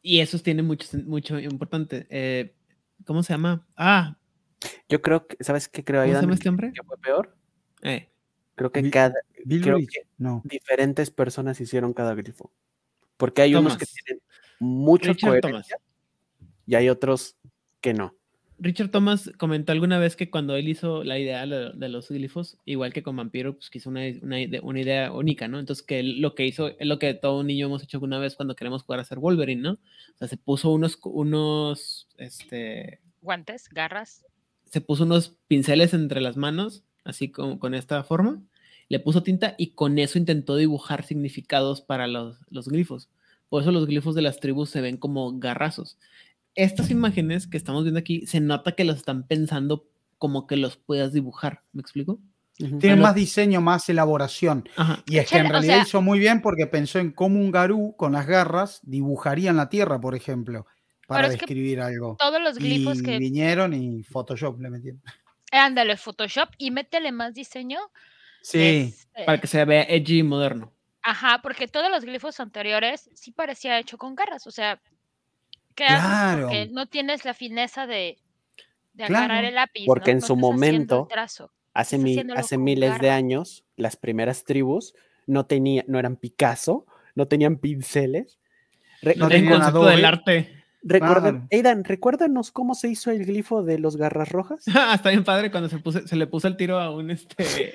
Y eso tiene mucho, mucho importante. Eh, ¿Cómo se llama? Ah, Yo creo que, ¿sabes qué creo ahí, ¿cómo se llama este hombre? que fue peor? Eh, Creo que cada Bill creo Rich, que- no. diferentes personas hicieron cada grifo. Porque hay unos que tienen mucha Richard coherencia y hay otros que no. Richard Thomas comentó alguna vez que cuando él hizo la idea de, los glifos, igual que con Vampiro, pues quiso una, una una idea única, ¿no? Entonces, que él lo que hizo es lo que todo niño hemos hecho alguna vez cuando queremos jugar a ser Wolverine, ¿no? O sea, se puso unos, unos, este, Guantes, garras. se puso unos pinceles entre las manos, así como con esta forma, le puso tinta y con eso intentó dibujar significados para los, los glifos. Por eso los glifos de las tribus se ven como garrazos. Estas imágenes que estamos viendo aquí, se nota que los están pensando como que los puedas dibujar. ¿Me explico? Ujú. Tiene Bueno. más diseño, más elaboración. Ajá. Y es que en Échale, o realidad sea- hizo muy bien porque pensó en cómo un garú con las garras dibujaría en la tierra, por ejemplo, para describir algo. Todos los glifos Y que vinieron y Photoshop le metieron. ándale Photoshop y métele más diseño. Sí, este, Para que se vea edgy y moderno. Ajá, porque todos los glifos anteriores sí parecía hecho con garras, o sea, ¿qué haces? Claro. Porque no tienes la fineza de, de agarrar el lápiz. Porque ¿no? en su el momento. Hace, mi- hace miles de años, las primeras tribus no, tenía, no eran Picasso, no tenían pinceles. Re- No el tenían concepto del arte. recuerdan- Claro. Aidan, recuérdanos cómo se hizo el glifo de los garras rojas. Está bien padre cuando se, puso, se le puso el tiro a un este.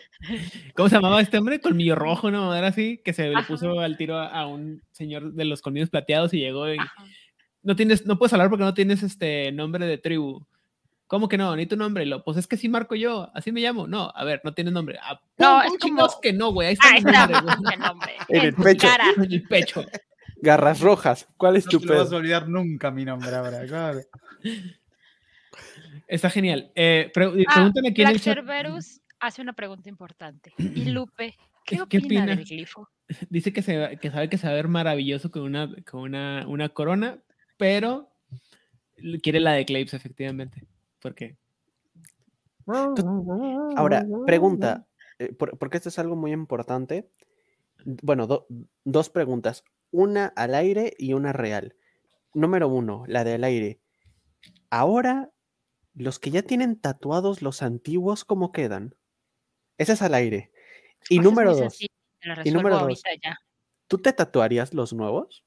¿Cómo se llamaba este hombre? Colmillo rojo, ¿no? Era así, que se le Ajá. puso al tiro a, a un señor de los colmillos plateados y llegó y Ajá. No tienes, no puedes hablar porque no tienes este nombre de tribu. ¿Cómo que no? Ni tu nombre. Lo, pues es que sí marco yo, así me llamo. No, a ver, no tienes nombre. Ah, No, ¿cómo es como- que no, güey. Ahí está Ah, mi está, nombre, güey. el nombre. En el pecho. cara. en el pecho. Garras rojas. ¿Cuál es no tu lo vas a olvidar nunca mi nombre ahora. claro. Está genial. Eh, pre- Ah, pregúntame Black chat. Cerberus hace una pregunta importante. Y Lupe, ¿qué ¿Qué opina, opina? del glifo? Dice que, se, que sabe que se va a ver maravilloso con una, con una, una corona, pero quiere la de Claves, efectivamente. Porque Ahora, pregunta, eh, por- porque esto es algo muy importante. Bueno, do- dos preguntas, una al aire y una real. Número uno, la del aire. Ahora, los que ya tienen tatuados los antiguos, ¿cómo quedan? Ese es al aire. Y Pues es número dos, y número dos. ¿tú te tatuarías los nuevos?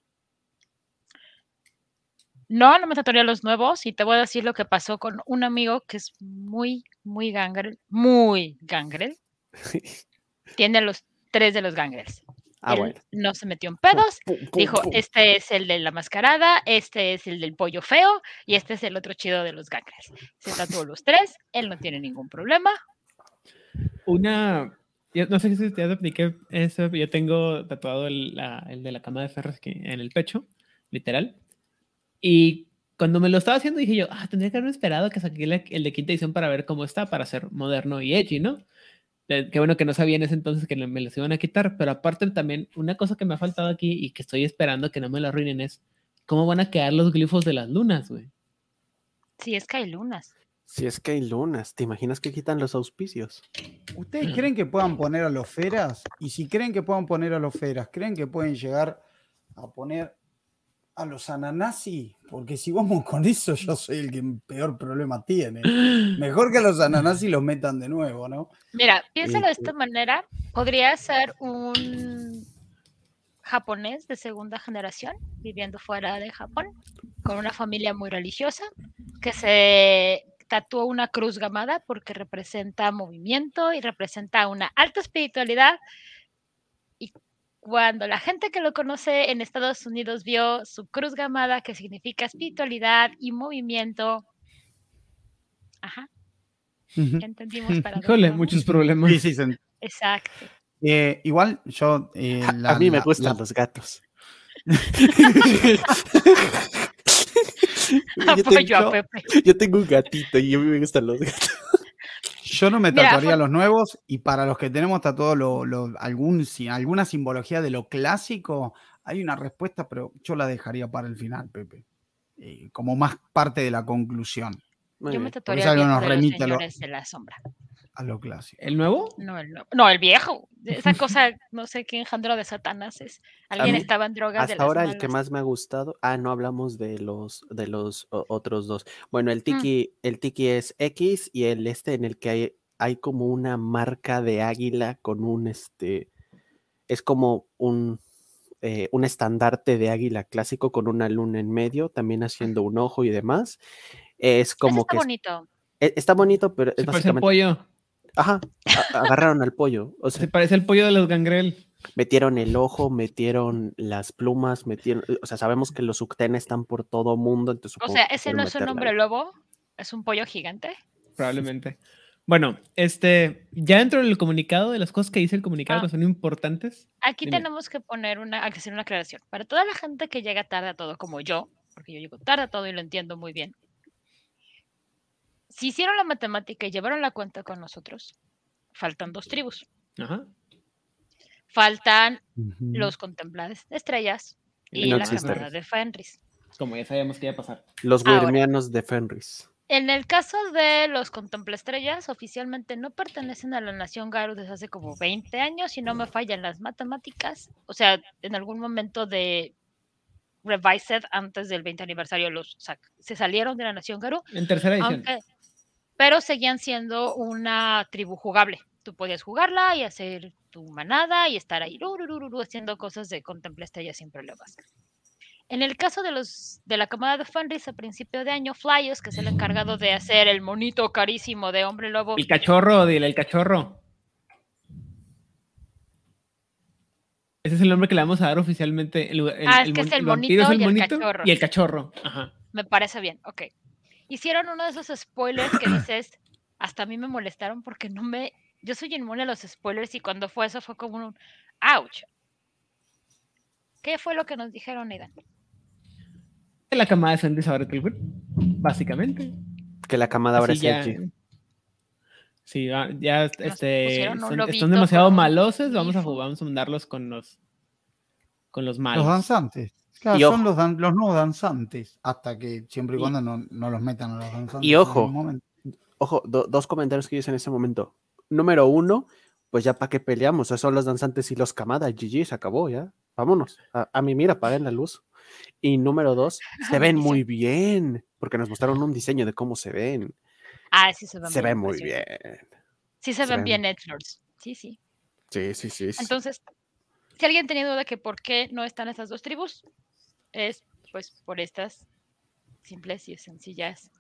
No, no me tatuaría los nuevos y te voy a decir lo que pasó con un amigo que es muy, muy gangrel, muy gangrel. Tiene los tres de los gangrels. Ah, Él bueno. no se metió en pedos. Pum, pum, Dijo, pum. este es el de la mascarada, este es el del pollo feo y este es el otro chido de los gangrels. Se tatuó los tres, él no tiene ningún problema. una. Yo no sé si ya te expliqué eso, pero yo tengo tatuado el, la- el de la cama de ferros que- en el pecho, literal. Y cuando me lo estaba haciendo dije yo, ah, tendría que haberme esperado que saqué la- el de quinta edición para ver cómo está, para ser moderno y edgy, ¿no? Eh, Qué bueno que no sabía en ese entonces que me los iban a quitar, pero aparte también, una cosa que me ha faltado aquí y que estoy esperando que no me lo arruinen es cómo van a quedar los glifos de las lunas, güey. Sí, es que hay lunas. Si es que hay lunas, ¿te imaginas que quitan los auspicios? ¿Ustedes creen que puedan poner a los feras? Y si creen que puedan poner a los feras, ¿creen que pueden llegar a poner a los ananasi? Porque si vamos con eso, yo soy el que peor problema tiene. Mejor que a los ananasi los metan de nuevo, ¿no? Mira, piénsalo de Este- esta manera. Podría ser un japonés de segunda generación viviendo fuera de Japón, con una familia muy religiosa, que se tatuó una cruz gamada porque representa movimiento y representa una alta espiritualidad. Cuando la gente que lo conoce en Estados Unidos vio su cruz gamada, que significa espiritualidad y movimiento. Ajá, ya entendimos para dónde Híjole, vamos. muchos problemas. Sí, sí, Exacto. eh, igual yo. eh, A, la- a mí me la- gustan la- los gatos. yo, Apoyo tengo, a Pepe. yo tengo un gatito y a mí me gustan los gatos. Yo no me Mira, tatuaría fue- los nuevos y para los que tenemos tatuado lo, lo- algún, si- alguna simbología de lo clásico, hay una respuesta, pero yo la dejaría para el final, Pepe. Eh, como más parte de la conclusión Muy Yo me tatuaría nos los lo- señores de la sombra. A lo clásico. ¿El nuevo? No, el, no, no, el viejo. Esa cosa, no sé qué engendro de Satanás es. Alguien mí, estaba en drogas de Hasta las ahora el que más me ha gustado. Ah, no hablamos de los de los o- otros dos. Bueno, Mm. el tiki, el tiki es X y el este en el que hay, hay como una marca de águila con un este. Es como un eh, un estandarte de águila clásico con una luna en medio, también haciendo un ojo y demás. Es como está que es- bonito. e- está bonito, pero es Se parece básicamente. pollo. Ajá, a- agarraron al pollo. O sea, Se parece al pollo de los gangrel. metieron el ojo, metieron las plumas, metieron, o sea, sabemos que los uctenes están por todo mundo, entonces O sea, ese no es un hombre lobo, es un pollo gigante. Probablemente. Bueno, este, ya dentro del comunicado, de las cosas que dice el comunicado Ah. que son importantes. Aquí Dime. tenemos que poner una, hay que hacer una aclaración. Para toda la gente que llega tarde a todo, como yo, porque yo llego tarde a todo y lo entiendo muy bien. Si hicieron la matemática y llevaron la cuenta con nosotros, faltan dos tribus. Ajá. Faltan los contemplados de estrellas y No la camada de Fenris. Como ya sabíamos que iba a pasar. Los Ahora. guermianos de Fenris. En el caso de los contemplaestrellas, oficialmente no pertenecen a la nación Garu desde hace como 20 años, si no me fallan las matemáticas. O sea, en algún momento de Revised, antes del 20 aniversario, los sac- se salieron de la nación Garu, En tercera edición. aunque, pero seguían siendo una tribu jugable. Tú podías jugarla y hacer tu manada y estar ahí haciendo cosas de contemplaestrellas sin problemas. En el caso de los de la camada de Fenris a principio de año, Flyos, que es el encargado de hacer el monito carísimo de hombre lobo, El cachorro, dile, el cachorro. Ese es el nombre que le vamos a dar oficialmente. El, el- Ah, es el que es el es monito y el cachorro. Y el cachorro. Ajá. me parece bien, ok. Hicieron uno de esos spoilers que dices, hasta a mí me molestaron porque no me, yo soy inmune a los spoilers y cuando fue eso fue como un, ouch. ¿Qué fue lo que nos dijeron, Aidan? La camada de Fenris ahora Telgur, básicamente. Que la camada ahora es ya, edgy. sí, ya, ya, este, son- están demasiado con malosos. Vamos a jugar, vamos a mandarlos con los con los Los malos. danzantes. Claro, Y son los, dan- los nuevos danzantes. Hasta que siempre y Y- cuando no, no los metan a los danzantes. Y ojo. Ojo, do- dos comentarios que hice en ese momento. Número uno, pues ya para qué peleamos, esos son los danzantes y los camada, GG, se acabó ya. Vámonos. A, a mí, mira, apaguen la luz. Y número dos, se ven muy bien, porque nos mostraron un diseño de cómo se ven. Ah, sí se ven Se bien, ven muy preciosos. bien. Sí se se ven ven- bien Edgelords. Sí, sí. Sí, sí, sí. sí. Entonces, si alguien tenía duda que por qué no están estas dos tribus, es pues por estas simples y sencillas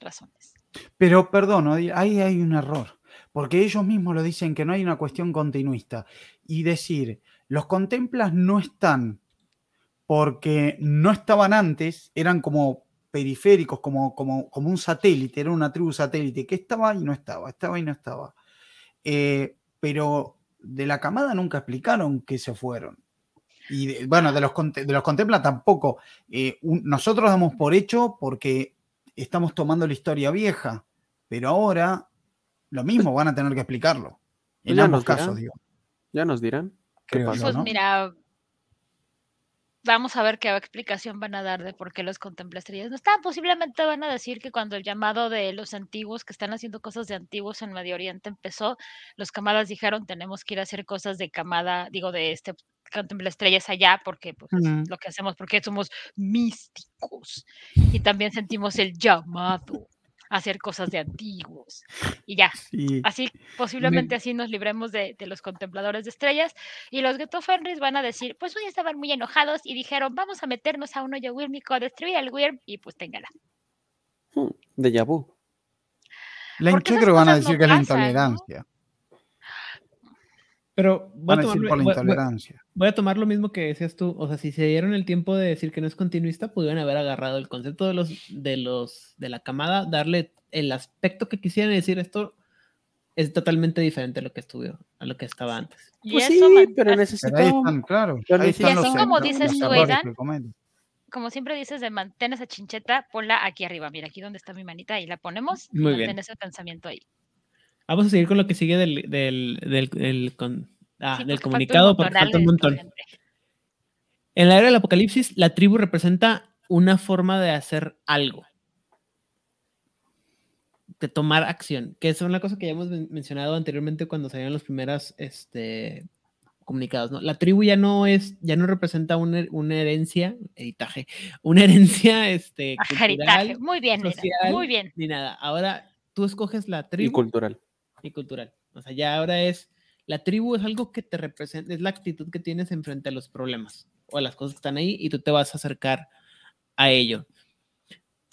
razones. Pero perdón, ahí hay un error. Porque ellos mismos lo dicen que no hay una cuestión continuista. Y decir, los contemplas no están porque no estaban antes, eran como periféricos, como, como, como un satélite, era una tribu satélite, que estaba y no estaba, estaba y no estaba. Eh, pero de la camada nunca explicaron que se fueron. Y de- bueno, de los, de los contempla tampoco. Eh, un- nosotros damos por hecho porque estamos tomando la historia vieja, pero ahora lo mismo van a tener que explicarlo. En ya ambos nos dirán. casos, digo. Ya nos dirán. ¿Qué Pues ¿no? mira, vamos a ver qué explicación van a dar de por qué los contemplastrellas no están. Posiblemente van a decir que cuando el llamado de los antiguos que están haciendo cosas de antiguos en Medio Oriente empezó, los camadas dijeron tenemos que ir a hacer cosas de camada, digo, de este contemplastrellas allá porque pues, es lo que hacemos porque somos místicos y también sentimos el llamado hacer cosas de antiguos y ya Sí. Así, posiblemente así nos libremos de, de los contempladores de estrellas. Y los Ghetto Fenris van a decir, pues hoy estaban muy enojados y dijeron, vamos a meternos a un hoyo wírmico a destruir al Wyrm y pues téngala. Hmm, de vu. La Inchecro van a no decir que es la ¿no? Intolerancia. Pero voy a, tomar, por la voy- voy- intolerancia. voy a tomar lo mismo que decías tú. O sea, si se dieron el tiempo de decir que no es continuista, pudieron haber agarrado el concepto de los, de los, de la camada, darle el aspecto que quisieran y decir esto es totalmente diferente a lo que estuvo, a lo que estaba antes. Y Pues eso sí, man- pero Pero ahí necesito. están, claro. Pero Ahí y están así los, como los dices tú, como siempre dices, de mantén esa chincheta, ponla aquí arriba. Mira, aquí donde está mi manita, y la ponemos. y Muy mantén bien. ese pensamiento ahí. Vamos a seguir con lo que sigue del, del, del, del con- ah, Sí, del porque falta un comunicado, falta un montón. En la era del apocalipsis, la tribu representa una forma de hacer algo. De tomar acción, que es una cosa que ya hemos men- mencionado anteriormente cuando salieron los primeros este, comunicados. ¿no? La tribu ya no es, ya no representa una, her- una herencia, heritaje, una herencia este, Ajá, heritaje. cultural, Muy bien, muy bien. ni nada. Ahora tú escoges la Y tribu cultural. Cultural. O sea, ya ahora es, la tribu es algo que te representa, es la actitud que tienes enfrente a los problemas o a las cosas que están ahí y tú te vas a acercar a ello.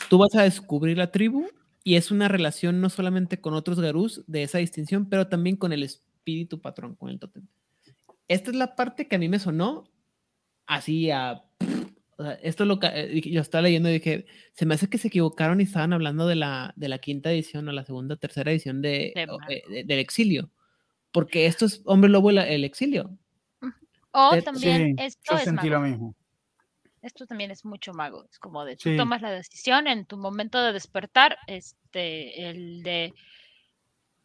Tú vas a descubrir la tribu y es una relación no solamente con otros garús de esa distinción, pero también con el espíritu patrón, con el tótem. Esta es la parte que a mí me sonó así a... o sea, esto lo, yo estaba leyendo y dije, se me hace que se equivocaron y estaban hablando de la, de la quinta edición o la segunda, tercera edición de, De o, Marco. eh, de- del exilio. Porque esto es Hombre Lobo el, el exilio. O también Sí, esto yo es sentí mago. lo mismo. Esto también es mucho mago. Es como de tú Sí. tomas la decisión en tu momento de despertar, este, el de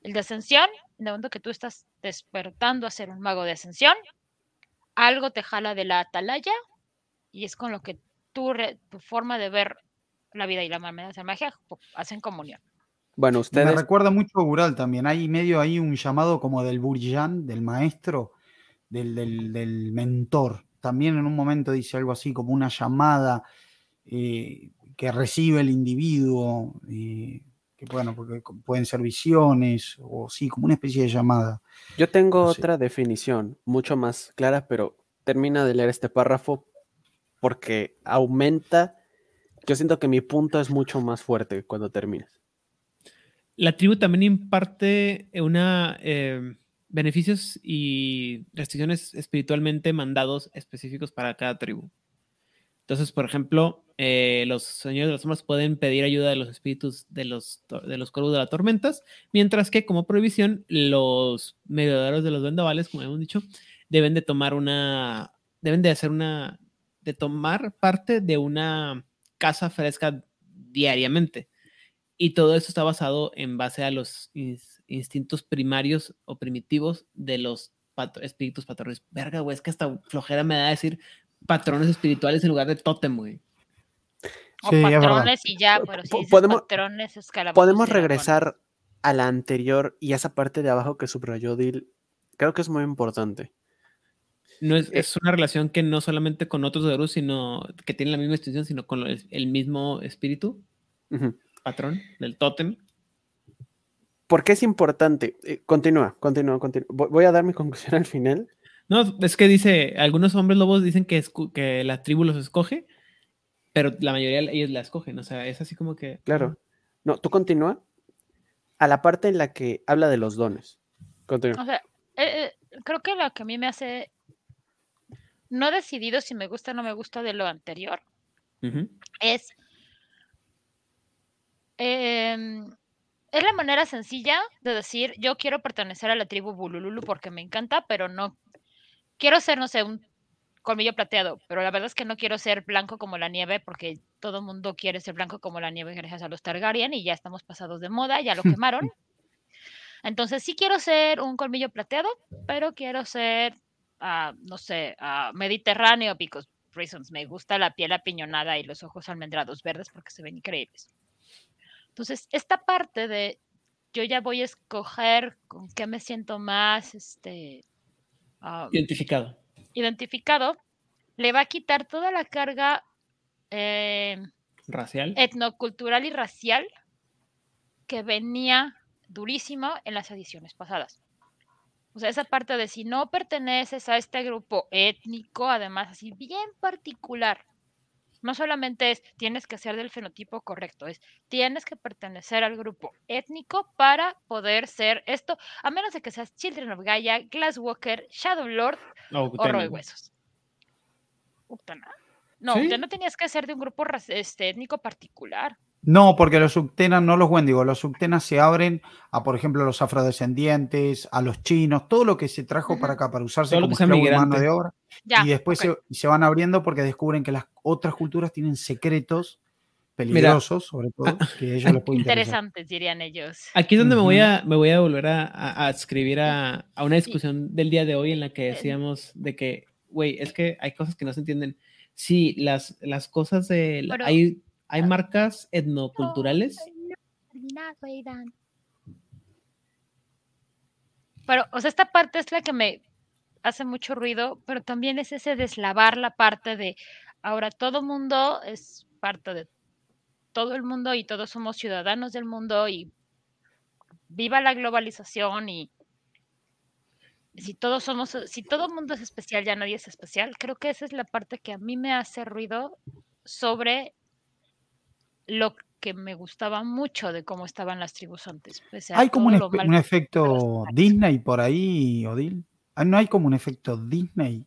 el de ascensión, en el momento que tú estás despertando a ser un mago de ascensión, algo te jala de la atalaya y es con lo que tú re- tu forma de ver la vida y la manera de hacer magia hacen comunión. Bueno, Me ustedes. recuerda mucho a Ural también. Hay medio ahí un llamado como del Burjan, del maestro, del, del- del mentor. También en un momento dice algo así como una llamada eh, que recibe el individuo, eh, que bueno, porque pueden ser visiones o sí, como una especie de llamada. Yo tengo No sé. otra definición mucho más clara, pero termina de leer este párrafo porque aumenta. Yo siento que mi punto es mucho más fuerte cuando terminas. La tribu también imparte una eh, beneficios y restricciones espiritualmente mandados específicos para cada tribu. Entonces, por ejemplo, eh, los señores de las sombras pueden pedir ayuda de los espíritus de los, de los corvos de las tormentas, mientras que como prohibición, los mediadores de los vendavales, como hemos dicho, deben de tomar una, deben de hacer una, de tomar parte de una casa fresca diariamente. Y todo eso está basado en base a los ins- instintos primarios o primitivos de los espíritus patrones. Verga, güey, es que hasta flojera me da decir patrones espirituales en lugar de tótem, güey. O Sí, patrones y ya, pero si podemos- patrones Podemos regresar a la anterior y esa parte de abajo que subrayó Dil. Creo que es muy importante. No es, Eh. es una relación que no solamente con otros Garus, sino que tiene la misma distinción, sino con el, el mismo espíritu, patrón del tótem. ¿Por qué es importante? Eh, continúa, continúa, continúa. Voy voy a dar mi conclusión al final. No, es que dice, algunos hombres lobos dicen que, que la tribu los escoge, pero la mayoría de ellos la escogen. O sea, es así como que. Claro. No, tú continúa a la parte en la que habla de los dones. Continúa. O sea, eh, eh, creo que lo que a mí me hace. No he decidido si me gusta o no me gusta de lo anterior. Es. em, es la manera sencilla de decir: Yo quiero pertenecer a la tribu Bulululu porque me encanta, pero no. Quiero ser, no sé, un colmillo plateado, pero la verdad es que no quiero ser blanco como la nieve porque todo el mundo quiere ser blanco como la nieve gracias a los Targaryen y ya estamos pasados de moda, ya lo quemaron. Entonces sí quiero ser un colmillo plateado, pero quiero ser, ah, no sé, ah, mediterráneo, because reasons. Me gusta la piel apiñonada y los ojos almendrados verdes porque se ven increíbles. Entonces, esta parte de yo ya voy a escoger con qué me siento más este, ah, Identificado. identificado, le va a quitar toda la carga eh, Racial. etnocultural y racial que venía durísimo en las ediciones pasadas. O sea, esa parte de si no perteneces a este grupo étnico, además así bien particular, No solamente es tienes que ser del fenotipo correcto, es tienes que pertenecer al grupo étnico para poder ser esto, a menos de que seas Children of Gaia, Glasswalker, Shadow Lord No, o. Roehuesos. Uktena. No, ¿Sí? usted no tenías que ser de un grupo este, étnico particular. No, porque los subtenas, no los Wendigo, los subtenas se abren a, por ejemplo, los afrodescendientes, a los chinos, todo lo que se trajo para acá para usarse Todo lo como mano de obra. Ya. y después se, se van abriendo porque descubren que las otras culturas tienen secretos peligrosos, sobre todo, que ellos les pueden interesar. Interesantes, dirían ellos. Aquí es donde me voy a, me voy a volver a, a- a escribir a, a una discusión del día de hoy en la que decíamos de que, güey, es que hay cosas que no se entienden. Sí, las, las cosas de... la- Pero- hay, hay marcas etnoculturales. Pero, o sea, esta parte es la que me hace mucho ruido, pero también es ese deslavar la parte de ahora todo mundo es parte de todo el mundo y todos somos ciudadanos del mundo y viva la globalización y si todos somos, si todo el mundo es especial, ya nadie es especial. Creo que esa es la parte que a mí me hace ruido sobre lo que me gustaba mucho de cómo estaban las tribus antes. pese a Hay como un, efecto Disney por ahí, Odil. Ah, No hay como un efecto Disney.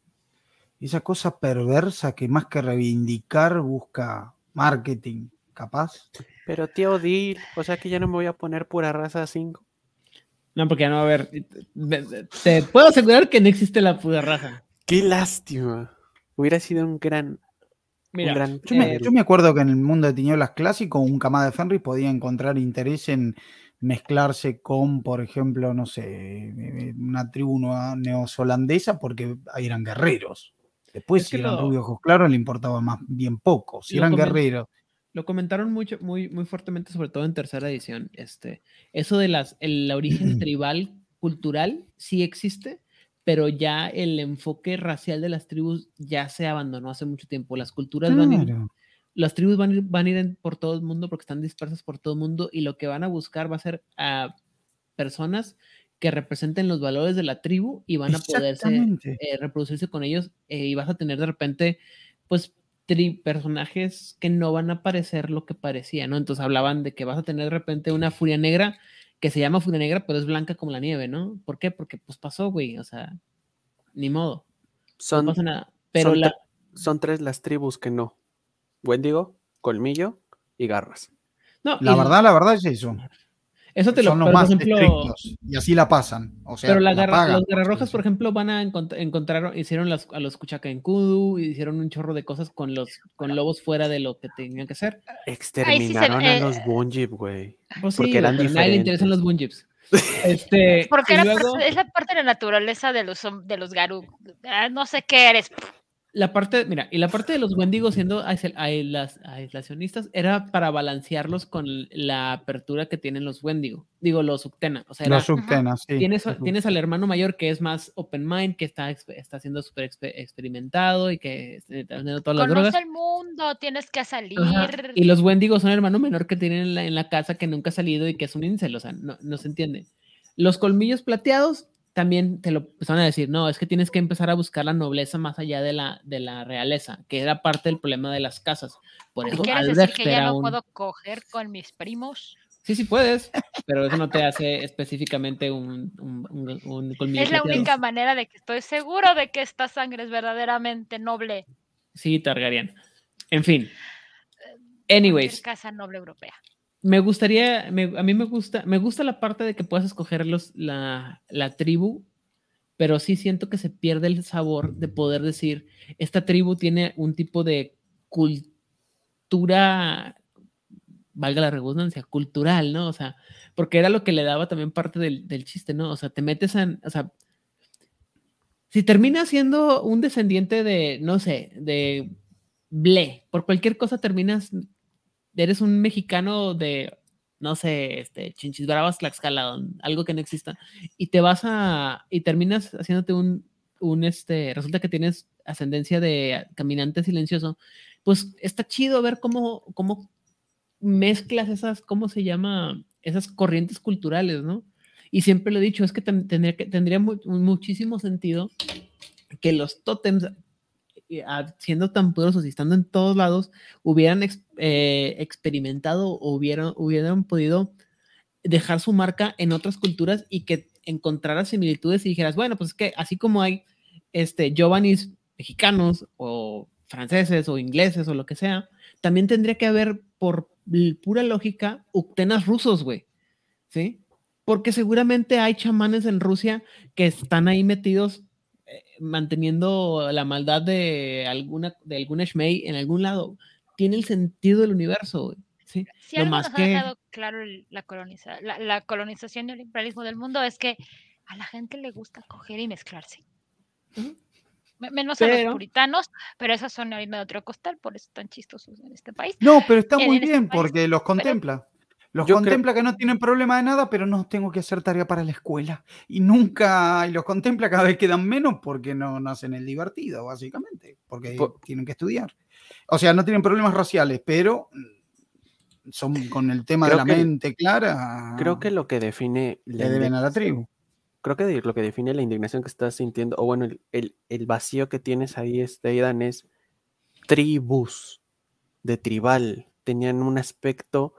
Esa cosa perversa que más que reivindicar busca marketing, capaz. Pero tío Odil, o sea que ya no me voy a poner pura raza 5. No, porque ya no va a haber. Te, te puedo asegurar que no existe la pura raza. Qué lástima. Hubiera sido un gran, Mira, un gran Yo me, yo me acuerdo que en el mundo de tinieblas clásico, un camada de Fenris podía encontrar interés en mezclarse con, por ejemplo, no sé, eh, una tribu neozelandesa porque eran guerreros. Después, Es si eran lo- rubios ojos claros, le importaba más bien poco. Si Lo eran guerreros, lo comentaron mucho, muy, muy fuertemente, sobre todo en tercera edición. Este, eso de las, el origen tribal cultural sí existe, pero ya el enfoque racial de las tribus ya se abandonó hace mucho tiempo. Las culturas van a ir, las tribus van a ir, van a ir por todo el mundo porque están dispersas por todo el mundo y lo que van a buscar va a ser a personas que representen los valores de la tribu y van a poderse eh, reproducirse con ellos eh, y vas a tener de repente, pues, tri- personajes que no van a parecer lo que parecía, ¿no? Entonces hablaban de que vas a tener de repente una furia negra que se llama furia negra, pero es blanca como la nieve, ¿no? ¿Por qué? Porque pues pasó, güey, o sea, ni modo, no Son, pasa nada. Pero son, la, son tres las tribus que no. Wendigo, Colmillo y Garras. no, La y verdad, la verdad es eso. Eso te lo, Son los pero, por más ejemplo, estrictos. Y así la pasan. O sea, pero la la garra- pagan, los por guerras así rojas, por ejemplo, van a encont- encontrar, hicieron las, a los Kuchaka en Kudu, y hicieron un chorro de cosas con los con lobos fuera de lo que tenían que hacer. Exterminaron eh, a los Bunjib, güey. Pues Porque sí, eran a nadie le interesan los bunjips. Este, Porque y era luego, parte- es la parte de la naturaleza de los, de los Garú. Ah, no sé qué eres. La parte, mira, y la parte de los Wendigos siendo aislacionistas era para balancearlos con la apertura que tienen los Wendigo, digo, los Uctena. O sea, era- Los subtenas, sí. tienes, tienes al hermano mayor que es más open mind, que está, está siendo súper expe- experimentado y que está teniendo todas las drogas. Conoce el mundo, tienes que salir. Ajá, Y los Wendigos son el hermano menor que tienen en la, en la casa que nunca ha salido y que es un incel, o sea, no, no se entiende. Los colmillos plateados también te lo empezaron a decir, no, es que tienes que empezar a buscar la nobleza más allá de la, de la realeza, que era parte del problema de las casas. Por ¿Y eso ¿Quieres Albrecht decir que ya no un- puedo coger con mis primos? Sí, sí puedes, pero eso no te hace específicamente un, un, un- un colmillo Es la única manera de que estoy seguro de que esta sangre es verdaderamente noble. Sí, Targaryen. En fin. Cualquier Anyways, casa noble europea. Me gustaría, me- a mí me gusta, me gusta la parte de que puedas escoger los, la, la tribu, pero sí siento que se pierde el sabor de poder decir, esta tribu tiene un tipo de cultura, valga la redundancia, cultural, ¿no? O sea, porque era lo que le daba también parte del, del chiste, ¿no? O sea, te metes en, o sea, si terminas siendo un descendiente de, no sé, de Ble, por cualquier cosa terminas eres un mexicano de, no sé, este, Chinchis Bravas, Tlaxcala, algo que no exista, y te vas a, y terminas haciéndote un, un, este, resulta que tienes ascendencia de caminante silencioso, pues está chido ver cómo, cómo mezclas esas, ¿cómo se llama? Esas corrientes culturales, ¿no? Y siempre lo he dicho, es que ten- tendría, tendría mu- muchísimo sentido que los tótems y, ah, siendo tan poderosos y estando en todos lados, hubieran eh, experimentado o hubieran, hubieran podido dejar su marca en otras culturas y que encontraras similitudes y dijeras, bueno, pues es que así como hay este, Giovannis mexicanos o franceses o ingleses o lo que sea, también tendría que haber, por pura lógica, uctenas rusos, güey. ¿Sí? Porque seguramente hay chamanes en Rusia que están ahí metidos eh, manteniendo la maldad de alguna de alguna Shmei en algún lado. Tiene el sentido del universo, güey, ¿sí? Si Lo algo más nos que- ha dejado claro el- la, coloniza- la, la colonización y el imperialismo del mundo es que a la gente le gusta coger y mezclarse. Menos a los Pero- puritanos, pero esas son harina de otro costal, por eso están chistosos en este país. No, pero está en- muy en este bien país, porque los contempla. Los Yo creo- contempla que no tienen problema de nada, pero no tengo que hacer tarea para la escuela. Y nunca, y los contempla cada vez que dan menos porque no, no hacen el divertido, básicamente, porque Po- tienen que estudiar. O sea, no tienen problemas raciales, pero mm, son con el tema de la que- mente clara. Creo que lo que define le deben a la tribu. creo que lo que define la indignación que estás sintiendo, o bueno, el, el- el vacío que tienes ahí, este, Aidan, es tribus, de tribal. Tenían un aspecto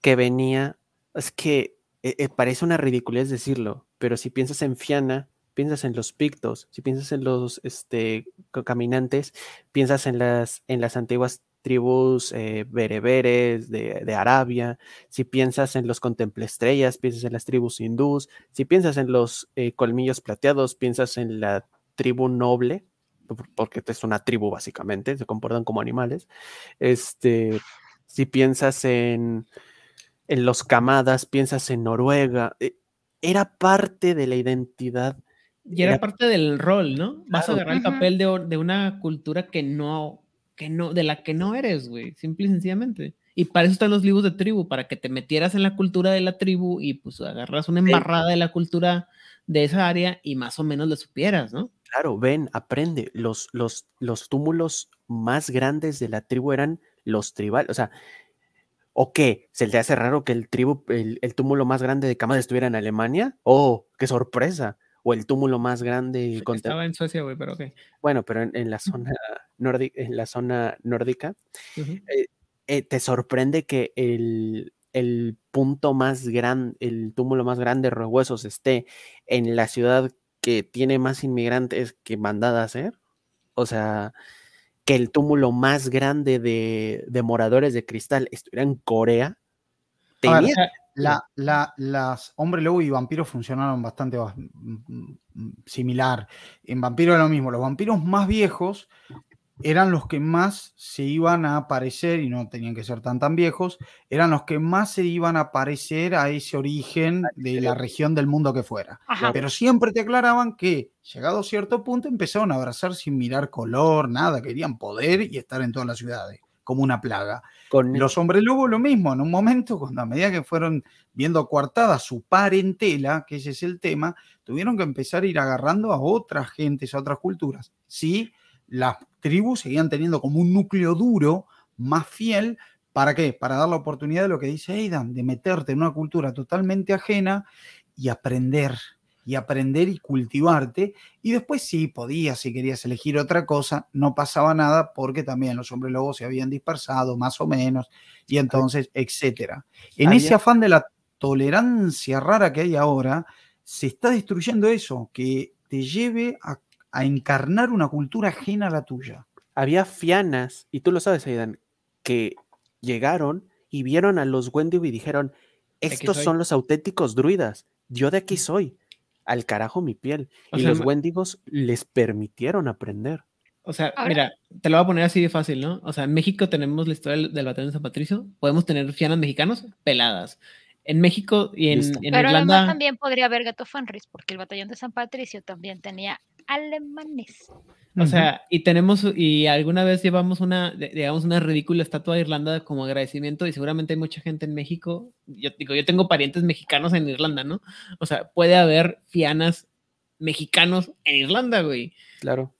que venía, es que eh, eh, parece una ridiculez decirlo, pero si piensas en Fiana, piensas en los pictos, si piensas en los este, caminantes, piensas en las, en las antiguas tribus eh, bereberes de, de Arabia, si piensas en los contemplestrelas, piensas en las tribus hindús, si piensas en los eh, colmillos plateados, piensas en la tribu noble, por- porque es una tribu básicamente, se comportan como animales. Este, si piensas en, en los camadas, piensas en Noruega, eh, era parte de la identidad. Y era Era- parte del rol, ¿no? Vas a agarrar el papel de, de una cultura que no, que no, de la que no eres, güey, simple y sencillamente. Y para eso están los libros de tribu, para que te metieras en la cultura de la tribu y pues agarras una embarrada de la cultura de esa área y más o menos le supieras, ¿no? Claro, ven, aprende. Los, los, los túmulos más grandes de la tribu eran los tribales. O sea, ¿o qué? ¿Se te hace raro que el, tribu, el, el túmulo más grande de Kamada estuviera en Alemania? ¡Oh, qué sorpresa! O el túmulo más grande. con- Estaba en Suecia, güey, pero ok. Bueno, pero en, en la zona nórdica, en la zona nórdica, Ujú. eh, te sorprende que el, el punto más grande, el túmulo más grande de Rehuesos esté en la ciudad que tiene más inmigrantes que mandada a hacer. O sea, que el túmulo más grande de, de moradores de cristal estuviera en Corea. Ver, Tenía- La, la- las hombre lobo y vampiros funcionaron bastante bas- mm, mm, similar. En vampiro era lo mismo. Los vampiros más viejos eran los que más se iban a aparecer, y no tenían que ser tan tan viejos, eran los que más se iban a aparecer a ese origen de la región del mundo que fuera. Ajá. Pero siempre te aclaraban que, llegado a cierto punto, empezaron a abrazar sin mirar color, nada, querían poder y estar en todas las ciudades, como una plaga. con Los hombres lobo lo mismo, en un momento, cuando a medida que fueron viendo coartada su parentela, que ese es el tema, tuvieron que empezar a ir agarrando a otras gentes, a otras culturas. Sí, las tribus seguían teniendo como un núcleo duro, más fiel, ¿para qué? Para dar la oportunidad de lo que dice Aidan, de meterte en una cultura totalmente ajena y aprender, y aprender y cultivarte. Y después sí, podías, si querías elegir otra cosa, no pasaba nada porque también los hombres lobos se habían dispersado más o menos, y entonces, etcétera. En ese afán de la tolerancia rara que hay ahora, se está destruyendo eso, que te lleve a, a encarnar una cultura ajena a la tuya. había fianas, y tú lo sabes, Aidan, que llegaron y vieron a los Wendigo y dijeron, estos soy". son los auténticos druidas, yo de aquí soy, al carajo mi piel. O y sea, los Wendigos les permitieron aprender. O sea, Ahora- mira, te lo voy a poner así de fácil, ¿no? O sea, en México tenemos la historia del, del batallón de San Patricio, podemos tener fianas mexicanos peladas. En México y en, en Pero además también podría haber Gato Fanris, porque el batallón de San Patricio también tenía alemanes. o sea, y tenemos, y alguna vez llevamos una, digamos, una ridícula estatua de Irlanda como agradecimiento, y seguramente hay mucha gente en México, yo digo, yo tengo parientes mexicanos en Irlanda, ¿no? O sea, puede haber fianas mexicanos en Irlanda, güey. Claro.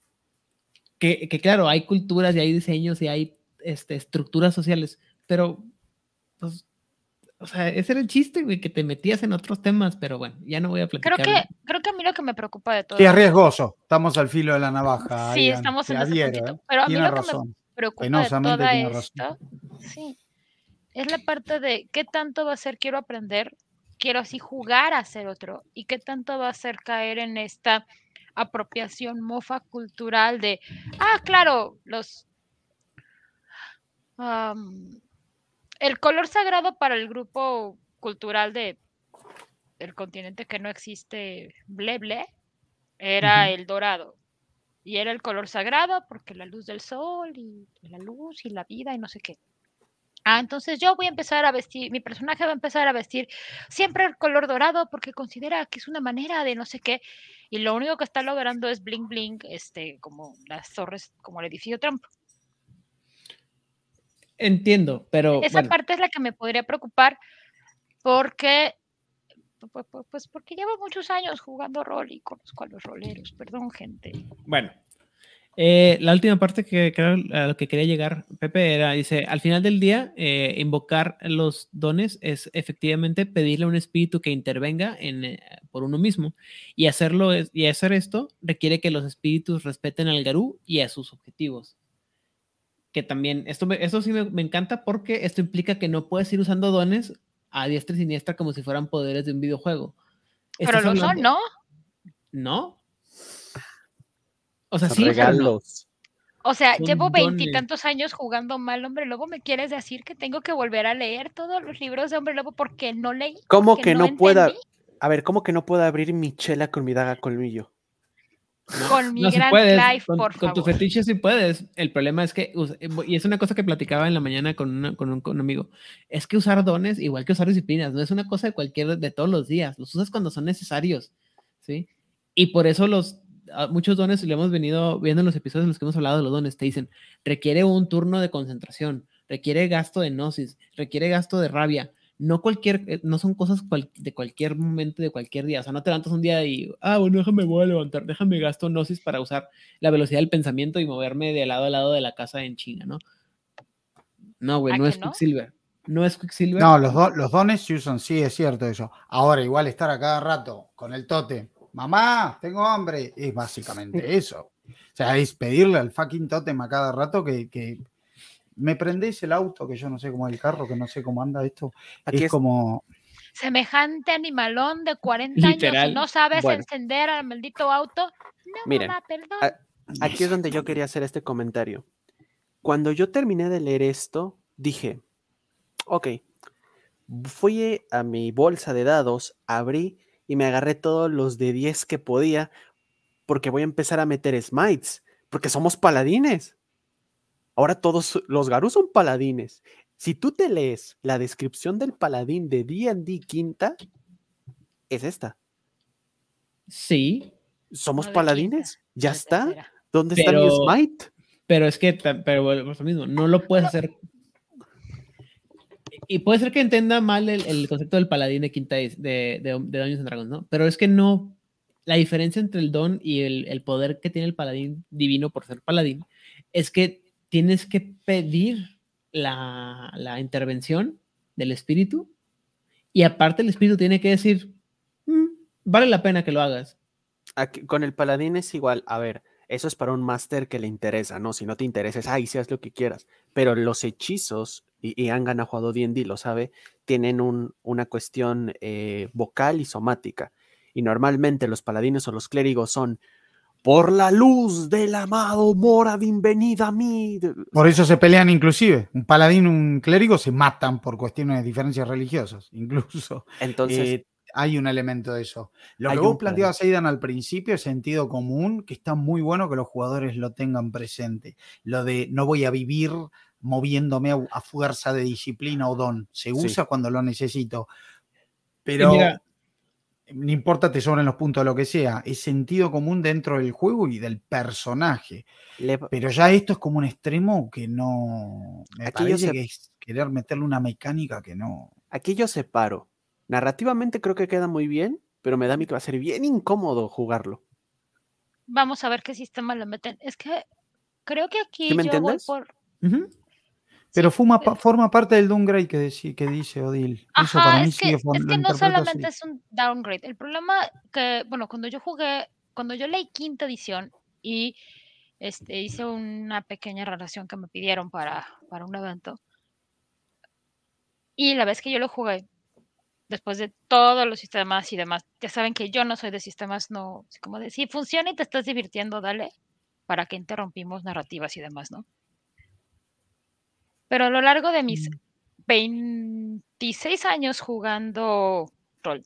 que, que claro, hay culturas y hay diseños y hay este, estructuras sociales, pero pues, o sea, ese era el chiste, güey, que te metías en otros temas, pero bueno, ya no voy a platicar. Creo que, creo que a mí lo que me preocupa de todo. Sí, es riesgoso. Estamos al filo de la navaja. Sí, estamos en ese adhiero, puntito. ¿eh? Pero a mí Tiene lo que me preocupa de toda esto, sí, es la parte de qué tanto va a ser quiero aprender, quiero así jugar a ser otro, y qué tanto va a ser caer en esta apropiación mofa cultural de, ah, claro, los... el color sagrado para el grupo cultural de el continente que no existe, ble ble, era el dorado. Y era el color sagrado porque la luz del sol y la luz y la vida y no sé qué. Ah, entonces yo voy a empezar a vestir, mi personaje va a empezar a vestir siempre el color dorado porque considera que es una manera de no sé qué. Y lo único que está logrando es bling bling, este, como las torres, como el edificio Trump. Entiendo, pero Esa bueno, parte es la que me podría preocupar porque, pu- pu- pues porque llevo muchos años jugando rol y conozco a los roleros. Perdón, gente. bueno. Eh, la última parte que a lo que quería llegar, Pepe, era, dice, al final del día, eh, invocar los dones es efectivamente pedirle a un espíritu que intervenga en, eh, por uno mismo. Y hacerlo es- y hacer esto requiere que los espíritus respeten al Garú y a sus objetivos. Que también, esto, me- esto sí me, me encanta porque esto implica que no puedes ir usando dones a diestra y siniestra como si fueran poderes de un videojuego. Pero lo son, ¿no? ¿No? O sea, sí, regalos. O sea, Son llevo veintitantos años jugando mal Hombre Lobo. ¿Me quieres decir que tengo que volver a leer todos los libros de Hombre Lobo porque no leí? ¿Cómo que no, pueda? A ver, ¿cómo que no pueda abrir mi chela con mi daga colmillo? Con mi No, gran puedes, Clive, con, por con tu favor. fetiche sí puedes. El problema es que, us- y es una cosa que platicaba en la mañana con, una- con, un, con un amigo, es que usar dones, igual que usar disciplinas, no es una cosa de cualquier, de todos los días, los usas cuando son necesarios, ¿sí? Y por eso los, a muchos dones, lo hemos venido viendo en los episodios en los que hemos hablado de los dones, te dicen, requiere un turno de concentración, requiere gasto de gnosis, requiere gasto de rabia, no cualquier, eh, no son cosas cual- de cualquier momento, de cualquier día. O sea, no te levantas un día y, ah, bueno, déjame, voy a levantar, déjame gasto gnosis para usar la velocidad del pensamiento y moverme de lado a lado de la casa en China, ¿no? No, güey, ¿A no es no? Quicksilver. No es Quicksilver. No, los, do- los dones se usan, sí, es cierto eso. Ahora, igual estar a cada rato con el tote, mamá, tengo hambre, es básicamente eso. O sea, es pedirle al fucking tótem a cada rato que, que me prendés el auto, que yo no sé cómo es el carro, que no sé cómo anda esto. Aquí es, es- como, Semejante animalón de 40 años Literal. y no sabes Bueno. encender al maldito auto. No, Miren, mamá, perdón. ah, Aquí es donde yo quería hacer este comentario. Cuando yo terminé de leer esto, dije, ok, fui a mi bolsa de dados, abrí y me agarré todos los de 10 que podía, porque voy a empezar a meter smites, porque somos paladines. Ahora todos los garus son paladines. Si tú te lees la descripción del paladín de D&D quinta, es esta. Sí, Somos No paladines. quinta, Ya está. tercera. ¿Dónde está mi Pero- smite? pero es que, pero a lo mismo, no lo puedes hacer. Y puede ser que entienda mal el, el concepto del paladín de quinta de, de, de Dungeons and Dragons, ¿no? Pero es que no, la diferencia entre el don y el, el poder que tiene el paladín divino por ser paladín es que tienes que pedir la, la intervención del espíritu y aparte el espíritu tiene que decir, "Mm, vale la pena que lo hagas. Con el paladín es igual. A ver, eso es para un máster que le interesa, ¿no? Si no te interesa, es, ay, sí, haz lo que quieras. Pero los hechizos, y, y Angan ha jugado D&D, lo sabe, tienen un- una cuestión eh, vocal y somática. Y normalmente los paladines o los clérigos son, por la luz del amado Moradin, venid a mí. Por eso se pelean inclusive. Un paladín y un clérigo se matan por cuestiones de diferencias religiosas, incluso. Entonces, Eh, hay un elemento de eso. Lo que vos planteabas, Aidan, al principio es sentido común, que está muy bueno que los jugadores lo tengan presente. Lo de no voy a vivir moviéndome a, a fuerza de disciplina o don. Se usa cuando lo necesito. Pero mira- no importa, te sobren los puntos de lo que sea. Es sentido común dentro del juego y del personaje. le- Pero ya esto es como un extremo que no. Me Aquí yo parece sé- que es querer meterle una mecánica que no. aquí yo separo. Narrativamente creo que queda muy bien, pero me da a mí que va a ser bien incómodo jugarlo. Vamos a ver qué sistema le meten. Es que creo que aquí ¿Sí me yo voy por. Pero fuma forma parte del downgrade que, que dice Odil. Eso para mí es que, es no solamente así. es un downgrade. El problema que, bueno, cuando yo jugué, cuando yo leí quinta edición y este, hice una pequeña relación que me pidieron para, para un evento, y la vez que yo lo jugué, después de todos los sistemas y demás, ya saben que yo no soy de sistemas, no, como de si funciona y te estás divirtiendo, dale, para que interrumpimos narrativas y demás, ¿no? Pero a lo largo de mis Mm. 26 años jugando rol,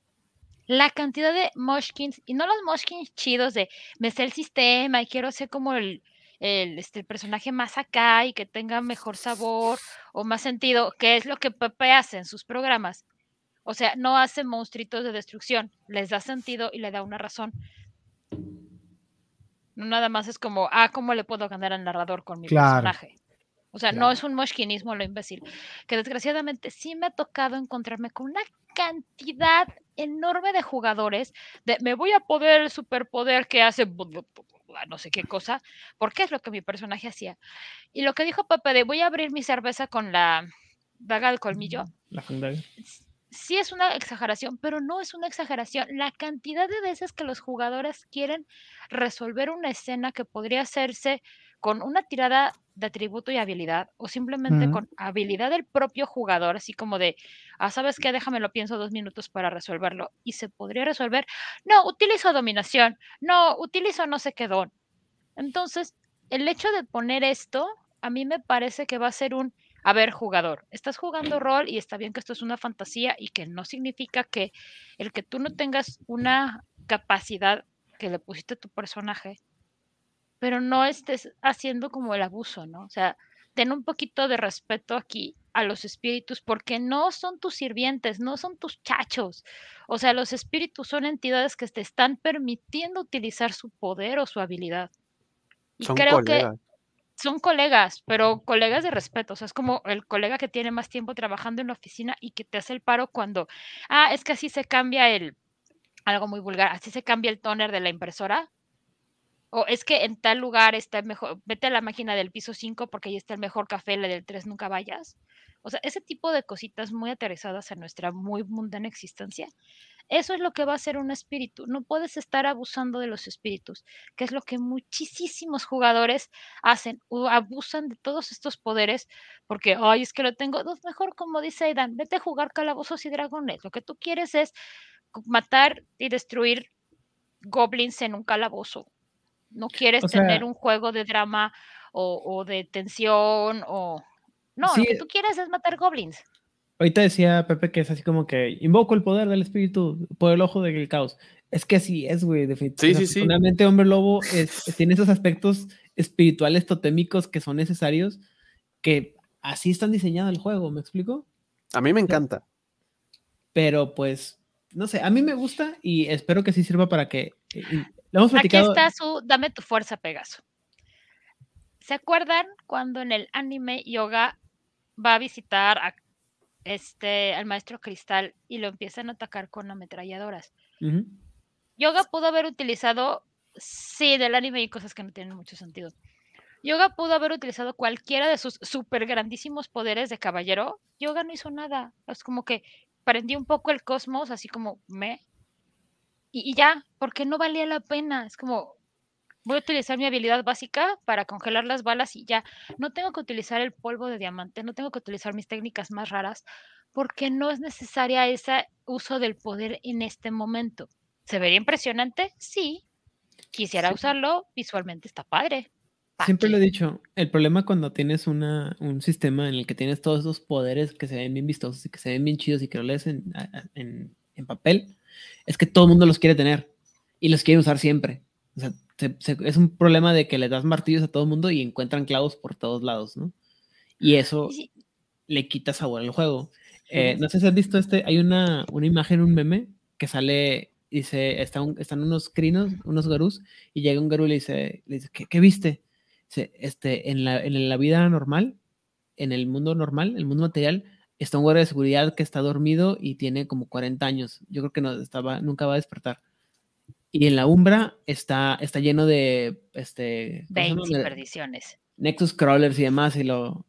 la cantidad de moshkins, y no los moshkins chidos de me sé el sistema y quiero ser como el, el, este, el personaje más acá y que tenga mejor sabor o más sentido, que es lo que Pepe hace en sus programas. O sea, no hace monstruitos de destrucción, les da sentido y le da una razón. No nada más es como, ah, ¿cómo le puedo ganar al narrador con mi Claro. personaje? O sea, no es un moshkinismo lo imbécil. Que desgraciadamente sí me ha tocado encontrarme con una cantidad enorme de jugadores de me voy a poder el superpoder que hace no sé qué cosa, porque es lo que mi personaje hacía. Y lo que dijo Pepe de voy a abrir mi cerveza con la daga del colmillo, La s- sí es una exageración, pero no es una exageración. La cantidad de veces que los jugadores quieren resolver una escena que podría hacerse con una tirada de atributo y habilidad, o simplemente con habilidad del propio jugador, así como de, ah, ¿sabes qué? Déjame lo pienso dos minutos para resolverlo. Y se podría resolver, no, utilizo dominación, no, utilizo no sé qué don. Entonces, el hecho de poner esto, a mí me parece que va a ser un, a ver, jugador, estás jugando rol y está bien que esto es una fantasía y que no significa que el que tú no tengas una capacidad que le pusiste a tu personaje, pero no estés haciendo como el abuso, ¿no? O sea, ten un poquito de respeto aquí a los espíritus porque no son tus sirvientes, no son tus chachos. O sea, los espíritus son entidades que te están permitiendo utilizar su poder o su habilidad. Y Son creo que son colegas, pero colegas de respeto. O sea, es como el colega que tiene más tiempo trabajando en la oficina y que te hace el paro cuando, ah, es que así se cambia el, algo muy vulgar, así se cambia el toner de la impresora. O es que en tal lugar está el mejor, vete a la máquina del piso 5 porque ahí está el mejor café, la del 3 nunca vayas. O sea, ese tipo de cositas muy aterrizadas en nuestra muy mundana existencia. Eso es lo que va a ser un espíritu. No puedes estar abusando de los espíritus, que es lo que muchísimos jugadores hacen, o abusan de todos estos poderes, porque, ay, es que lo tengo, no, mejor como dice Aidan, vete a jugar calabozos y dragones. Lo que tú quieres es matar y destruir goblins en un calabozo. No quieres O sea- tener un juego de drama o, o de tensión o... No, Sí, lo que tú quieres es matar goblins. Ahorita decía Pepe que es así como que invoco el poder del espíritu por el ojo del caos. Es que así es, güey. definitivamente. Sí, sí, sí. Hombre Lobo es- tiene esos aspectos espirituales totémicos que son necesarios, que así están diseñado el juego, ¿me explico? A mí me encanta. Pero pues, no sé, a mí me gusta y espero que sí sirva para que... y- lo hemos Aquí está su Dame tu fuerza, Pegaso. ¿Se acuerdan cuando en el anime Yoga va a visitar a este, al maestro Cristal y lo empiezan a atacar con ametralladoras? Ujú. Yoga pudo haber utilizado, sí, del anime hay cosas que no tienen mucho sentido. Yoga pudo haber utilizado cualquiera de sus super grandísimos poderes de caballero. Yoga no hizo nada. Es como que prendió un poco el cosmos, así como me. Y, y ya, porque no valía la pena. Es como, voy a utilizar mi habilidad básica para congelar las balas y ya. No tengo que utilizar el polvo de diamante, no tengo que utilizar mis técnicas más raras, porque no es necesaria ese uso del poder en este momento. ¿Se vería impresionante? Sí. Quisiera Sí. usarlo, visualmente está padre. ¿Pa' Siempre lo he dicho, el problema cuando tienes una, un sistema en el que tienes todos esos poderes que se ven bien vistosos y que se ven bien chidos y que lo lees en papel, es que todo el mundo los quiere tener y los quiere usar siempre. O sea, se- se- es un problema de que le das martillos a todo el mundo y encuentran clavos por todos lados, ¿no? Y eso sí, le quita sabor al juego. Eh, no sé si has visto este, hay una, una imagen, un meme que sale, dice, está un- están unos crinos, unos garús, y llega un garú y le dice, le dice ¿qué, qué viste? Dice, este, en la, en la vida normal, en el mundo normal, el mundo material, está un guardia de seguridad que está dormido y tiene como 40 años. Yo creo que no estaba, nunca va a despertar. Y en la Umbra está, está lleno de, este, ¿cómo se llama? 20 De- perdiciones. Nexus Crawlers y demás, y lo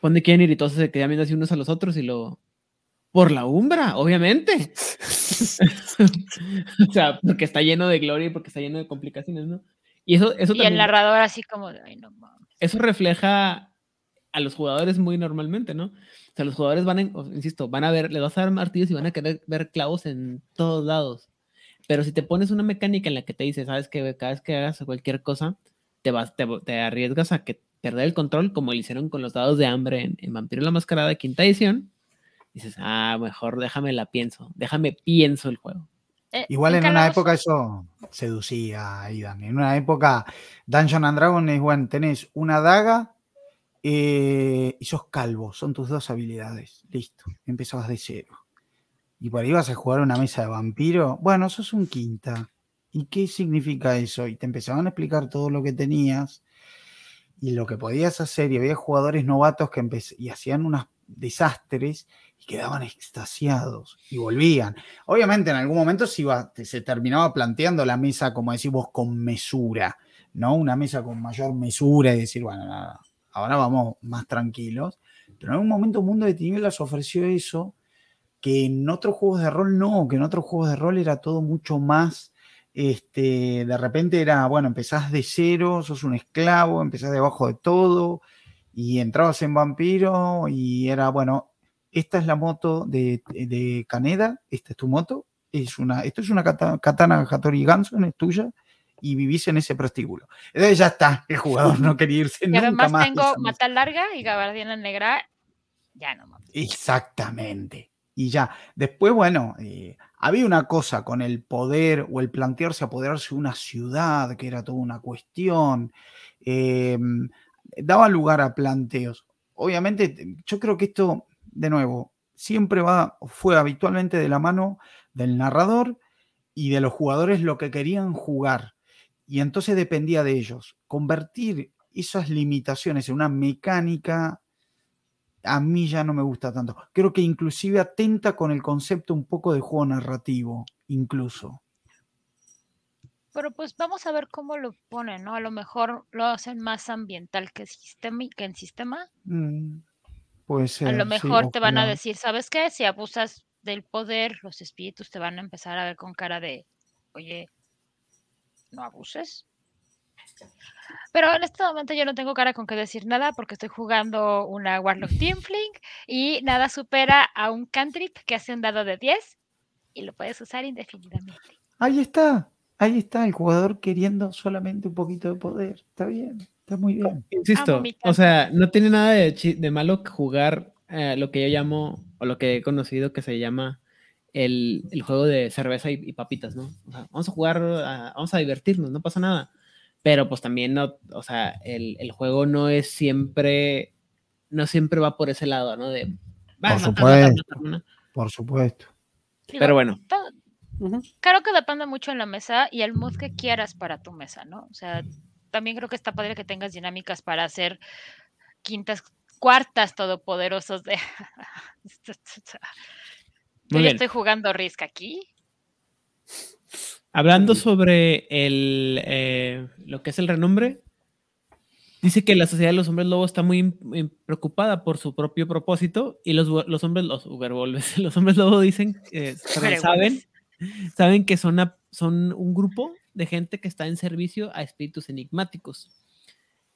pone quién ir y todos se quedan viendo así unos a los otros y lo. Por la umbra, obviamente. o sea, porque está lleno de gloria y porque está lleno de complicaciones, ¿no? Y eso, eso Y el narrador así como, ay, no mames. Eso refleja a los jugadores muy normalmente, ¿no? O sea, los jugadores van, a, insisto, van a ver, le vas a dar martillos y van a querer ver clavos en todos lados. Pero si te pones una mecánica en la que te dice, sabes que cada vez que hagas cualquier cosa, te, vas, te, te arriesgas a que perder el control, como lo hicieron con los dados de hambre en, en Vampiro la Mascarada de quinta edición, dices, ah, mejor déjame la pienso, déjame pienso el juego. Eh, Igual en una época eso seducía, Aidan. En una época, Dungeon and Dragon es, bueno, tenés una daga eh, y sos calvo, son tus dos habilidades. Listo, empezabas de cero. Y por ahí vas a jugar una mesa de vampiro. Bueno, sos un quinta. ¿Y qué significa eso? Y te empezaban a explicar todo lo que tenías y lo que podías hacer. Y había jugadores novatos que y hacían unos desastres y quedaban extasiados y volvían. Obviamente en algún momento se, iba, se terminaba planteando la mesa, como decimos, con mesura, ¿no? Una mesa con mayor mesura y decir, bueno, nada, ahora vamos más tranquilos. Pero en algún momento Mundo de Tinieblas ofreció eso, que en otros juegos de rol no, que en otros juegos de rol era todo mucho más, este, de repente era, bueno, empezás de cero, sos un esclavo, empezás debajo de todo y entrabas en vampiro y era, bueno, esta es la moto de, de Caneda, esta es tu moto, es una, esto es una kata- katana Hattori Ganson, es tuya, y vivís en ese prostíbulo. Entonces ya está, el jugador no quería irse Y nunca además más. tengo. Mata Larga y Gabardiana Negra. Ya no mames. Exactamente. Y ya, después, bueno, eh, había una cosa con el poder o el plantearse apoderarse de una ciudad, que era toda una cuestión, eh, daba lugar a planteos. Obviamente, te- yo creo que esto, de nuevo, siempre va, fue habitualmente de la mano del narrador y de los jugadores lo que querían jugar. Y entonces dependía de ellos. Convertir esas limitaciones en una mecánica a mí ya no me gusta tanto. Creo que inclusive atenta con el concepto un poco de juego narrativo, incluso. Pero pues vamos a ver cómo lo ponen, ¿no? A lo mejor lo hacen más ambiental que, en sistema. Mm, puede ser. A lo sí, mejor te van a decir, ¿sabes qué? Si abusas del poder, los espíritus te van a empezar a ver con cara de, oye, no abuses. Pero en este momento yo no tengo cara con que decir nada porque estoy jugando una Warlock Teamfling y nada supera a un cantrip que hace un dado de 10 y lo puedes usar indefinidamente. Ahí está, ahí está el jugador queriendo solamente un poquito de poder. Está bien, está muy bien. Insisto, mi o sea, no tiene nada de, de malo jugar eh, lo que yo llamo, o lo que he conocido que se llama el, el juego de cerveza y, y papitas, ¿no? O sea, vamos a jugar, a- vamos a divertirnos, no pasa nada. Pero pues también no, o sea, el, el juego no es siempre, no siempre va por ese lado, ¿no? De, va, matar, matar, supuesto. Por supuesto. Digo, Pero bueno, todo-. Creo que depende mucho en la mesa y el mood que quieras para tu mesa, ¿no? O sea, también creo que está padre que tengas dinámicas para hacer quintas, cuartas todopoderosos de... Yo muy bien. estoy jugando Risk aquí. Hablando sobre el, eh, lo que es el renombre, dice que la sociedad de los hombres lobo está muy preocupada por su propio propósito y los, los hombres, los los hombres lobo dicen, eh, saben, saben que son, a- son un grupo de gente que está en servicio a espíritus enigmáticos.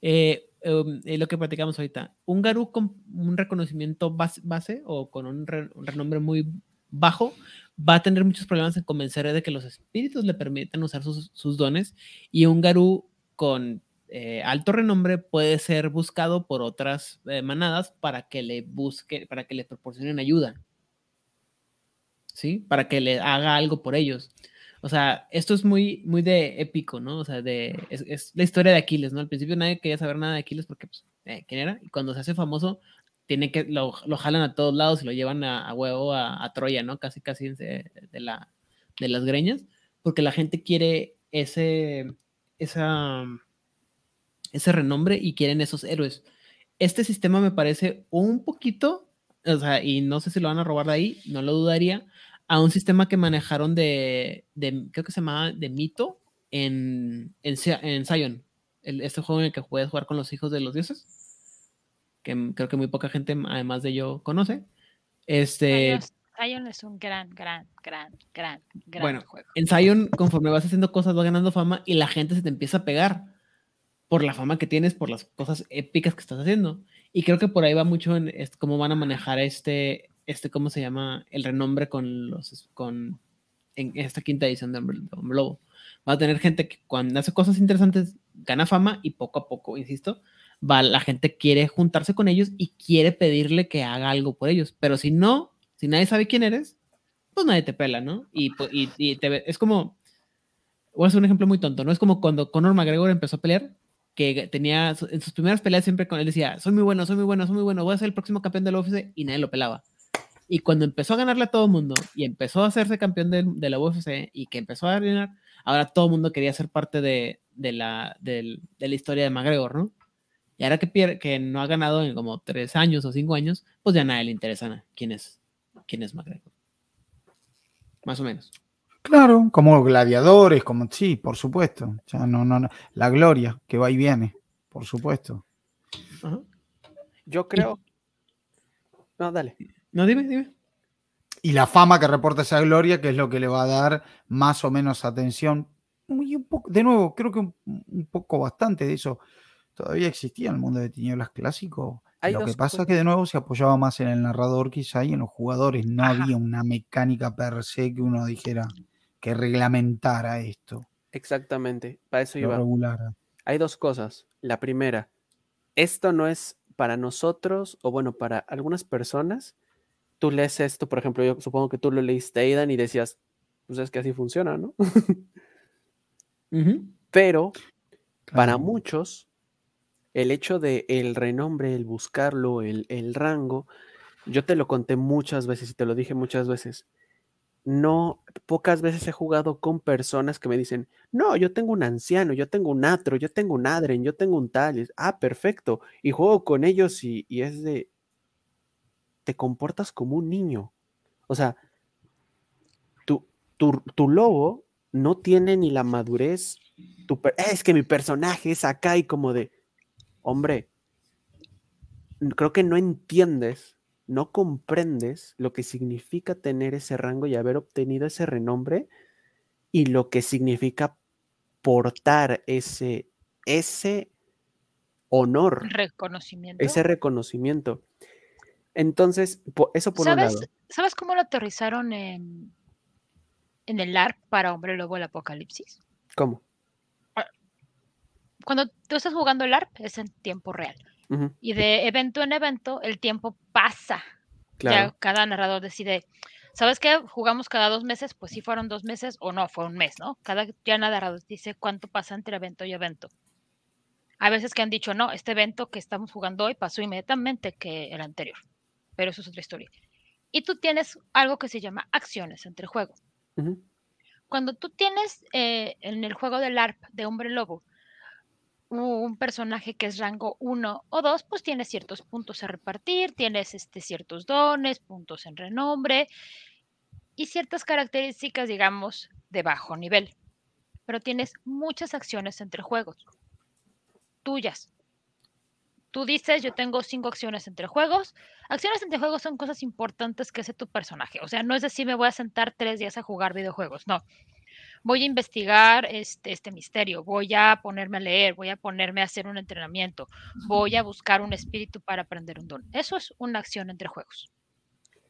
Eh, eh, lo que platicamos ahorita, un Garú con un reconocimiento bas- base o con un, re- un renombre muy bajo va a tener muchos problemas en convencer de que los espíritus le permitan usar sus, sus dones y un Garú con eh, alto renombre puede ser buscado por otras eh, manadas para que le busque, para que le proporcionen ayuda. ¿Sí? Para que le haga algo por ellos. O sea, esto es muy, muy de épico, ¿no? O sea, de, es, la historia de Aquiles, ¿no? Al principio nadie quería saber nada de Aquiles porque, pues, eh, ¿quién era? Y cuando se hace famoso, tiene que, lo, lo jalan a todos lados y lo llevan a, huevo a, Troya, ¿no? Casi, casi de, la, de las greñas, porque la gente quiere ese, ese renombre y quieren esos héroes. Este sistema me parece un poquito, o sea, y no sé si lo van a robar de ahí, no lo dudaría, a un sistema que manejaron de, de creo que se llamaba de mito en, en, en Zion, el, este juego en el que puedes jugar con los hijos de los dioses. Que creo que muy poca gente, además de yo, conoce. Este, Zion es un gran, gran, gran, gran, gran bueno, juego. en Zion, conforme vas haciendo cosas, vas ganando fama y la gente se te empieza a pegar por la fama que tienes, por las cosas épicas que estás haciendo. Y creo que por ahí va mucho en cómo van a manejar este, este, ¿cómo se llama? El renombre con los, con, en esta quinta edición de Hombre Lobo. Va a tener gente que cuando hace cosas interesantes gana fama y poco a poco, insisto, va, la gente quiere juntarse con ellos y quiere pedirle que haga algo por ellos. Pero si no, si nadie sabe quién eres, pues nadie te pela, ¿no? Y, y, y te ve- es como, voy a hacer un ejemplo muy tonto, ¿no? Es como cuando Conor McGregor empezó a pelear, que tenía, en sus primeras peleas siempre con él decía, soy muy bueno, soy muy bueno, soy muy bueno, voy a ser el próximo campeón de la UFC y nadie lo pelaba. Y cuando empezó a ganarle a todo el mundo y empezó a hacerse campeón de, de la UFC y que empezó a ganar, ahora todo el mundo quería ser parte de, de la, del- de la historia de McGregor, ¿no? Y ahora que, pier- que no ha ganado en como tres años o cinco años, pues ya a nadie le interesa quién es, quién es McGregor. Más o menos. Claro, como gladiadores, como sí, por supuesto. Ya no, no, no. La gloria que va y viene, por supuesto. Ajá. Yo creo. No, dale. No, dime, dime. Y la fama que reporta esa gloria, que es lo que le va a dar más o menos atención. Y un poco, de nuevo, creo que un, un poco bastante de eso todavía existía el mundo de tinieblas clásico. Hay lo que pasa cosas. es que de nuevo se apoyaba más en el narrador quizá y en los jugadores. No Ajá. había una mecánica per se que uno dijera que reglamentara esto, Exactamente. Para eso lo iba. regulara. Hay dos cosas. La primera, esto no es para nosotros, o bueno, para algunas personas. Tú lees esto, por ejemplo, yo supongo que tú lo leíste, Aidan, y decías, pues es que así funciona, ¿no? Pero para muchos, el hecho de el renombre, el buscarlo, el, el rango, yo te lo conté muchas veces y te lo dije muchas veces. No, pocas veces he jugado con personas que me dicen, no, yo tengo un anciano, yo tengo un atro, yo tengo un adren, yo tengo un tal. ah, perfecto. Y juego con ellos y, y es de, te comportas como un niño. O sea, tu, tu, tu lobo no tiene ni la madurez. es que mi personaje es acá y como de, hombre, creo que no entiendes, no comprendes lo que significa tener ese rango y haber obtenido ese renombre y lo que significa portar ese, ese honor, Reconocimiento. ese reconocimiento. Entonces, eso por un ¿Sabes, lado. ¿Sabes cómo lo aterrizaron en, en el ARP para Hombre Lobo el Apocalipsis? ¿Cómo? Cuando tú estás jugando el ARP es en tiempo real. Ujú, Y de evento en evento el tiempo pasa. claro. Ya cada narrador decide, ¿sabes qué? Jugamos cada dos meses, pues sí fueron dos meses o no, fue un mes, ¿no? Cada ya narrador dice cuánto pasa entre evento y evento. Hay veces que han dicho, no, este evento que estamos jugando hoy pasó inmediatamente que el anterior, pero eso es otra historia. Y tú tienes algo que se llama acciones entre juego. Ujú, Cuando tú tienes eh, en el juego del ARP de Hombre Lobo un personaje que es rango 1 o 2, pues tienes ciertos puntos a repartir, tienes este, ciertos dones, puntos en renombre y ciertas características, digamos, de bajo nivel. Pero tienes muchas acciones entre juegos, tuyas. Tú dices, yo tengo cinco acciones entre juegos. Acciones entre juegos son cosas importantes que hace tu personaje. O sea, no es decir, me voy a sentar tres días a jugar videojuegos. No. Voy a investigar este, este misterio, voy a ponerme a leer, voy a ponerme a hacer un entrenamiento, voy a buscar un espíritu para aprender un don. Eso es una acción entre juegos.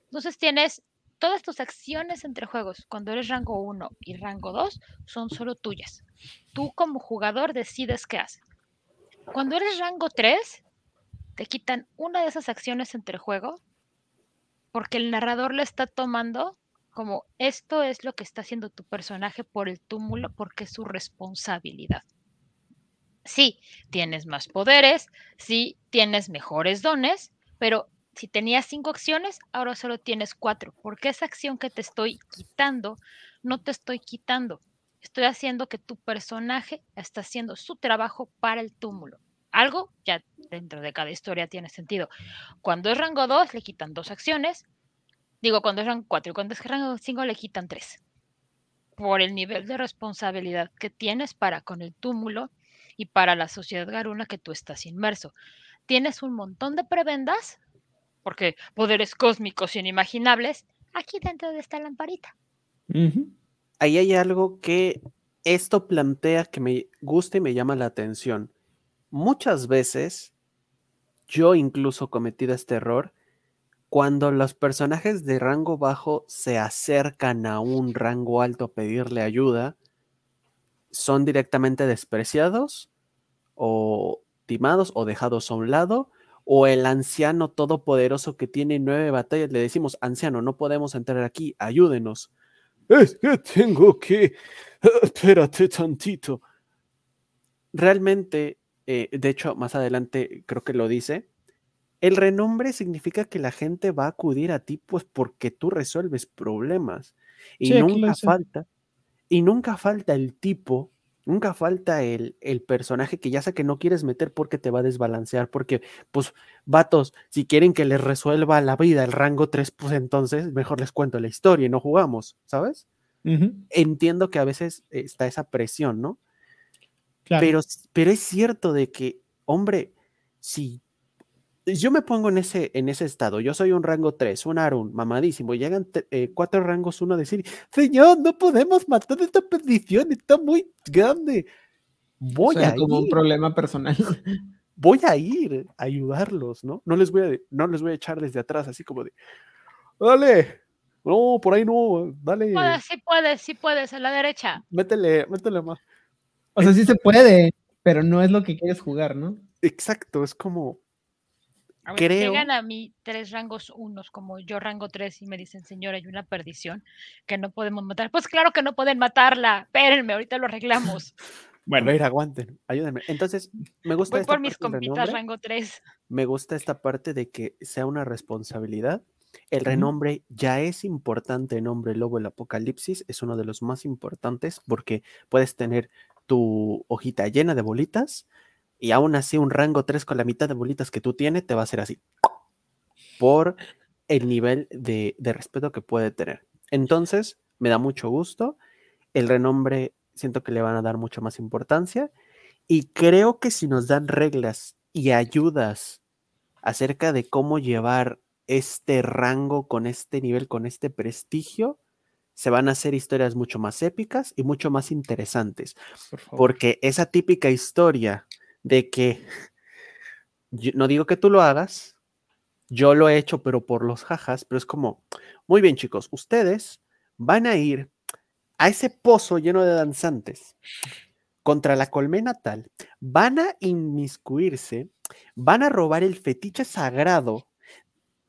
Entonces tienes todas tus acciones entre juegos, cuando eres rango 1 y rango 2, son solo tuyas. Tú como jugador decides qué haces. Cuando eres rango 3, te quitan una de esas acciones entre juego porque el narrador le está tomando como esto es lo que está haciendo tu personaje por el túmulo porque es su responsabilidad. Sí, tienes más poderes, sí, tienes mejores dones, pero si tenías cinco acciones, ahora solo tienes cuatro, porque esa acción que te estoy quitando, no te estoy quitando. Estoy haciendo que tu personaje está haciendo su trabajo para el túmulo. Algo ya dentro de cada historia tiene sentido. Cuando es rango 2, le quitan dos acciones. Digo, cuando es rango 4 y cuando es rango 5, le quitan tres. Por el nivel de responsabilidad que tienes para con el túmulo y para la sociedad garuna que tú estás inmerso. tienes un montón de prebendas, porque poderes cósmicos inimaginables, aquí dentro de esta lamparita. Ahí hay algo que esto plantea que me gusta y me llama la atención. Muchas veces, yo incluso he cometido este error, cuando los personajes de rango bajo se acercan a un rango alto a pedirle ayuda, son directamente despreciados o timados o dejados a un lado, o el anciano todopoderoso que tiene nueve batallas, le decimos, anciano, no podemos entrar aquí, ayúdenos. Es que tengo que... Espérate tantito. Realmente, eh, de hecho, más adelante creo que lo dice, el renombre significa que la gente va a acudir a ti pues porque tú resuelves problemas. Y Sí, nunca falta, y nunca falta el tipo, nunca falta el, el personaje que ya sé que no quieres meter porque te va a desbalancear, porque pues vatos, si quieren que les resuelva la vida el rango 3, pues entonces mejor les cuento la historia y no jugamos, ¿sabes? Entiendo que a veces está esa presión, ¿no? claro. Pero, pero es cierto de que, hombre, si yo me pongo en ese, en ese estado, yo soy un rango 3, un Arun, mamadísimo, llegan eh, cuatro rangos uno a decir, señor, no podemos matar esta petición, está muy grande. Voy Suena a como un ir, problema personal. voy a ir a ayudarlos, ¿no? No les voy a, no les voy a echar desde atrás, así como de, dale, no, por ahí no, dale, Puedes, sí puedes, sí puedes, a la derecha. métele, métele más. O sea, sí se puede, pero no es lo que quieres jugar, ¿no? Exacto, es como, A ver, Creo- Llegan a mí tres rangos unos, como yo rango tres, y me dicen, señora, hay una perdición que no podemos matar. Pues claro que no pueden matarla. Espérenme, ahorita lo arreglamos. a ver, aguanten, ayúdenme. Entonces, me gusta Voy esta por mis compitas rango tres. me gusta esta parte de que sea una responsabilidad. El renombre ya es importante en Hombre Lobo el Apocalipsis, es uno de los más importantes porque puedes tener tu hojita llena de bolitas y aún así un rango 3 con la mitad de bolitas que tú tienes te va a hacer así por el nivel de, de respeto que puede tener. Entonces, me da mucho gusto. El renombre siento que le van a dar mucha más importancia y creo que si nos dan reglas y ayudas acerca de cómo llevar este rango con este nivel, con este prestigio, se van a hacer historias mucho más épicas y mucho más interesantes. Por. Porque esa típica historia de que, yo no digo que tú lo hagas, yo lo he hecho, pero por los jajas, pero es como, muy bien chicos, ustedes van a ir a ese pozo lleno de danzantes contra la colmena tal, van a inmiscuirse, van a robar el fetiche sagrado,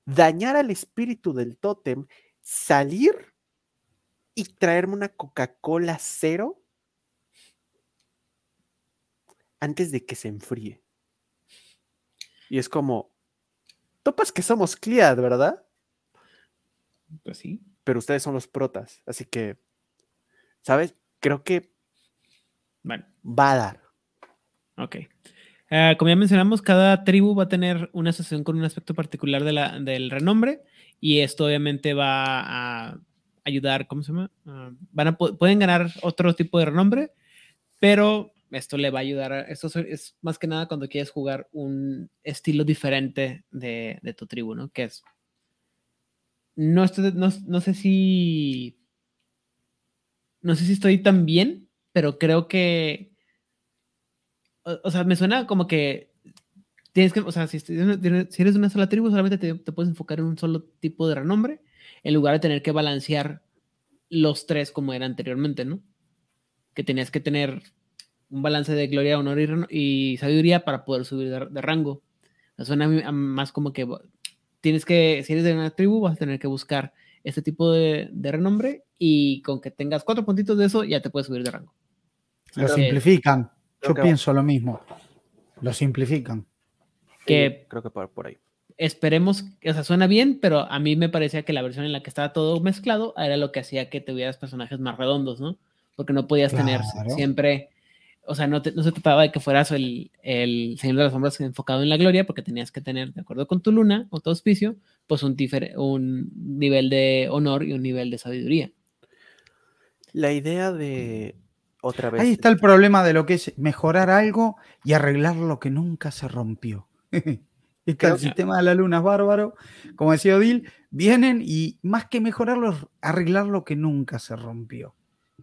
dañar al espíritu del tótem, salir y traerme una Coca-Cola cero antes de que se enfríe. Y es como, topas que somos Clead, ¿verdad? Pues sí. Pero ustedes son los protas, así que, ¿sabes? Creo que Bueno, va a dar. ok. Ah, como ya mencionamos, cada tribu va a tener una asociación con un aspecto particular de la, del renombre y esto obviamente va a ayudar, ¿cómo se llama? Ah, van a, pueden ganar otro tipo de renombre, pero esto le va a ayudar, esto es- más que nada cuando quieres jugar un estilo diferente de, de tu tribu, ¿no? Que es, no, estoy- no, no sé si, no sé si estoy tan bien, pero creo que, o, o sea, me suena como que tienes que, o sea, si, si eres una sola tribu, solamente te, te puedes enfocar en un solo tipo de renombre, en lugar de tener que balancear los tres como era anteriormente, ¿no? Que tenías que tener un balance de gloria, honor y, sabiduría para poder subir de, de rango. Me Suena a mí- a más como que tienes que, si eres de una tribu, vas a tener que buscar este tipo de, de renombre y con que tengas cuatro puntitos de eso, ya te puedes subir de rango. Lo simplifican. Yo pienso lo mismo. Lo simplifican. Que- Sí, creo que por, por ahí. esperemos, o sea, suena bien, pero a mí me parecía que la versión en la que estaba todo mezclado era lo que hacía que tuvieras personajes más redondos, ¿no? Porque no podías tener siempre, o sea, no, te- no se trataba de que fueras el, el Señor de las Sombras enfocado en la gloria, porque tenías que tener, de acuerdo con tu luna o tu auspicio, pues un, difer- un nivel de honor y un nivel de sabiduría. La idea de otra vez. Ahí está el problema de lo que es mejorar algo y arreglar lo que nunca se rompió. Está el sistema de la luna es bárbaro. Como decía Odil, vienen y más que mejorarlo, arreglar lo que nunca se rompió.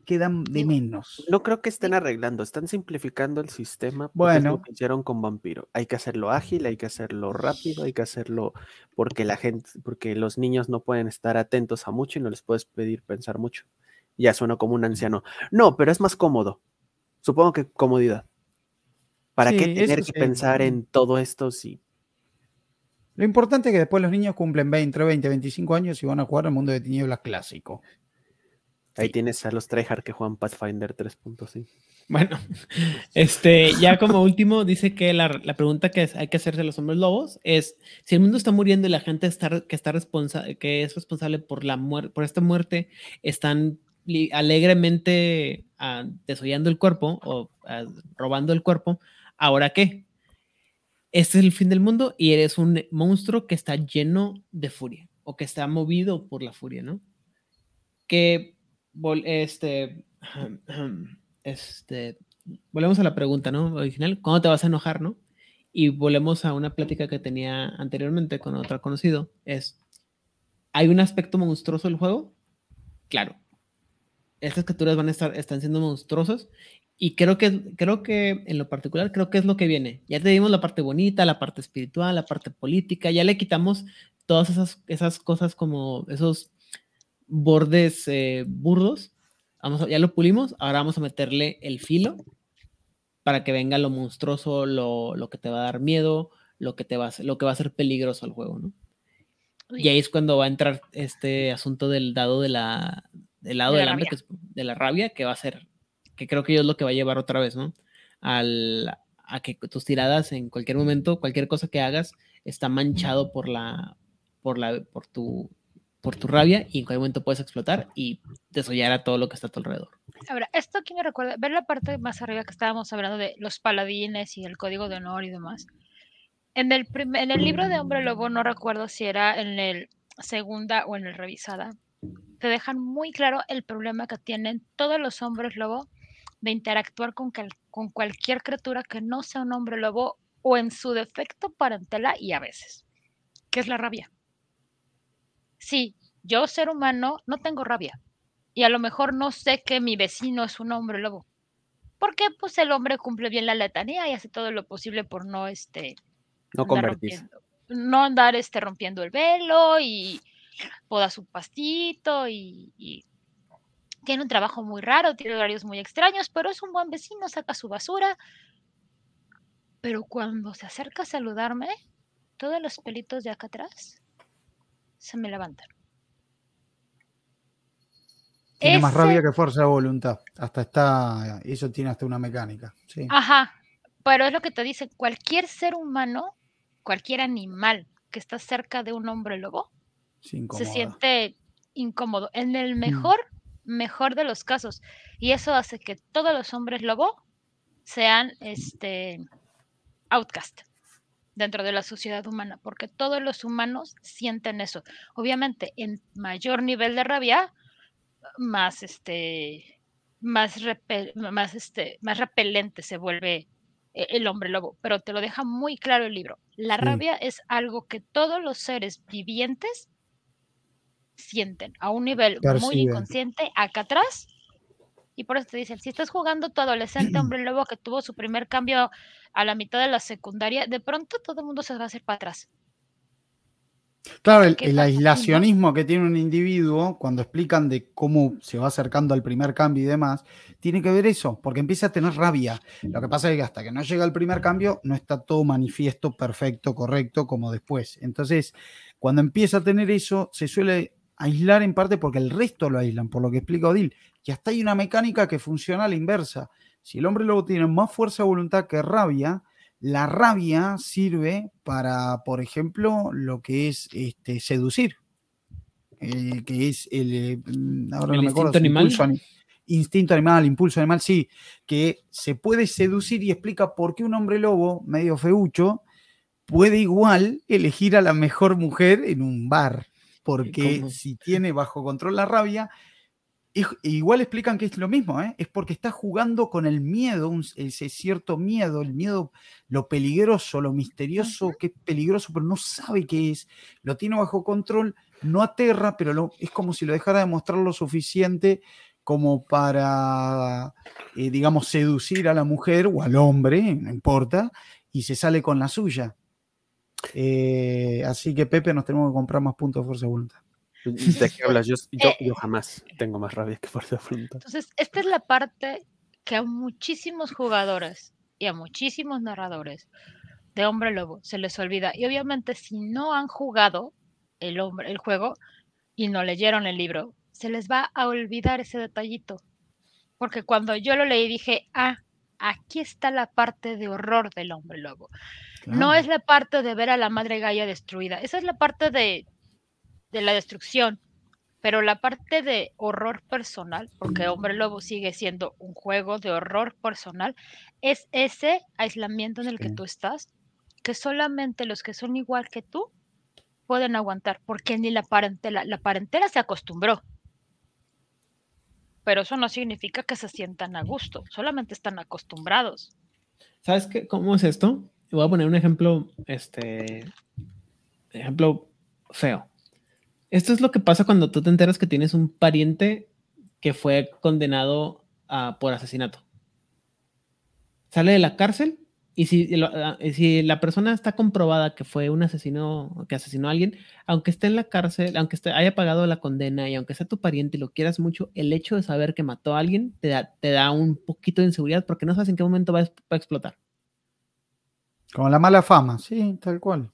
Quedan de menos. No creo que estén arreglando, están simplificando el sistema. Bueno. lo que hicieron con Vampiro. Hay que hacerlo ágil, hay que hacerlo rápido, hay que hacerlo porque la gente, porque los niños no pueden estar atentos a mucho y no les puedes pedir pensar mucho. Ya suena como un anciano. No, pero es más cómodo. Supongo que comodidad. ¿Para qué tener que sí. pensar en todo esto si Lo importante es que después los niños cumplen 20, entre 20 y 25 años y van a jugar al mundo de tinieblas clásico. Ahí tienes a los tryhard que juegan Pathfinder 3.5? Bueno, este, ya como último, dice que la, la pregunta que hay que hacerse a los hombres lobos es si el mundo está muriendo y la gente está, que, está responsa- que es responsable por, la por esta muerte están alegremente ah, desollando el cuerpo o ah, robando el cuerpo, ¿ahora qué? Este es el fin del mundo y eres un monstruo que está lleno de furia o que está movido por la furia, ¿no? Que, vol- este, este, volvemos a la pregunta, ¿no? Original, ¿cuándo te vas a enojar, no? Y volvemos a una plática que tenía anteriormente con otro conocido, es, ¿hay un aspecto monstruoso del juego? Claro. Estas criaturas van a estar, están siendo monstruosas y creo que, creo que en lo particular, creo que es lo que viene. Ya te dimos la parte bonita, la parte espiritual, la parte política, ya le quitamos todas esas, esas cosas como esos bordes eh, burdos. Vamos a- ya lo pulimos, ahora vamos a meterle el filo para que venga lo monstruoso, lo, lo que te va a dar miedo, lo que, te va a, hacer- lo que va a ser peligroso al juego, ¿no? Y ahí es cuando va a entrar este asunto del dado de la, del lado De la del hambre, rabia. que es- de la rabia, que va a ser, que creo que yo es lo que va a llevar otra vez, ¿no? Al, a que tus tiradas en cualquier momento, cualquier cosa que hagas, está manchado por la, por la, por tu, por tu rabia y en cualquier momento puedes explotar y desollar a todo lo que está a tu alrededor. Ahora, esto aquí me recuerda, ver la parte más arriba que estábamos hablando de los paladines y el código de honor y demás. En el, en el libro de Hombre Lobo, no recuerdo si era en el segunda o en el revisada, te dejan muy claro el problema que tienen todos los hombres lobo de interactuar con, con cualquier criatura que no sea un hombre lobo o en su defecto parentela y a veces, que es la rabia. Sí, yo ser humano no tengo rabia y a lo mejor no sé que mi vecino es un hombre lobo. Porque pues el hombre cumple bien la letanía y hace todo lo posible por no este No andar convertirse. rompiendo- no andar este rompiendo el velo y poda su pastito y, y tiene un trabajo muy raro, tiene horarios muy extraños, pero es un buen vecino, saca su basura. Pero cuando se acerca a saludarme, todos los pelitos de acá atrás se me levantan. Tiene más rabia que fuerza de voluntad. Hasta está, eso tiene hasta una mecánica. Sí. Ajá, pero es lo que te dice, cualquier ser humano, cualquier animal que está cerca de un hombre lobo, se siente incómodo. En el Mm. mejor, mejor de los casos. Y eso hace que todos los hombres lobo sean este outcast dentro de la sociedad humana, porque todos los humanos sienten eso. Obviamente, en mayor nivel de rabia, más este más repel- más este más repelente se vuelve e- el hombre lobo, pero te lo deja muy claro el libro. La rabia es algo que todos los seres vivientes sienten a un nivel muy inconsciente acá atrás. Y por eso te dicen, si estás jugando tu adolescente hombre lobo que tuvo su primer cambio a la mitad de la secundaria, de pronto todo el mundo se va a hacer para atrás. Claro, el, aislacionismo que tiene un individuo, cuando explican de cómo se va acercando al primer cambio y demás, tiene que ver eso, porque empieza a tener rabia. Lo que pasa es que hasta que no llega el primer cambio, no está todo manifiesto, perfecto, correcto, como después. Entonces, cuando empieza a tener eso, se suele aislar en parte porque el resto lo aíslan, por lo que explica Odil. Y hasta hay una mecánica que funciona a la inversa. Si el hombre luego tiene más fuerza de voluntad que rabia, la rabia sirve para, por ejemplo, lo que es este, seducir, eh, que es el, eh, mm, ahora ¿El no me acuerdo, instinto animal? impulso instinto animal, impulso animal, sí, que se puede seducir y explica por qué un hombre lobo, medio feucho, puede igual elegir a la mejor mujer en un bar, porque ¿Cómo? si tiene bajo control la rabia, Igual explican que es lo mismo, ¿eh? es porque está jugando con el miedo, un- ese cierto miedo, el miedo, lo peligroso, lo misterioso, que es peligroso, pero no sabe qué es, lo tiene bajo control, no aterra, pero lo- es como si lo dejara de mostrar lo suficiente como para, eh, digamos, seducir a la mujer o al hombre, no importa, y se sale con la suya. Eh, así que Pepe, nos tenemos que comprar más puntos de fuerza de voluntad. ¿De qué hablas? Yo, yo, Eh, yo jamás tengo más rabia que fuerza de voluntad. Entonces, esta es la parte que a muchísimos jugadores y a muchísimos narradores de Hombre Lobo se les olvida. Y obviamente, si no han jugado el, hombre, el juego y no leyeron el libro, se les va a olvidar ese detallito. Porque cuando yo lo leí dije, ah, aquí está la parte de horror del Hombre Lobo. No es la parte de ver a la madre Gaia destruida. Esa es la parte de, de la destrucción. Pero la parte de horror personal, porque Hombre Lobo sigue siendo un juego de horror personal, es ese aislamiento en el que tú estás, que solamente los que son igual que tú pueden aguantar, porque ni la parentela, la parentela se acostumbró. Pero eso no significa que se sientan a gusto, solamente están acostumbrados. ¿Sabes qué? ¿Cómo es esto? Voy a poner un ejemplo, este, ejemplo feo. Esto es lo que pasa cuando tú te enteras que tienes un pariente que fue condenado por asesinato. Sale de la cárcel y si, lo- ah, y si la persona está comprobada que fue un asesino, que asesinó a alguien, aunque esté en la cárcel, aunque esté, haya pagado la condena y aunque sea tu pariente y lo quieras mucho, el hecho de saber que mató a alguien te da, te da un poquito de inseguridad porque no sabes en qué momento va a, va a explotar. Como la mala fama, sí, tal cual.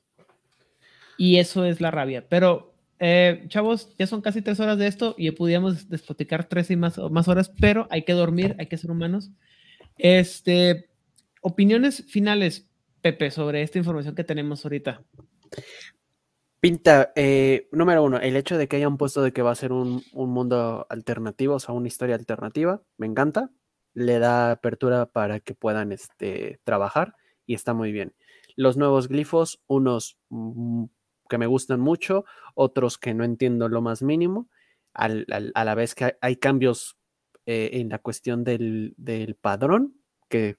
Y eso es la rabia. Pero, eh, chavos, ya son casi tres horas de esto y podíamos despoticar tres y más, más horas, pero hay que dormir, hay que ser humanos. Este, opiniones finales, Pepe, sobre esta información que tenemos ahorita. Pinta, eh, número uno, el hecho de que hayan puesto de que va a ser un, un mundo alternativo, o sea, una historia alternativa, me encanta. Le da apertura para que puedan este, trabajar y está muy bien. Los nuevos glifos, unos mm, que me gustan mucho, otros que no entiendo lo más mínimo, a la vez que hay, cambios eh, en la cuestión del, del padrón que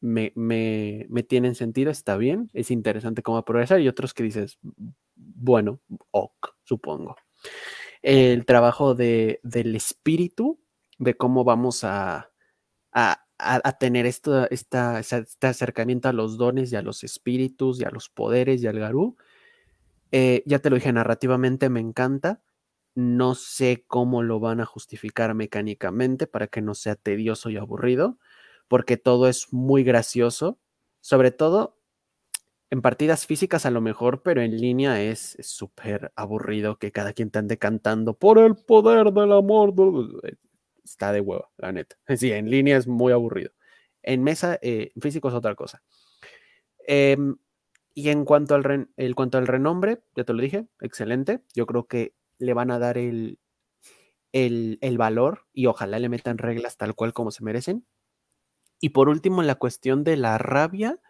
me, me, me tienen sentido, está bien, es interesante cómo progresar, y otros que dices, bueno, ok, supongo. El trabajo de, del espíritu, de cómo vamos a, a, a- tener esta, esa- este acercamiento a los dones y a los espíritus y a los poderes y al garú. Eh, ya te lo dije, narrativamente me encanta. No sé cómo lo van a justificar mecánicamente para que no sea tedioso y aburrido, porque todo es muy gracioso. Sobre todo en partidas físicas a lo mejor, pero en línea es súper aburrido que cada quien te ande cantando por el poder del amor. eh, Está de hueva, la neta. Sí, en línea es muy aburrido. En mesa, eh, físico es otra cosa. Em, y en cuanto al, el cuanto al renombre, ya te lo dije, excelente. Yo creo que le van a dar el, el, el valor y ojalá le metan reglas tal cual como se merecen. Y por último, la cuestión de la rabia,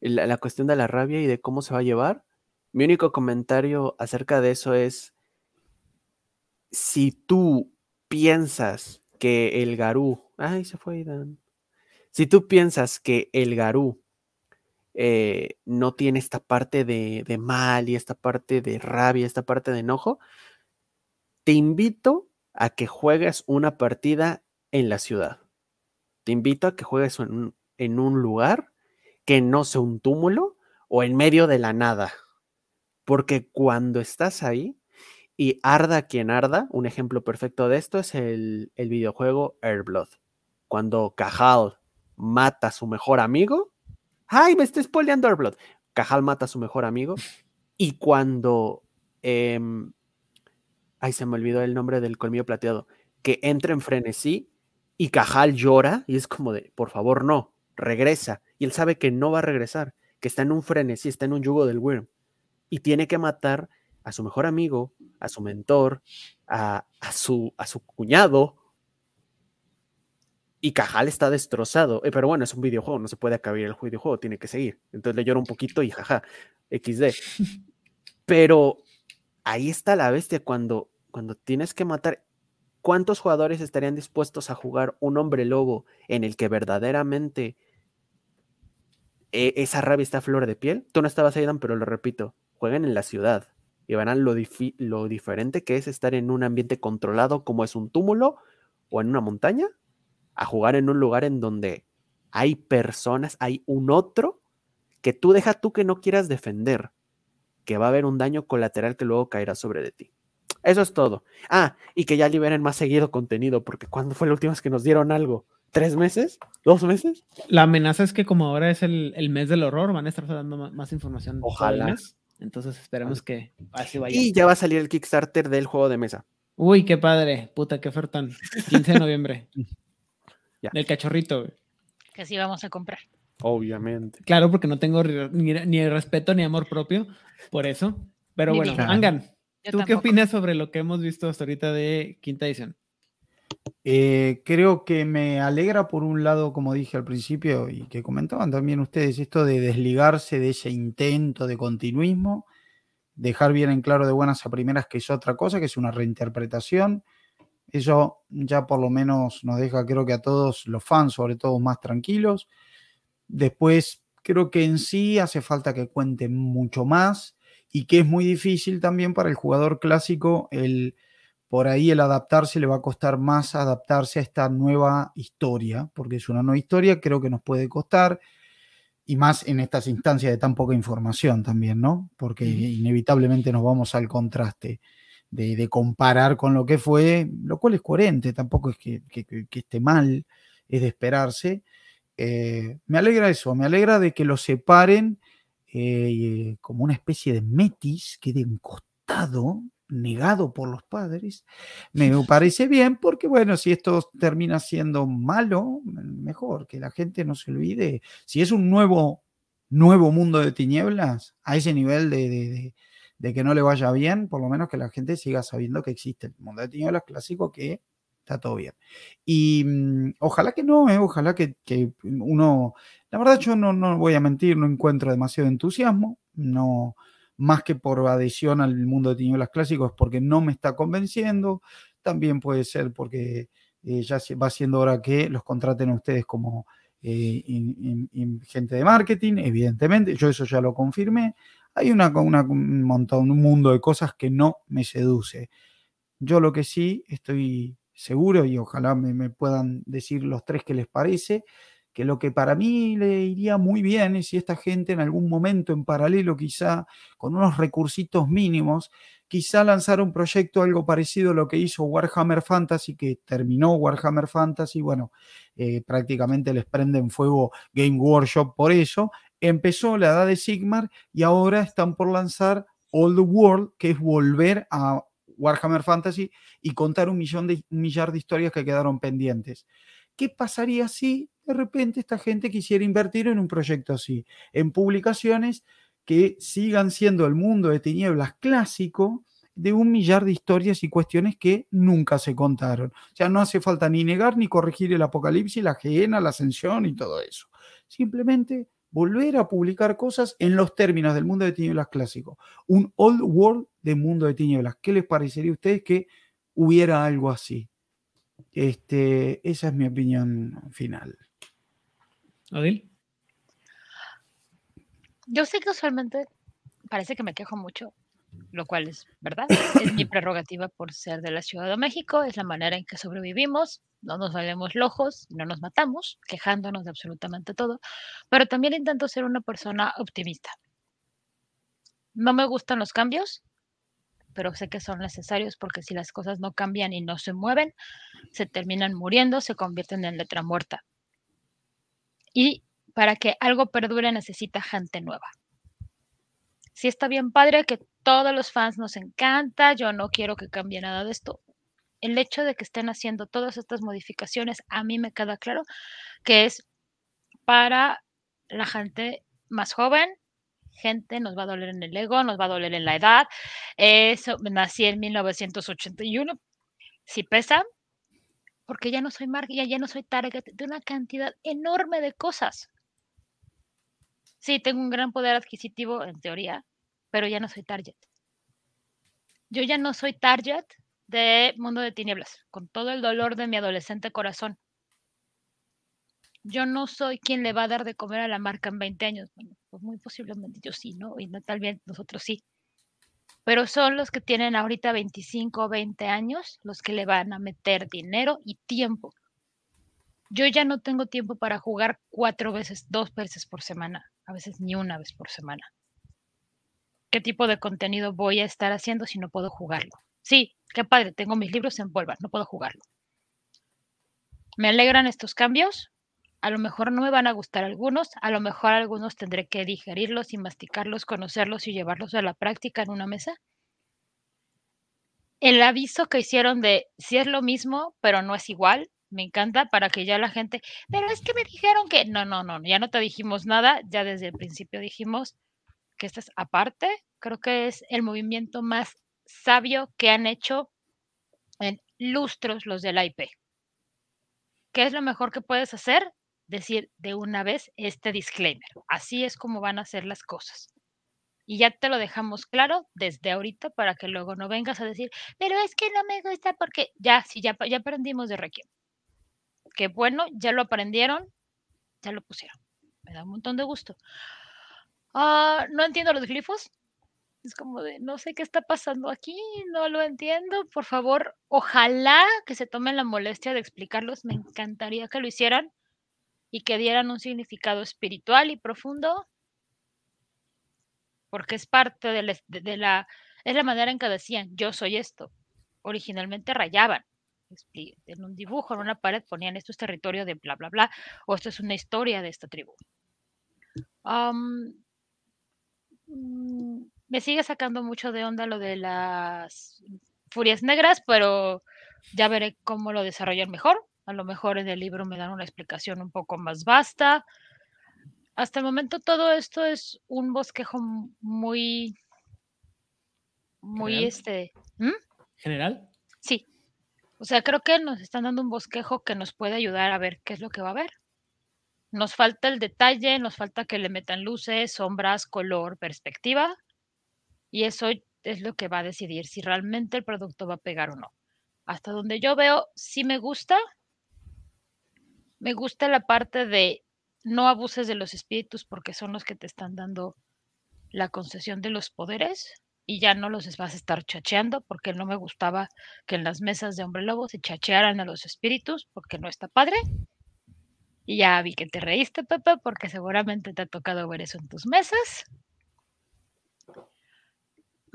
la, la cuestión de la rabia y de cómo se va a llevar. Mi único comentario acerca de eso es, si tú piensas que el Garú, ay, se fue Dan. Si tú piensas que el Garú eh, no tiene esta parte de, de mal y esta parte de rabia, esta parte de enojo, te invito a que juegues una partida en la ciudad. Te invito a que juegues en un, lugar que no sea un túmulo o en medio de la nada. Porque cuando estás ahí y arda quien arda, un ejemplo perfecto de esto es el, el videojuego Airblood. Cuando Cajal mata a su mejor amigo. ¡Ay, me estoy spoileando Airblood! Cajal mata a su mejor amigo. Y cuando. em, ay, se me olvidó el nombre del colmillo plateado. Que entra en frenesí y Cajal llora y es como de, por favor, no, regresa. Y él sabe que no va a regresar, que está en un frenesí, está en un yugo del Wyrm. Y tiene que matar a su mejor amigo, a su mentor, a, a su, a su cuñado. Y Cajal está destrozado. Eh, pero bueno, es un videojuego, no se puede acabar el videojuego, tiene que seguir. Entonces le llora un poquito y jaja, XD. Pero ahí está la bestia cuando, cuando tienes que matar. ¿cuántos jugadores estarían dispuestos a jugar un hombre lobo en el que verdaderamente e- esa rabia está a flor de piel? Tú no estabas ahí, Dan, pero lo repito, jueguen en la ciudad y verán lo, lo diferente que es estar en un ambiente controlado como es un túmulo o en una montaña, a jugar en un lugar en donde hay personas, hay un otro que tú deja tú que no quieras defender, que va a haber un daño colateral que luego caerá sobre de ti. Eso es todo. Ah, y que ya liberen más seguido contenido, porque ¿cuándo fue la última vez que nos dieron algo? ¿Tres meses? ¿Dos meses? La amenaza es que como ahora es el, el mes del horror, van a estar dando más información. Ojalá. mes. Entonces esperemos que así vaya. Y ya va a salir el Kickstarter del juego de mesa. Uy, qué padre. Puta, qué ofertón. 15 de noviembre. Ya. Del cachorrito. güey. Que sí vamos a comprar. Obviamente. Claro, porque no tengo ni, ni respeto ni amor propio. Por eso. Pero Ni bueno, vida. Angan, Yo ¿tú qué tampoco. opinas sobre lo que hemos visto hasta ahorita de quinta edición? Eh, creo que me alegra por un lado, como dije al principio y que comentaban también ustedes, esto de desligarse de ese intento de continuismo, dejar bien en claro de buenas a primeras que es otra cosa, que es una reinterpretación. Eso ya por lo menos nos deja, creo que a todos los fans, sobre todo, más tranquilos. Después, creo que en sí hace falta que cuenten mucho más y que es muy difícil también para el jugador clásico el por ahí el adaptarse le va a costar más adaptarse a esta nueva historia, porque es una nueva historia, creo que nos puede costar, y más en estas instancias de tan poca información también, ¿no? Porque inevitablemente nos vamos al contraste de, de comparar con lo que fue, lo cual es coherente, tampoco es que, que- que- que esté mal, es de esperarse. Eh, me alegra eso, me alegra de que lo separen eh, como una especie de metis, quede encostado, negado por los padres. Me parece bien porque, bueno, si esto termina siendo malo, mejor que la gente no se olvide. Si es un nuevo, nuevo mundo de tinieblas, a ese nivel de, de- de- que no le vaya bien, por lo menos que la gente siga sabiendo que existe el mundo de tinieblas clásico que está todo bien. Y mm, ojalá que no, eh, ojalá que, que uno, la verdad yo no, no voy a mentir, no encuentro demasiado entusiasmo, no, más que por adhesión al mundo de tinieblas clásicos, porque no me está convenciendo, también puede ser porque eh, ya va siendo hora que los contraten a ustedes como eh, gente de marketing, evidentemente, yo eso ya lo confirmé, hay una, una- un montón, un mundo de cosas que no me seduce. Yo lo que sí estoy seguro y ojalá me, me puedan decir los tres que les parece, que lo que para mí le iría muy bien es si esta gente en algún momento en paralelo, quizá con unos recursitos mínimos, quizá lanzara un proyecto algo parecido a lo que hizo Warhammer Fantasy, que terminó Warhammer Fantasy, bueno, eh, prácticamente les prende en fuego Game Workshop por eso. Empezó la edad de Sigmar y ahora están por lanzar All the World, que es volver a Warhammer Fantasy y contar un millón de millar de historias que quedaron pendientes. ¿Qué pasaría si de repente esta gente quisiera invertir en un proyecto así? En publicaciones que sigan siendo el mundo de tinieblas clásico de un millar de historias y cuestiones que nunca se contaron. O sea, no hace falta ni negar ni corregir el apocalipsis, la geena, la ascensión y todo eso. Simplemente volver a publicar cosas en los términos del mundo de tinieblas clásico. Un old world de mundo de tinieblas. ¿Qué les parecería a ustedes que hubiera algo así? Este, esa es mi opinión final. Odil. Yo sé que usualmente parece que me quejo mucho, lo cual es verdad. Es mi prerrogativa por ser de la Ciudad de México, es la manera en que sobrevivimos, no nos valemos lojos, no nos matamos, quejándonos de absolutamente todo, pero también intento ser una persona optimista. No me gustan los cambios, pero sé que son necesarios porque si las cosas no cambian y no se mueven, se terminan muriendo, se convierten en letra muerta. Y para que algo perdure necesita gente nueva. Sí está bien padre que todos los fans nos encanta, yo no quiero que cambie nada de esto. El hecho de que estén haciendo todas estas modificaciones, a mí me queda claro que es para la gente más joven, gente nos va a doler en el ego, nos va a doler en la edad. Eso, nací en 1981, si pesa, porque ya no soy marca, ya, ya no soy target de una cantidad enorme de cosas. Sí, tengo un gran poder adquisitivo en teoría, pero ya no soy target. Yo ya no soy target de Mundo de Tinieblas, con todo el dolor de mi adolescente corazón. Yo no soy quien le va a dar de comer a la marca en 20 años. Bueno, pues muy posiblemente yo sí, ¿no? Y tal vez nosotros sí. Pero son los que tienen ahorita 25 o 20 años los que le van a meter dinero y tiempo. Yo ya no tengo tiempo para jugar cuatro veces, dos veces por semana, a veces ni una vez por semana. ¿Qué tipo de contenido voy a estar haciendo si no puedo jugarlo? Sí, qué padre, tengo mis libros en polva, no puedo jugarlo. ¿Me alegran estos cambios? A lo mejor no me van a gustar algunos, a lo mejor algunos tendré que digerirlos y masticarlos, conocerlos y llevarlos a la práctica en una mesa. El aviso que hicieron de si es lo mismo, pero no es igual, me encanta para que ya la gente, pero es que me dijeron que no, no, no, ya no te dijimos nada, ya desde el principio dijimos que esto es aparte, creo que es el movimiento más sabio que han hecho en lustros los del IP. ¿Qué es lo mejor que puedes hacer? Decir de una vez este disclaimer. Así es como van a ser las cosas. Y ya te lo dejamos claro desde ahorita para que luego no vengas a decir, pero es que no me gusta porque ya, sí, ya, ya aprendimos de Requiem. Qué bueno, ya lo aprendieron, ya lo pusieron. Me da un montón de gusto. Ah, no entiendo los glifos. Es como de, no sé qué está pasando aquí, no lo entiendo. Por favor, ojalá que se tomen la molestia de explicarlos. Me encantaría que lo hicieran y que dieran un significado espiritual y profundo, porque es parte de la, es la manera en que decían, yo soy esto. Originalmente rayaban en un dibujo, en una pared, ponían esto es territorio de bla, bla, bla, o esto es una historia de esta tribu. Um, me sigue sacando mucho de onda lo de las furias negras, pero ya veré cómo lo desarrollan mejor. A lo mejor en el libro me dan una explicación un poco más vasta. Hasta el momento todo esto es un bosquejo muy, muy ¿General? este. ¿Mm? ¿General? Sí. O sea, creo que nos están dando un bosquejo que nos puede ayudar a ver qué es lo que va a haber. Nos falta el detalle, nos falta que le metan luces, sombras, color, perspectiva. Y eso es lo que va a decidir si realmente el producto va a pegar o no. Hasta donde yo veo, sí me gusta. Me gusta la parte de no abuses de los espíritus porque son los que te están dando la concesión de los poderes y ya no los vas a estar chacheando porque no me gustaba que en las mesas de hombre lobo se chachearan a los espíritus porque no está padre. Y ya vi que te reíste, Pepe, porque seguramente te ha tocado ver eso en tus mesas.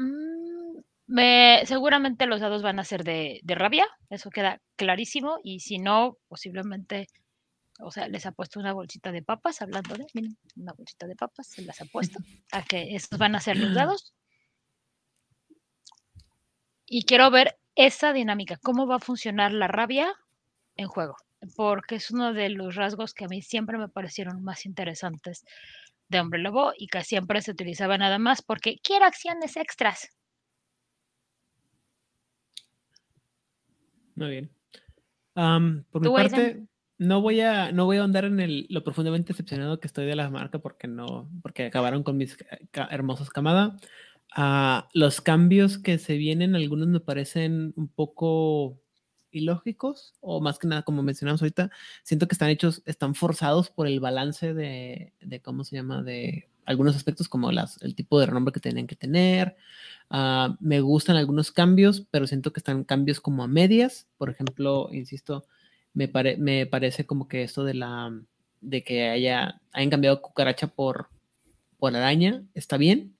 Mm, me, seguramente los dados van a ser de, de, rabia, eso queda clarísimo. Y si no, posiblemente, o sea, les ha puesto una bolsita de papas, hablando de, miren, una bolsita de papas, se las ha puesto, a que esos van a ser los dados. Y quiero ver esa dinámica, cómo va a funcionar la rabia en juego, porque es uno de los rasgos que a mí siempre me parecieron más interesantes de Hombre Lobo y que siempre se utilizaba nada más porque quiero acciones extras. Muy bien. Um, por mi ¿Tú, parte, no voy a no voy a ahondar en el, lo profundamente decepcionado que estoy de la marca porque no porque acabaron con mis ca- hermosos camada. Ah, los cambios que se vienen, algunos me parecen un poco ilógicos o más que nada, como mencionamos ahorita, siento que están hechos, están forzados por el balance de, de ¿cómo se llama? De algunos aspectos como las, el tipo de renombre que tienen que tener. Ah, me gustan algunos cambios, pero siento que están cambios como a medias. Por ejemplo, insisto, me, me parece como que esto de la de que haya hayan cambiado cucaracha por, por araña está bien.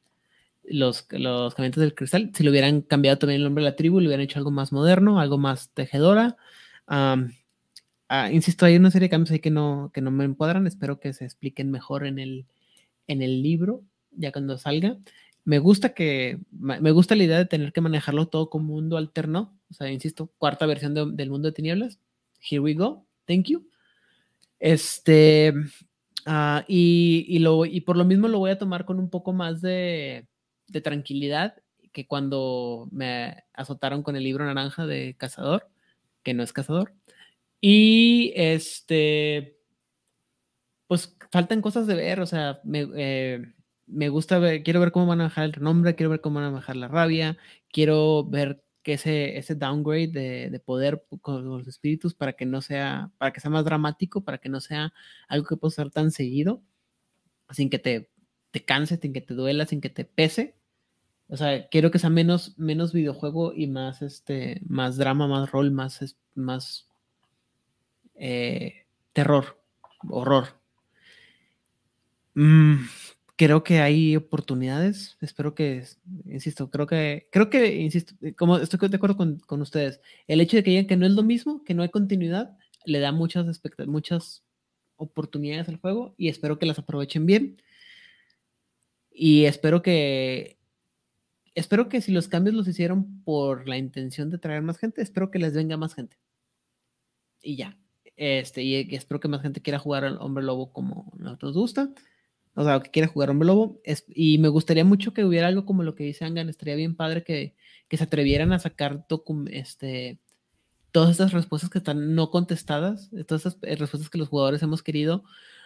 Los, los caminantes del cristal, si le hubieran cambiado también el nombre de la tribu, le hubieran hecho algo más moderno, algo más tejedora. Ah, insisto, hay una serie de cambios ahí que no, que no me encuadran. Espero que se expliquen mejor en el, en el libro, ya cuando salga. Me gusta que, me gusta la idea de tener que manejarlo todo como mundo alterno. O sea, insisto, cuarta versión de- del mundo de tinieblas. Here we go. Thank you. Este, ah, y, y, lo, y por lo mismo lo voy a tomar con un poco más de, de tranquilidad que cuando me azotaron con el libro naranja de Cazador, que no es Cazador. Y este, pues faltan cosas de ver, o sea, me, eh, me gusta ver, quiero ver cómo van a manejar el renombre, quiero ver cómo van a manejar la rabia, quiero ver que ese, ese downgrade de, de poder con los espíritus para que no sea, para que sea más dramático, para que no sea algo que pueda ser tan seguido, sin que te, te canse, sin que te duela, sin que te pese. O sea, quiero que sea menos, menos videojuego y más, este, más drama, más rol, más, más eh, terror, horror. Mm, creo que hay oportunidades. Espero que, insisto, creo que, creo que, insisto, eh, como estoy de acuerdo con, con ustedes, el hecho de que digan que no es lo mismo, que no hay continuidad, le da muchas, muchas oportunidades al juego y espero que las aprovechen bien. Y espero que, espero que si los cambios los hicieron por la intención de traer más gente, espero que les venga más gente. Y ya. Este, y, y espero que más gente quiera jugar al Hombre Lobo como nosotros nos gusta. O sea, que quiera jugar Hombre Lobo. Es- y me gustaría mucho que hubiera algo como lo que dice Angan. Estaría bien padre que, que se atrevieran a sacar este, todas esas respuestas que están no contestadas, todas esas eh, respuestas que los jugadores hemos querido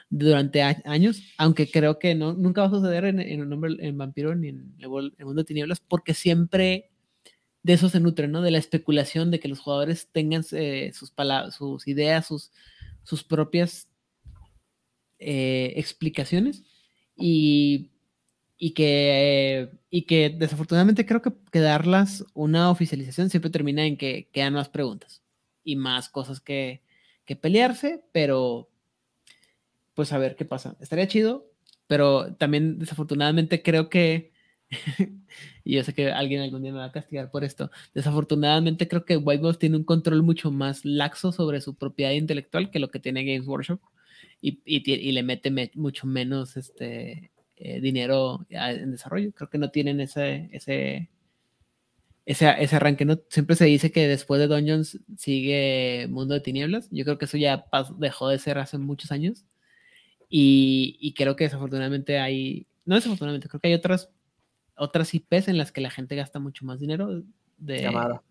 durante años, aunque creo que no, nunca va a suceder en, en, un hombre, en Vampiro ni en el, Mundo de Tinieblas, porque siempre de eso se nutre, ¿no? De la especulación, de que los jugadores tengan eh, sus, pala- sus ideas, sus, sus propias eh, explicaciones y, y, que, y que desafortunadamente creo que, que darlas una oficialización siempre termina en que quedan más preguntas y más cosas que, que pelearse, pero pues a ver qué pasa. Estaría chido, pero también desafortunadamente creo que, y yo sé que alguien algún día me va a castigar por esto, desafortunadamente creo que White Wolf tiene un control mucho más laxo sobre su propiedad intelectual que lo que tiene Games Workshop y, y, le mete me- mucho menos este, eh, dinero en desarrollo. Creo que no tienen ese, ese, ese, ese arranque. ¿no? Siempre se dice que después de Dungeons sigue Mundo de Tinieblas. Yo creo que eso ya dejó de ser hace muchos años. Y, y creo que desafortunadamente hay, no desafortunadamente, creo que hay otras, otras IPs en las que la gente gasta mucho más dinero. De, Llamada.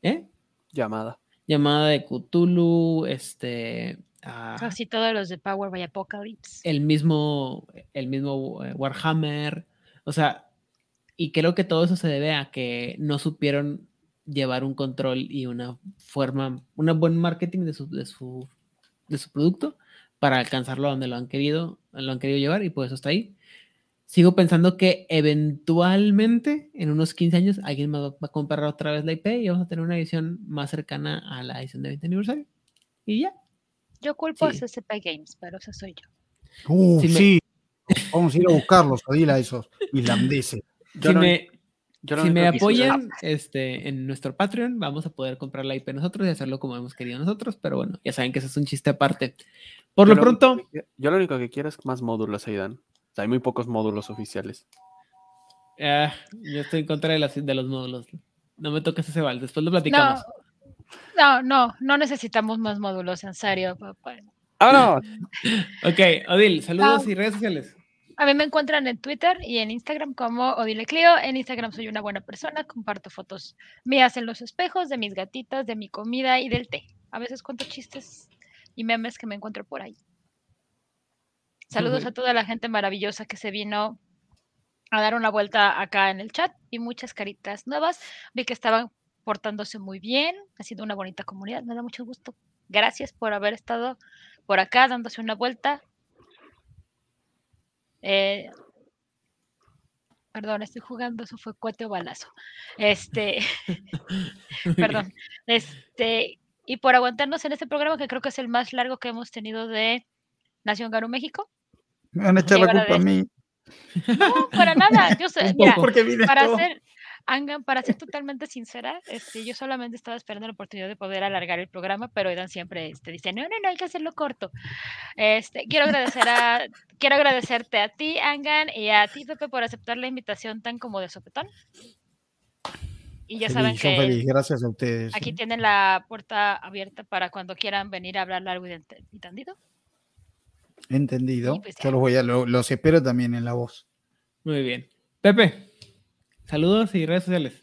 ¿Eh? Llamada. Llamada de Cthulhu, este... ah, Casi todos los de Power by Apocalypse. el mismo, el mismo eh, Warhammer, o sea, y creo que todo eso se debe a que no supieron llevar un control y una forma, un buen marketing de su, de su, de su producto para alcanzarlo donde lo han querido, lo han querido llevar y por eso está ahí. Sigo pensando que eventualmente, en unos 15 años, alguien más va a comprar otra vez la IP y vamos a tener una edición más cercana a la edición de 20 aniversario. Y ya. Yo culpo Sí. a CCP Games, pero ese soy yo. Uh, Si me- sí. Vamos a ir a buscarlos, Odila, a esos islandeses. Yo si lo- me, yo lo si me apoyan este, en nuestro Patreon, vamos a poder comprar la IP nosotros y hacerlo como hemos querido nosotros, pero bueno, ya saben que eso es un chiste aparte. Por yo lo pronto, que yo lo único que quiero es más módulos, Aidan. O sea, hay muy pocos módulos oficiales. ah, yo estoy en contra de, las, de los módulos. No me toques ese bal, después lo platicamos. No, no, no, no necesitamos más módulos, en serio, papá. ¡Ah, Ok, Odil, saludos No. y redes sociales. A mí me encuentran en Twitter y en Instagram como Odile Clio. En Instagram soy una buena persona, comparto fotos mías en los espejos, de mis gatitas, de mi comida y del té. A veces cuento chistes y memes que me encuentro por ahí. Saludos a toda la gente maravillosa que se vino a dar una vuelta acá en el chat y muchas caritas nuevas. Vi que estaban portándose muy bien, ha sido una bonita comunidad, me da mucho gusto. Gracias por haber estado por acá dándose una vuelta. Eh, perdón, estoy jugando, eso fue cohete o balazo. Este, perdón. Este, y por aguantarnos en este programa, que creo que es el más largo que hemos tenido de Nación Garo México. Me van a echar la culpa a mí. No, para nada. Yo sé, mira, para ser, Angan, para ser totalmente sincera, este, yo solamente estaba esperando la oportunidad de poder alargar el programa, pero Edan siempre este, dice, no, no, no, hay que hacerlo corto. Este, quiero agradecer a, quiero agradecerte a ti, Angan, y a ti, Pepe, por aceptar la invitación tan como de sopetón. Y ya saben Feliz, yo que feliz, gracias a ustedes. aquí tienen la puerta abierta para cuando quieran venir a hablar largo y tendido. Entendido. Y pues. Yo los voy a, lo- los espero también en la voz. Muy bien. Pepe, saludos y redes sociales.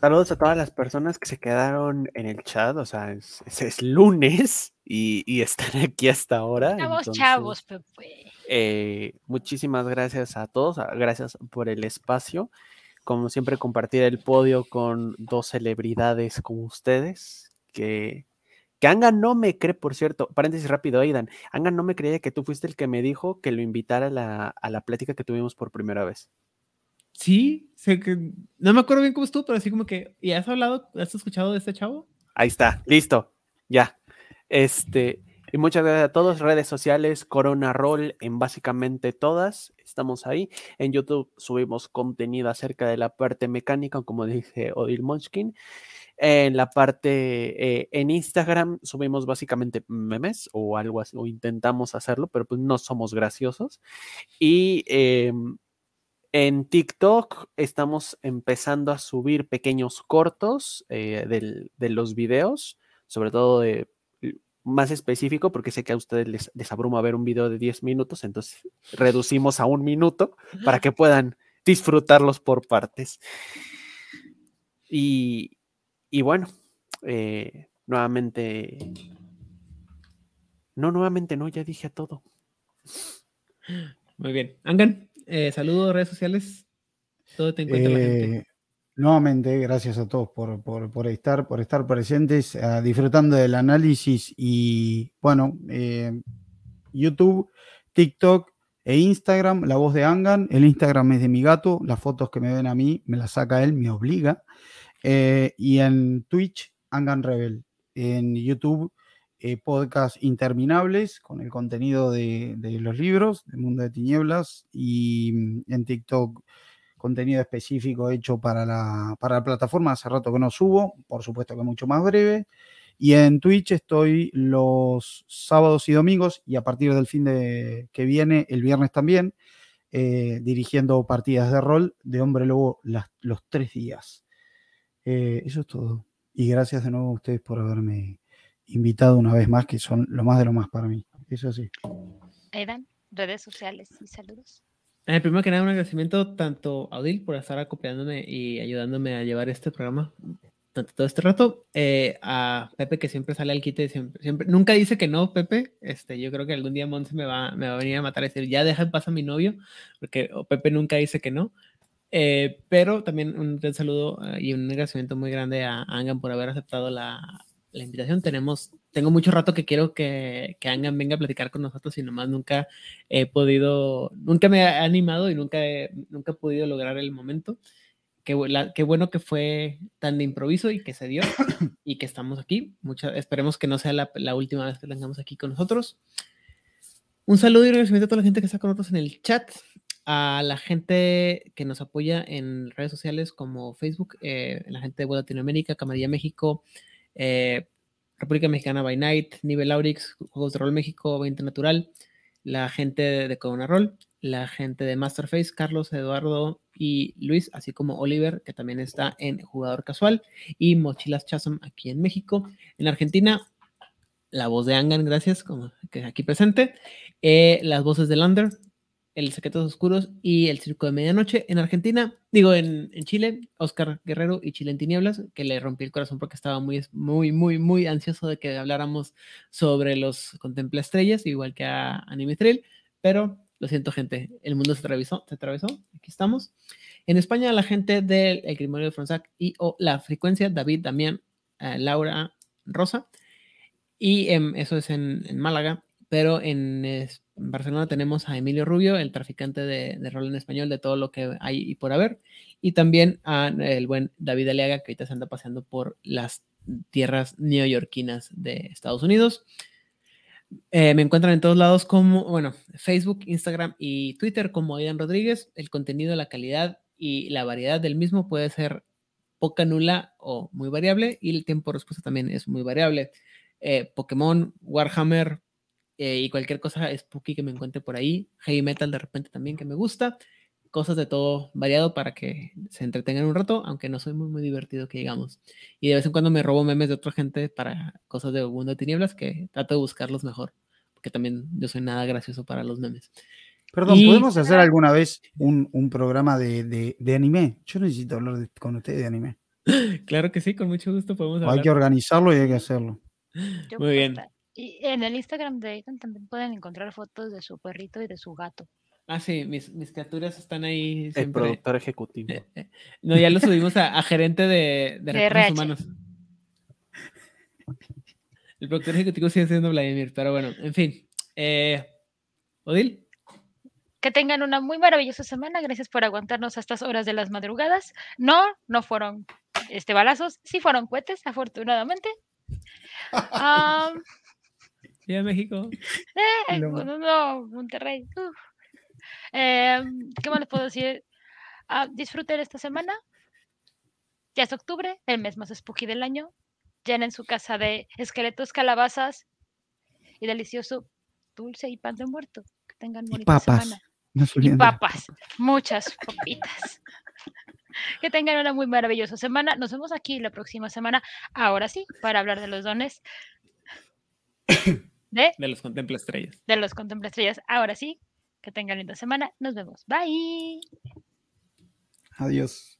Saludos a todas las personas que se quedaron en el chat. O sea, es, es- es lunes y, y están aquí hasta ahora. Chavos, entonces, chavos, Pepe. eh, muchísimas gracias a todos. Gracias por el espacio. Como siempre, compartir el podio con dos celebridades como ustedes, que, que Angan no me cree, por cierto, paréntesis rápido, Aidan, Angan no me creía que tú fuiste el que me dijo que lo invitara a la, a la plática que tuvimos por primera vez. Sí, sé que no me acuerdo bien cómo estuvo, pero así como que, ¿y has hablado, has escuchado de este chavo? Ahí está, listo, ya. Este, y muchas gracias a todos. Redes sociales, Corona Roll en básicamente todas. Estamos ahí. En YouTube subimos contenido acerca de la parte mecánica, como dice Odil Munchkin. En la parte, eh, en Instagram subimos básicamente memes o algo así, o intentamos hacerlo, pero pues no somos graciosos. Y em, en TikTok estamos empezando a subir pequeños cortos eh, del- de los videos, sobre todo de más específico, porque sé que a ustedes les, les abruma ver un video de 10 minutos, entonces reducimos a un minuto para que puedan disfrutarlos por partes. Y, y bueno, eh, nuevamente... No, nuevamente no, ya dije todo. Muy bien. Angan, eh, saludos, redes sociales. Todo te encuentra la gente. Nuevamente, gracias a todos por, por- estar, por estar presentes, ah, disfrutando del análisis y, bueno, eh, YouTube, TikTok e Instagram, la voz de Angan. El Instagram es de mi gato, las fotos que me ven a mí me las saca él, me obliga. Eh, y en Twitch, Angan Rebel. En YouTube, eh, podcast interminables con el contenido de, de los libros, del mundo de tinieblas. Y mm, en TikTok, contenido específico hecho para la, para la plataforma. Hace rato que no subo, por supuesto que mucho más breve. Y en Twitch estoy los sábados y domingos y a partir del fin de que viene, el viernes también, eh, dirigiendo partidas de rol de hombre lobo los tres días. Eh, eso es todo. Y gracias de nuevo a ustedes por haberme invitado una vez más, que son lo más de lo más para mí. Eso sí. Aidan, redes sociales y saludos. Eh, primero que nada, un agradecimiento tanto a Odil por estar acompañándome y ayudándome a llevar este programa tanto todo este rato. eh, a Pepe, que siempre sale al quite, siempre, siempre, nunca dice que no, Pepe. Este, yo creo que algún día Monse me va, me va a venir a matar y decir, ya deja en paz a mi novio, porque o Pepe nunca dice que no. Eh, pero también un gran saludo eh, y un agradecimiento muy grande a Angan por haber aceptado la, la invitación. Tenemos, tengo mucho rato que quiero que, que Angan venga a platicar con nosotros y nomás nunca he podido, nunca me ha animado y nunca he, nunca he podido lograr el momento. Qué, la- qué bueno que fue tan de improviso y que se dio y que estamos aquí. Mucha, esperemos que no sea la, la última vez que tengamos aquí con nosotros. Un saludo y un agradecimiento a toda la gente que está con nosotros en el chat, a la gente que nos apoya en redes sociales como Facebook, eh, la gente de Latinoamérica, Camarilla México, eh, República Mexicana by Night, Nivel Aurix, Juegos de Rol México, 20 Natural, la gente de, Corona Roll, la gente de Masterface, Carlos, Eduardo y Luis, así como Oliver, que también está en Jugador Casual, y Mochilas Chasm aquí en México. En Argentina, la voz de Angan, gracias, como que aquí presente, eh, las voces de Lander, el Secretos Oscuros y el Circo de Medianoche. En Argentina, digo, en, en Chile, Oscar Guerrero y Chile en Tinieblas, que le rompí el corazón porque estaba muy, muy, muy, muy ansioso de que habláramos sobre los Contempla Estrellas, igual que a Anime Thrill, pero lo siento, gente, el mundo se atravesó, se atravesó, aquí estamos. En España, la gente del El Grimorio de Fronsac y o La Frecuencia, David, Damián, eh, Laura, Rosa, y em, eso es en, en Málaga, pero en, es- en Barcelona tenemos a Emilio Rubio, el traficante de, rol en español, de todo lo que hay y por haber, y también a el buen David Aliaga, que ahorita se anda paseando por las tierras neoyorquinas de Estados Unidos. Eh, me encuentran en todos lados como, bueno, Facebook, Instagram y Twitter como Aidan Rodríguez. El contenido, la calidad y la variedad del mismo puede ser poca, nula o muy variable y el tiempo de respuesta también es muy variable. Eh, Pokémon, Warhammer eh, y cualquier cosa spooky que me encuentre por ahí. Heavy metal de repente también que me gusta. Cosas de todo variado para que se entretengan un rato, aunque no soy muy, muy divertido que digamos. Y de vez en cuando me robo memes de otra gente para cosas de mundo de tinieblas que trato de buscarlos mejor, porque también yo soy nada gracioso para los memes. Perdón, Y- ¿podemos hacer alguna vez un, un programa de, de- de anime? Yo necesito hablar de- con ustedes de anime. Claro que sí, con mucho gusto podemos Hay hablar. que organizarlo y hay que hacerlo. Yo Muy bien. estar. Y en el Instagram de Aidan también pueden encontrar fotos de su perrito y de su gato. Ah, sí, mis, mis criaturas están ahí El siempre. productor ejecutivo. Eh, eh, No, ya lo subimos a, a gerente de, de De recursos humanos. El productor ejecutivo sigue siendo Vladimir, pero bueno, en fin. Eh, Odil, Que tengan una muy maravillosa semana. Gracias por aguantarnos a estas horas de las madrugadas. No, no fueron este, balazos, sí fueron cohetes, afortunadamente. Ah, De México. eh, No. no, Monterrey. Eh, ¿Qué más les puedo decir? Ah, disfruten esta semana. Ya es octubre, el mes más spooky del año. Llenen su casa de esqueletos, calabazas y delicioso dulce y pan de muerto. Que tengan Y bonita papas. semana. No Y papas, muchas papitas. Que tengan una muy maravillosa semana. Nos vemos aquí la próxima semana, ahora sí, para hablar de los dones de, De los Contempla Estrellas. de los Contempla Estrellas. Ahora sí, que tengan linda semana. Nos vemos. Bye. Adiós.